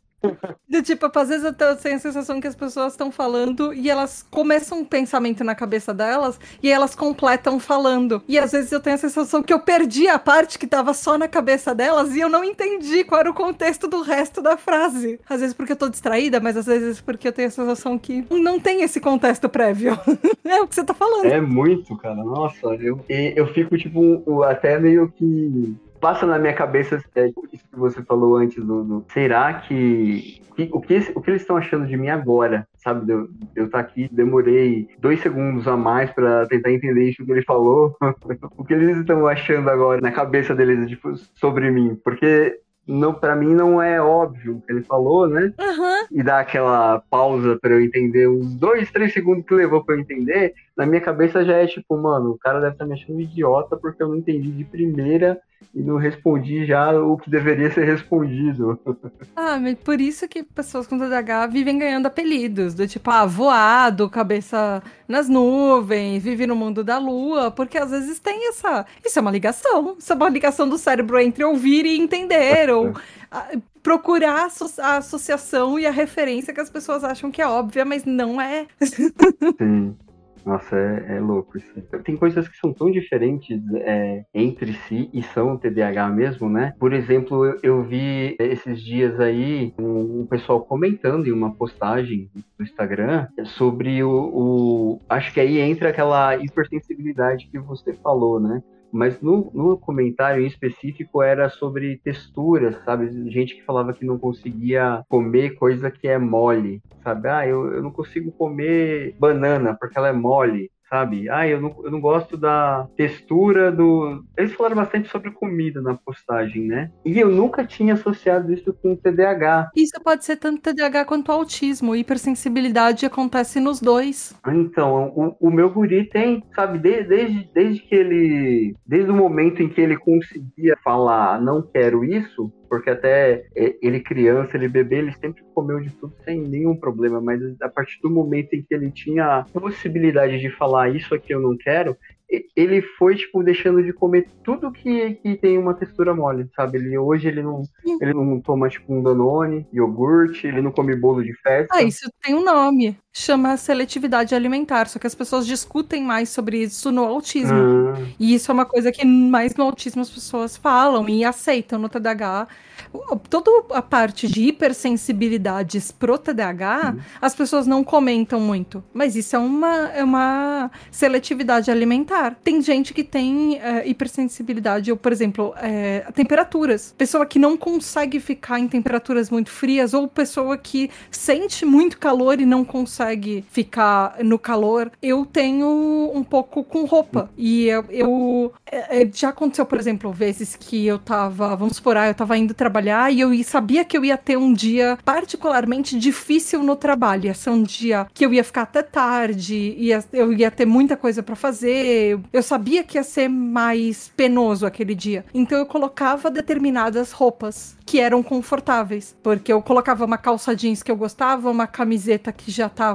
Do tipo, às vezes eu tenho a sensação que as pessoas estão falando e elas começam um pensamento na cabeça delas e elas completam falando. E às vezes eu tenho a sensação que eu perdi a parte que tava só na cabeça delas e eu não entendi qual era o contexto do resto da frase. Às vezes porque eu tô distraída, mas às vezes porque eu tenho a sensação que não tem esse contexto prévio. é o que você tá falando. É muito, cara. Nossa, eu, eu fico, tipo, até meio que. Passa na minha cabeça é, isso que você falou antes, do, será que, que- o que. O que eles estão achando de mim agora? Sabe? Eu, eu estar aqui, demorei dois segundos a mais pra tentar entender isso que ele falou. o que eles estão achando agora na cabeça deles, tipo, sobre mim? Porque. Não, para mim não é óbvio o que ele falou, né? Aham. e dar aquela pausa pra eu entender, uns dois, três segundos que levou pra eu entender, na minha cabeça já é tipo, mano, o cara deve estar me achando idiota porque eu não entendi de primeira e não respondi já o que deveria ser respondido. Ah, mas por isso que pessoas com TDAH vivem ganhando apelidos, do tipo, ah, voado, cabeça nas nuvens, vive no mundo da lua, porque às vezes tem essa. Isso é uma ligação. Isso é uma ligação do cérebro entre ouvir e entender, ou procurar a associação e a referência que as pessoas acham que é óbvia, mas não é. Sim. Nossa, é, é louco isso. Tem coisas que são tão diferentes é, entre si e são TDAH mesmo, né? Por exemplo, eu, eu vi esses dias aí um, um pessoal comentando em uma postagem do Instagram sobre o, o- Acho que aí entra aquela hipersensibilidade que você falou, né? Mas no, no comentário em específico era sobre texturas, sabe? Gente que falava que não conseguia comer coisa que é mole, sabe? Ah, eu, eu não consigo comer banana porque ela é mole, sabe? Ah, eu não, eu não gosto da textura do. Eles falaram bastante sobre comida na postagem, né? E eu nunca tinha associado isso com TDAH. Isso pode ser tanto TDAH quanto autismo. Hipersensibilidade acontece nos dois. Então, o, o meu guri tem, sabe, de- desde, desde que ele. Desde o momento em que ele conseguia falar, não quero isso, porque até ele criança, ele bebê, ele sempre comeu de tudo sem nenhum problema, mas a partir do momento em que ele tinha a possibilidade de falar isso aqui eu não quero, ele foi, tipo, deixando de comer tudo que, que tem uma textura mole, sabe? Ele, hoje ele não, ele não toma, tipo, um Danone, iogurte, ele não come bolo de festa. Ah, isso tem um nome. Chama seletividade alimentar. Só que as pessoas discutem mais sobre isso no autismo. Ah, E isso é uma coisa que mais no autismo as pessoas falam e aceitam no TDAH. Toda a parte de hipersensibilidades pro TDAH, as pessoas não comentam muito. Mas isso é uma, é uma seletividade alimentar. Tem gente que tem é, hipersensibilidade, ou, por exemplo, é, a temperaturas. Pessoa que não consegue ficar em temperaturas muito frias, ou pessoa que sente muito calor e não consegue ficar no calor. Eu tenho um pouco com roupa. E eu, eu- é, é, já aconteceu, por exemplo, vezes que eu tava, vamos supor, ah, eu tava indo trabalhar e eu sabia que eu ia ter um dia particularmente difícil no trabalho. Ia ser um dia que eu ia ficar até tarde, ia, eu ia ter muita coisa pra fazer. Eu sabia que ia ser mais penoso aquele dia. Então eu colocava determinadas roupas que eram confortáveis. Porque eu colocava uma calça jeans que eu gostava, uma camiseta que já tava,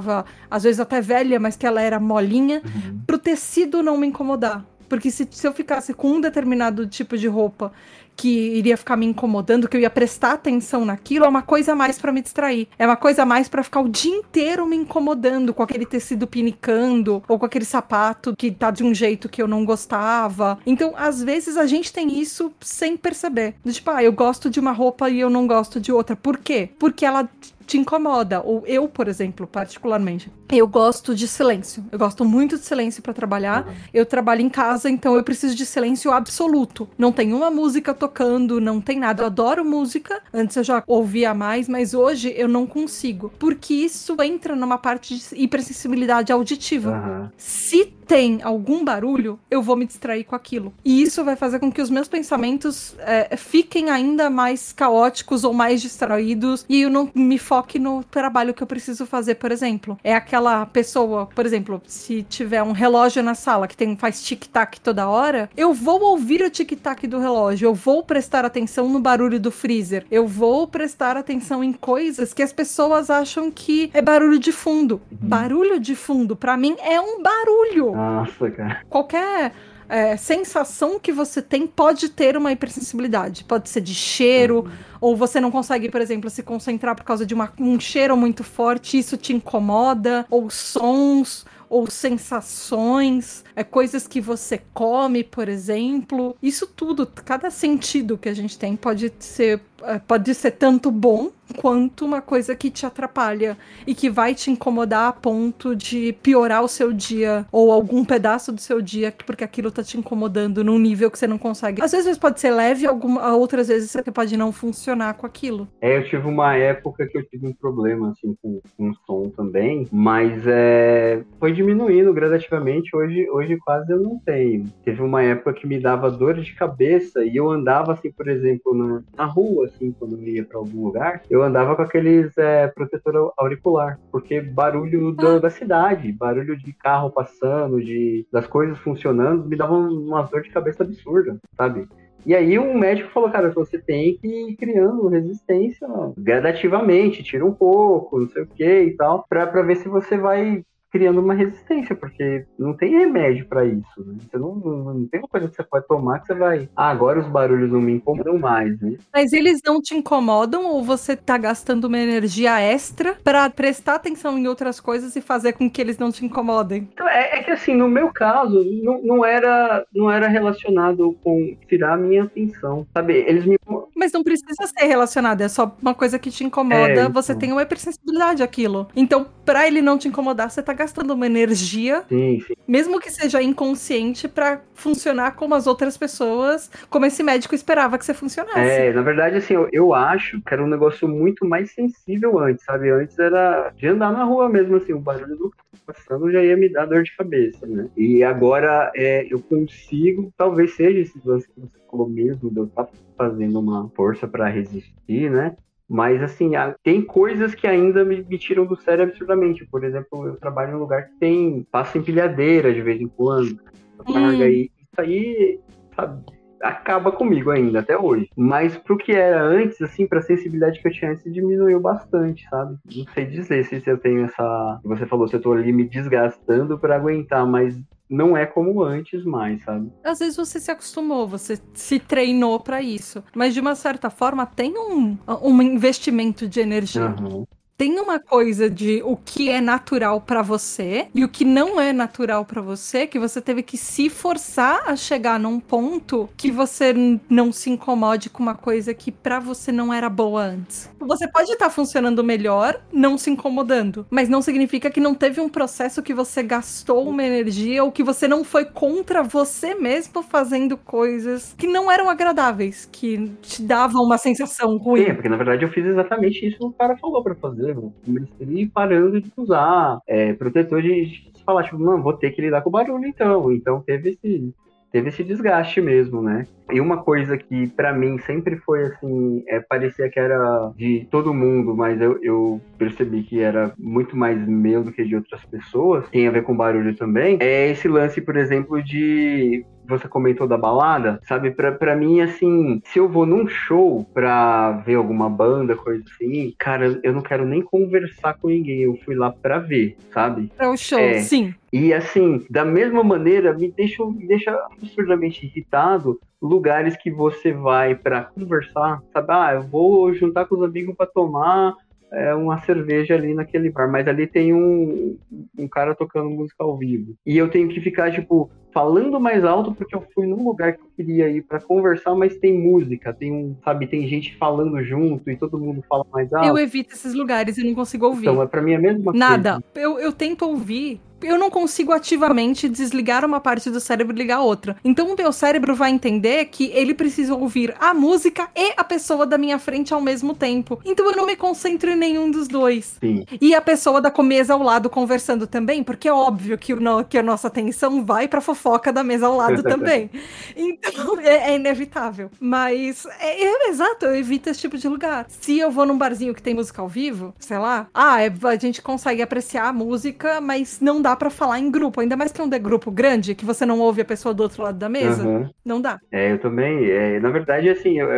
às vezes até velha, mas que ela era molinha, pro tecido não me incomodar. Porque se, se eu ficasse com um determinado tipo de roupa que iria ficar me incomodando, que eu ia prestar atenção naquilo, é uma coisa a mais pra me distrair. É uma coisa a mais pra ficar o dia inteiro me incomodando com aquele tecido pinicando ou com aquele sapato que tá de um jeito que eu não gostava. Então, às vezes a gente tem isso sem perceber. Tipo, ah, eu gosto de uma roupa e eu não gosto de outra. Por quê? Porque ela te incomoda. Ou eu, por exemplo, particularmente. Eu gosto de silêncio. Eu gosto muito de silêncio pra trabalhar. Eu trabalho em casa, então eu preciso de silêncio absoluto. Não tem uma música tocando, não tem nada. Eu adoro música. Antes eu já ouvia mais, mas hoje eu não consigo. Porque isso entra numa parte de hipersensibilidade auditiva. aham. Se tem algum barulho, eu vou me distrair com aquilo. E isso vai fazer com que os meus pensamentos é, fiquem ainda mais caóticos ou mais distraídos e eu não me foque no trabalho que eu preciso fazer, por exemplo. É aquela pessoa, por exemplo, se tiver um relógio na sala que tem, faz tic-tac toda hora, eu vou ouvir o tic-tac do relógio, eu vou prestar atenção no barulho do freezer, eu vou prestar atenção em coisas que as pessoas acham que é barulho de fundo. Barulho de fundo, pra mim, é um barulho Nossa, cara. qualquer é, sensação que você tem pode ter uma hipersensibilidade. Pode ser de cheiro, ou você não consegue, por exemplo, se concentrar por causa de uma- um cheiro muito forte, isso te incomoda, ou sons. Ou sensações, é, coisas que você come, por exemplo. Isso tudo, cada sentido que a gente tem pode ser, pode ser tanto bom quanto uma coisa que te atrapalha e que vai te incomodar a ponto de piorar o seu dia ou algum pedaço do seu dia porque aquilo tá te incomodando num nível que você não consegue. Às vezes pode ser leve, alguma, outras vezes você pode não funcionar com aquilo. É, eu tive uma época que eu tive um problema, assim, com, com som também, mas é, foi diminuindo gradativamente, hoje, hoje quase eu não tenho. Teve uma época que me dava dor de cabeça e eu andava, assim, por exemplo, na, na rua, assim, quando eu ia pra algum lugar, eu andava com aqueles é, protetor auricular, porque barulho do- da cidade, barulho de carro passando, de, das coisas funcionando, me dava uma dor de cabeça absurda, sabe? E aí um médico falou, cara, você tem que ir criando resistência gradativamente, tira um pouco, não sei o que e tal, pra, pra ver se você vai criando uma resistência, porque não tem remédio pra isso, né? Você não, não, não tem uma coisa que você pode tomar que você vai, ah, agora os barulhos não me incomodam mais, né? Mas eles não te incomodam ou você tá gastando uma energia extra pra prestar atenção em outras coisas e fazer com que eles não te incomodem? Então, é, é que assim, no meu caso, não, não, era, não era relacionado com tirar a minha atenção, sabe? Eles me Mas não precisa ser relacionado, é só uma coisa que te incomoda, É, então. você tem uma hipersensibilidade àquilo. Então, pra ele não te incomodar, você tá gastando uma energia, Sim, sim. mesmo que seja inconsciente, pra funcionar como as outras pessoas, como esse médico esperava que você funcionasse. É, na verdade, assim, eu, eu acho que era um negócio muito mais sensível antes, sabe? Antes era de andar na rua mesmo, assim, o barulho do passando já ia me dar dor de cabeça, né? E agora é, eu consigo, talvez seja esse lance que você falou mesmo, de eu estar fazendo uma força para resistir, né? Mas, assim, tem coisas que ainda me, me, tiram do sério absurdamente. Por exemplo, eu trabalho em um lugar que tem passa empilhadeira de vez em quando. Hum. E isso aí, sabe, acaba comigo ainda, até hoje. Mas pro que era antes, assim, pra sensibilidade que eu tinha antes, diminuiu bastante, sabe? Não sei dizer se eu tenho essa. Você falou, se eu tô ali me desgastando para aguentar, mas não é como antes mais, sabe? Às vezes você se acostumou, você se treinou para isso, mas de uma certa forma tem um, um investimento de energia. Uhum tem uma coisa de o que é natural para você e o que não é natural para você, que você teve que se forçar a chegar num ponto que você não se incomode com uma coisa que para você não era boa antes. Você pode estar tá funcionando melhor não se incomodando, mas não significa que não teve um processo que você gastou uma energia ou que você não foi contra você mesmo fazendo coisas que não eram agradáveis, que te davam uma sensação ruim. É, porque na verdade eu fiz exatamente isso que o cara falou para fazer Comecei parando de usar é, protetor de, de falar, tipo, não, vou ter que lidar com o barulho então. Então teve esse, teve esse desgaste mesmo, né? E uma coisa que para mim sempre foi assim, é, parecia que era de todo mundo, mas eu, eu, percebi que era muito mais meu do que de outras pessoas, tem a ver com barulho também, é esse lance, por exemplo, de você comentou da balada, sabe? Pra, pra mim, assim, se eu vou num show pra ver alguma banda, coisa assim, cara, eu não quero nem conversar com ninguém. Eu fui lá pra ver, sabe? Pra o show, é. sim. E assim, da mesma maneira, me deixa, me deixa absurdamente irritado lugares que você vai para conversar, sabe? Ah, eu vou juntar com os amigos para tomar é, uma cerveja ali naquele bar, mas ali tem um, um cara tocando música ao vivo. E eu tenho que ficar, tipo, falando mais alto porque eu fui num lugar que eu queria ir para conversar, mas tem música, tem um, sabe, tem gente falando junto e todo mundo fala mais alto. Eu evito esses lugares e não consigo ouvir. Então, é para mim a mesma Nada. coisa. Nada. Eu, eu tento ouvir eu não consigo ativamente desligar uma parte do cérebro e ligar outra. Então o meu cérebro vai entender que ele precisa ouvir a música e a pessoa da minha frente ao mesmo tempo. Então eu não me concentro em nenhum dos dois. Sim. E a pessoa da mesa ao lado conversando também, porque é óbvio que, o, que a nossa atenção vai pra fofoca da mesa ao lado também. Então é, é inevitável. Mas é, é, exato, eu evito esse tipo de lugar. Se eu vou num barzinho que tem música ao vivo, sei lá, ah, é, a gente consegue apreciar a música, mas não dá para falar em grupo, ainda mais que um grupo grande, que você não ouve a pessoa do outro lado da mesa. Uhum. Não dá. É, eu também. É, na verdade, assim, eu,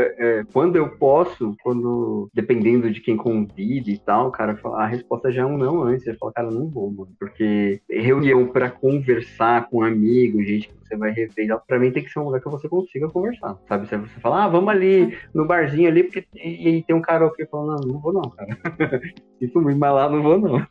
quando eu posso, quando dependendo de quem convide e tal, cara, a resposta já é um não antes. Eu falo, cara, não vou, mano. Porque reunião para conversar com amigos, gente que você vai rever, pra mim tem que ser um lugar que você consiga conversar, sabe? Se você falar, ah, vamos ali no barzinho ali, porque e, e tem um karaokê falando, não, não vou não, cara. Isso muito, mas lá não vou não.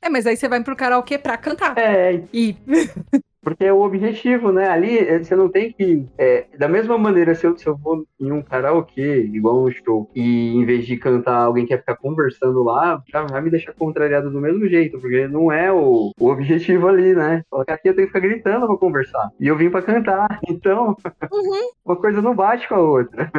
É, mas aí você vai pro karaokê pra cantar. É. E. Porque é o objetivo, né? Ali eh, você não tem que. É, da mesma maneira, se eu, se eu vou em um karaokê, igual um show, e em vez de cantar, alguém quer ficar conversando lá, já vai me deixar contrariado do mesmo jeito, porque não é o, o objetivo ali, né? Colocar aqui eu tenho que ficar gritando pra conversar. E eu vim pra cantar. Então, uhum. uma coisa não bate com a outra.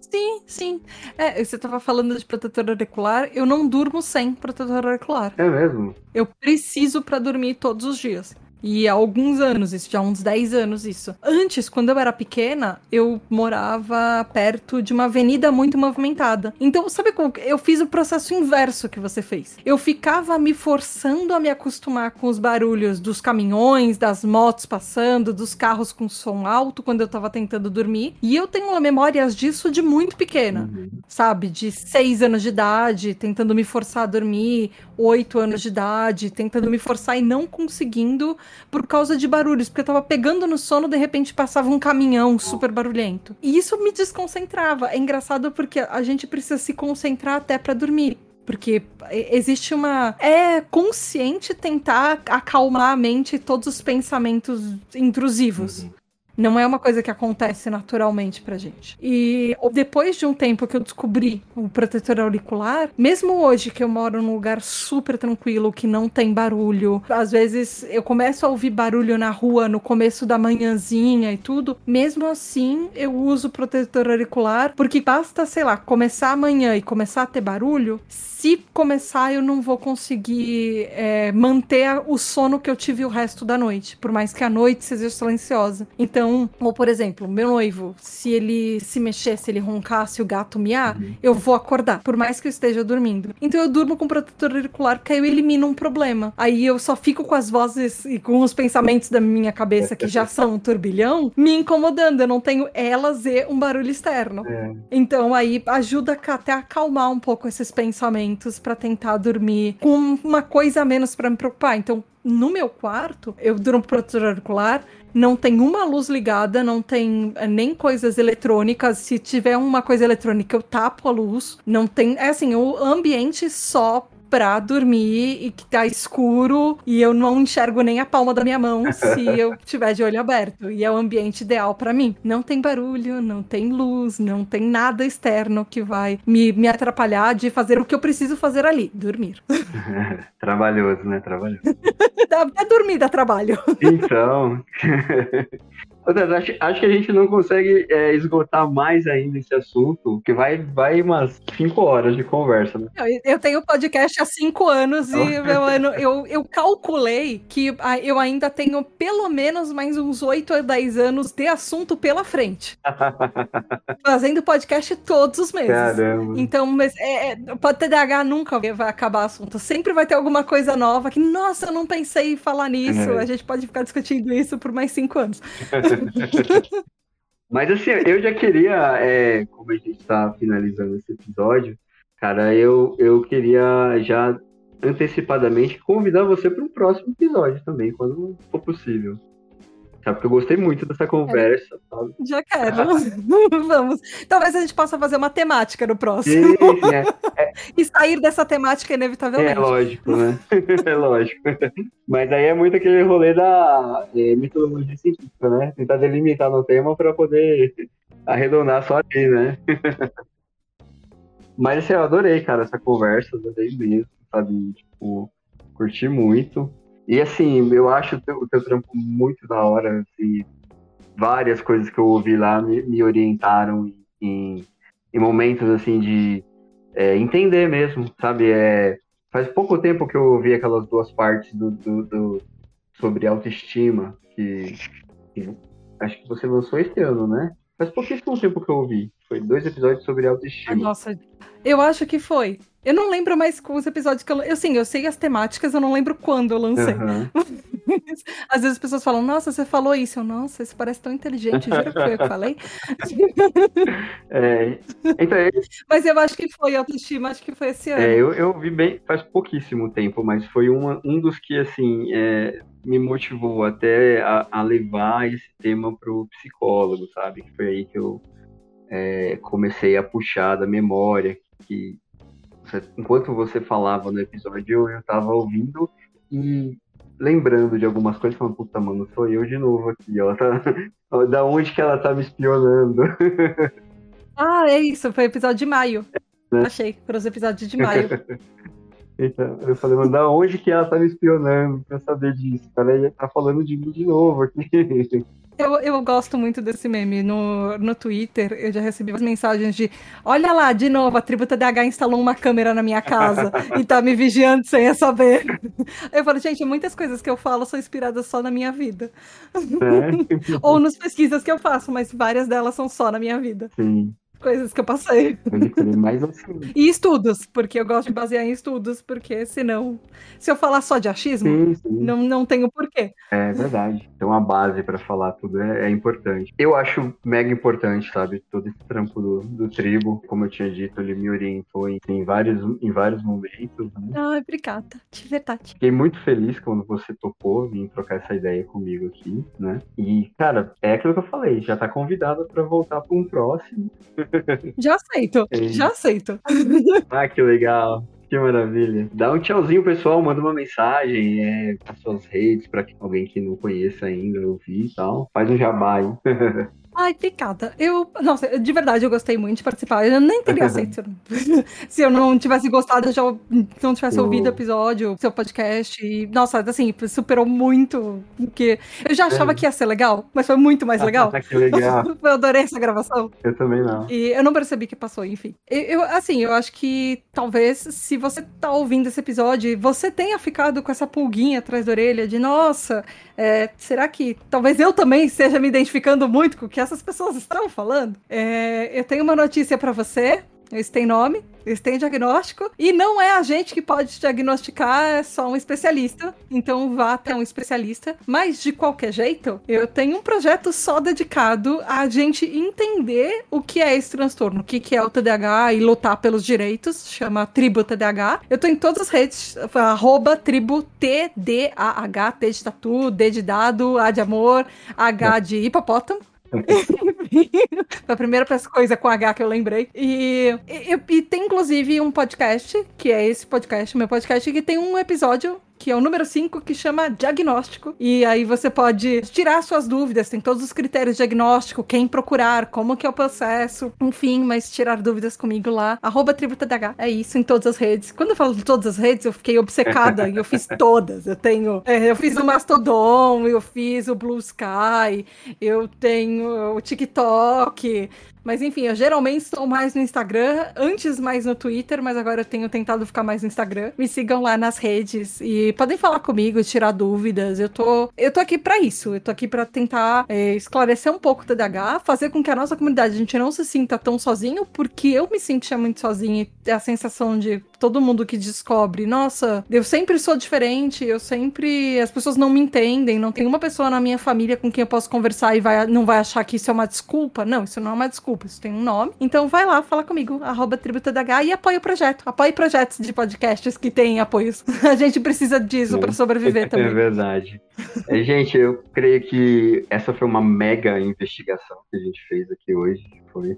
Sim, sim. É, você tava falando de protetor auricular, eu não durmo sem protetor auricular. É mesmo? Eu preciso para dormir todos os dias. E há alguns anos, isso já há uns 10 anos isso. Antes, quando eu era pequena, eu morava perto de uma avenida muito movimentada. Então, sabe como eu fiz o processo inverso que você fez? Eu ficava me forçando a me acostumar com os barulhos dos caminhões, das motos passando, dos carros com som alto quando eu tava tentando dormir. E eu tenho memórias disso de muito pequena, uhum. sabe? De 6 anos de idade, tentando me forçar a dormir, 8 anos de idade, tentando me forçar e não conseguindo por causa de barulhos, porque eu tava pegando no sono, de repente passava um caminhão super barulhento. E isso me desconcentrava. É engraçado porque a gente precisa se concentrar até para dormir. Porque existe uma. É consciente tentar acalmar a mente todos os pensamentos intrusivos. Uhum. Não é uma coisa que acontece naturalmente pra gente. E depois de um tempo que eu descobri o protetor auricular, mesmo hoje que eu moro num lugar super tranquilo, que não tem barulho, às vezes eu começo a ouvir barulho na rua no começo da manhãzinha e tudo, mesmo assim eu uso protetor auricular, porque basta, sei lá, começar amanhã e começar a ter barulho, se começar, eu não vou conseguir é, manter o sono que eu tive o resto da noite, por mais que a noite seja silenciosa. Então, ou por exemplo, meu noivo, se ele se mexer, se ele roncar, se o gato miar, uhum. eu vou acordar, por mais que eu esteja dormindo. Então eu durmo com protetor auricular, porque aí eu elimino um problema. Aí eu só fico com as vozes e com os pensamentos da minha cabeça, que já são um turbilhão, me incomodando. Eu não tenho elas e um barulho externo. É. Então aí ajuda até a acalmar um pouco esses pensamentos para tentar dormir com uma coisa a menos para me preocupar. Então, no meu quarto, eu durmo protetor auricular, não tem uma luz ligada, não tem eh, nem coisas eletrônicas. Se tiver uma coisa eletrônica, eu tapo a luz. Não tem. É assim, o ambiente só pra dormir e que tá escuro e eu não enxergo nem a palma da minha mão se eu tiver de olho aberto. E é o ambiente ideal para mim. Não tem barulho, não tem luz, não tem nada externo que vai me, me atrapalhar de fazer o que eu preciso fazer ali, dormir. Trabalhoso, né? Trabalhoso. é dormir dá trabalho. Então. Acho, acho que a gente não consegue é, esgotar mais ainda esse assunto, que vai, vai umas cinco horas de conversa, né? Eu, eu tenho podcast há cinco anos e meu ano, eu, eu calculei que eu ainda tenho pelo menos mais uns oito a dez anos de assunto pela frente. Fazendo podcast todos os meses. Caramba. Então, mas é, é, pode TDAH nunca vai acabar assunto. Sempre vai ter alguma coisa nova que, nossa, eu não pensei em falar nisso. É. A gente pode ficar discutindo isso por mais cinco anos. Mas assim, eu já queria, é, como a gente está finalizando esse episódio, cara, eu, eu queria já antecipadamente convidar você para um próximo episódio também, quando for possível. Sabe, porque eu gostei muito dessa conversa. Sabe? Já quero. Vamos. Talvez a gente possa fazer uma temática no próximo. Sim, é, é. e sair dessa temática inevitavelmente. É lógico, né? é lógico. Mas aí é muito aquele rolê da é, mitologia científica, né? Tentar delimitar no tema para poder arredondar só ali, né? Mas assim, eu adorei, cara, essa conversa, adorei mesmo, sabe? Tipo, curti muito. E assim, eu acho o teu, teu trampo muito da hora, assim, várias coisas que eu ouvi lá me, me orientaram em, em, momentos assim de é, entender mesmo, sabe? É, faz pouco tempo que eu ouvi aquelas duas partes do, do, do sobre autoestima, que, que, acho que você lançou este ano, né? Faz pouquíssimo tempo que eu ouvi. Foi dois episódios sobre autoestima. Nossa, eu acho que foi. Eu não lembro mais com os episódios que eu. Eu sim, eu sei as temáticas, eu não lembro quando eu lancei. Uhum. Às vezes as pessoas falam, nossa, você falou isso. Eu, nossa, isso parece tão inteligente, juro que foi eu que falei. É, então, é mas eu acho que foi autoestima, acho que foi esse ano. É, eu, eu vi bem faz pouquíssimo tempo, mas foi uma, um dos que, assim, é, me motivou até a, a levar esse tema pro psicólogo, sabe? Que foi aí que eu é, comecei a puxar da memória, que enquanto você falava no episódio, eu estava ouvindo e lembrando de algumas coisas, falando, puta, mano, sou eu de novo aqui, ó. Tá, da onde que ela tá me espionando? Ah, é isso, foi episódio de maio. É, Achei, foram os episódios de maio. então, eu falei, mano, da onde que ela tá me espionando pra saber disso? Ela tá falando de mim de novo aqui. Eu, eu gosto muito desse meme. No, no Twitter, eu já recebi umas mensagens de: Olha lá, de novo, a tribo TDH instalou uma câmera na minha casa e tá me vigiando sem eu saber. Eu falo, gente, muitas coisas que eu falo são inspiradas só na minha vida. É. Ou nas pesquisas que eu faço, mas várias delas são só na minha vida. Sim coisas que eu passei. Mais assim. E estudos, porque eu gosto de basear em estudos, porque senão, se eu falar só de achismo, sim, sim. Não, não tenho porquê. É verdade. Então a base para falar tudo é, é, importante. Eu acho mega importante, sabe? Todo esse trampo do, do tribo, como eu tinha dito, ele me orientou em, em vários, em vários momentos. Né? Ah, obrigada, de verdade. Fiquei muito feliz quando você topou vir trocar essa ideia comigo aqui, né? E, cara, é aquilo que eu falei, já tá convidada para voltar para um próximo. Já aceito, é. já aceito. Ah, que legal. Que maravilha. Dá um tchauzinho, pessoal. Manda uma mensagem, é, as suas redes, pra alguém que não conheça ainda ouvir e tal. Faz um jabá aí. Ai, picada. Eu, nossa, de verdade, eu gostei muito de participar. Eu nem teria aceito se eu não, se eu não tivesse gostado, já não tivesse ouvido o episódio, seu podcast. E, nossa, assim, superou muito. Porque eu já achava É. que ia ser legal, mas foi muito mais legal. que legal. Eu adorei essa gravação. Eu também não. E eu não percebi que passou, enfim. Eu, eu, assim, eu acho que talvez, se você tá ouvindo esse episódio, você tenha ficado com essa pulguinha atrás da orelha de, nossa, é, será que talvez eu também esteja me identificando muito com o que essas pessoas estão falando? É, eu tenho uma notícia pra você. Esse tem nome, esse tem diagnóstico, e não é a gente que pode diagnosticar, é só um especialista. Então vá até um especialista. Mas de qualquer jeito, eu tenho um projeto só dedicado a gente entender o que é esse transtorno, o que, que é o TDAH e lutar pelos direitos, chama Tribo TDAH. Eu tô em todas as redes, arroba tribo TDAH, T de tatu, D de dado, A de amor, H de hipopótamo. Foi a primeira coisa com H que eu lembrei. E, e, e tem, inclusive, um podcast, que é esse podcast, meu podcast, que tem um episódio que é o número 5, que chama Diagnóstico. E aí você pode tirar suas dúvidas, tem todos os critérios de diagnóstico, quem procurar, como que é o processo, enfim, mas tirar dúvidas comigo lá. Arroba TribuTDH. É isso em todas as redes. Quando eu falo de todas as redes, eu fiquei obcecada e eu fiz todas. Eu tenho. é, eu fiz o Mastodon, eu fiz o Blue Sky, eu tenho o TikTok. Mas enfim, eu geralmente estou mais no Instagram, antes mais no Twitter, mas agora eu tenho tentado ficar mais no Instagram. Me sigam lá nas redes e podem falar comigo, tirar dúvidas. Eu tô, eu tô aqui pra isso. Eu tô aqui pra tentar é, esclarecer um pouco o TDAH, fazer com que a nossa comunidade a gente não se sinta tão sozinho, porque eu me sentia muito sozinha e a sensação de todo mundo que descobre, nossa, eu sempre sou diferente, eu sempre as pessoas não me entendem, não tem uma pessoa na minha família com quem eu posso conversar e vai, não vai achar que isso é uma desculpa. Não, isso não é uma desculpa, isso tem um nome. Então vai lá, fala comigo, arroba e apoia o projeto. Apoie projetos de podcasts que têm apoios. A gente precisa disso pra sobreviver É também. verdade. É, gente, eu creio que essa foi uma mega investigação que a gente fez aqui hoje. Foi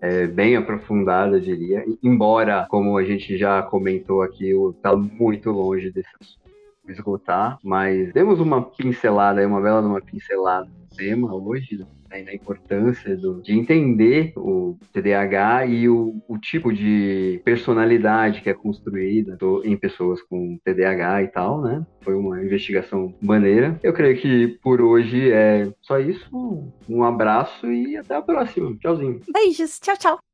é, bem aprofundada, eu diria. Embora, como a gente já comentou aqui, está muito longe desse esgotar, mas demos uma pincelada, uma bela uma pincelada tema hoje, né, na importância do, de entender o TDAH e o, o tipo de personalidade que é construída em pessoas com TDAH e tal, né? Foi uma investigação maneira. Eu creio que por hoje é só isso. Um abraço e até a próxima. Tchauzinho. Beijos, tchau, tchau.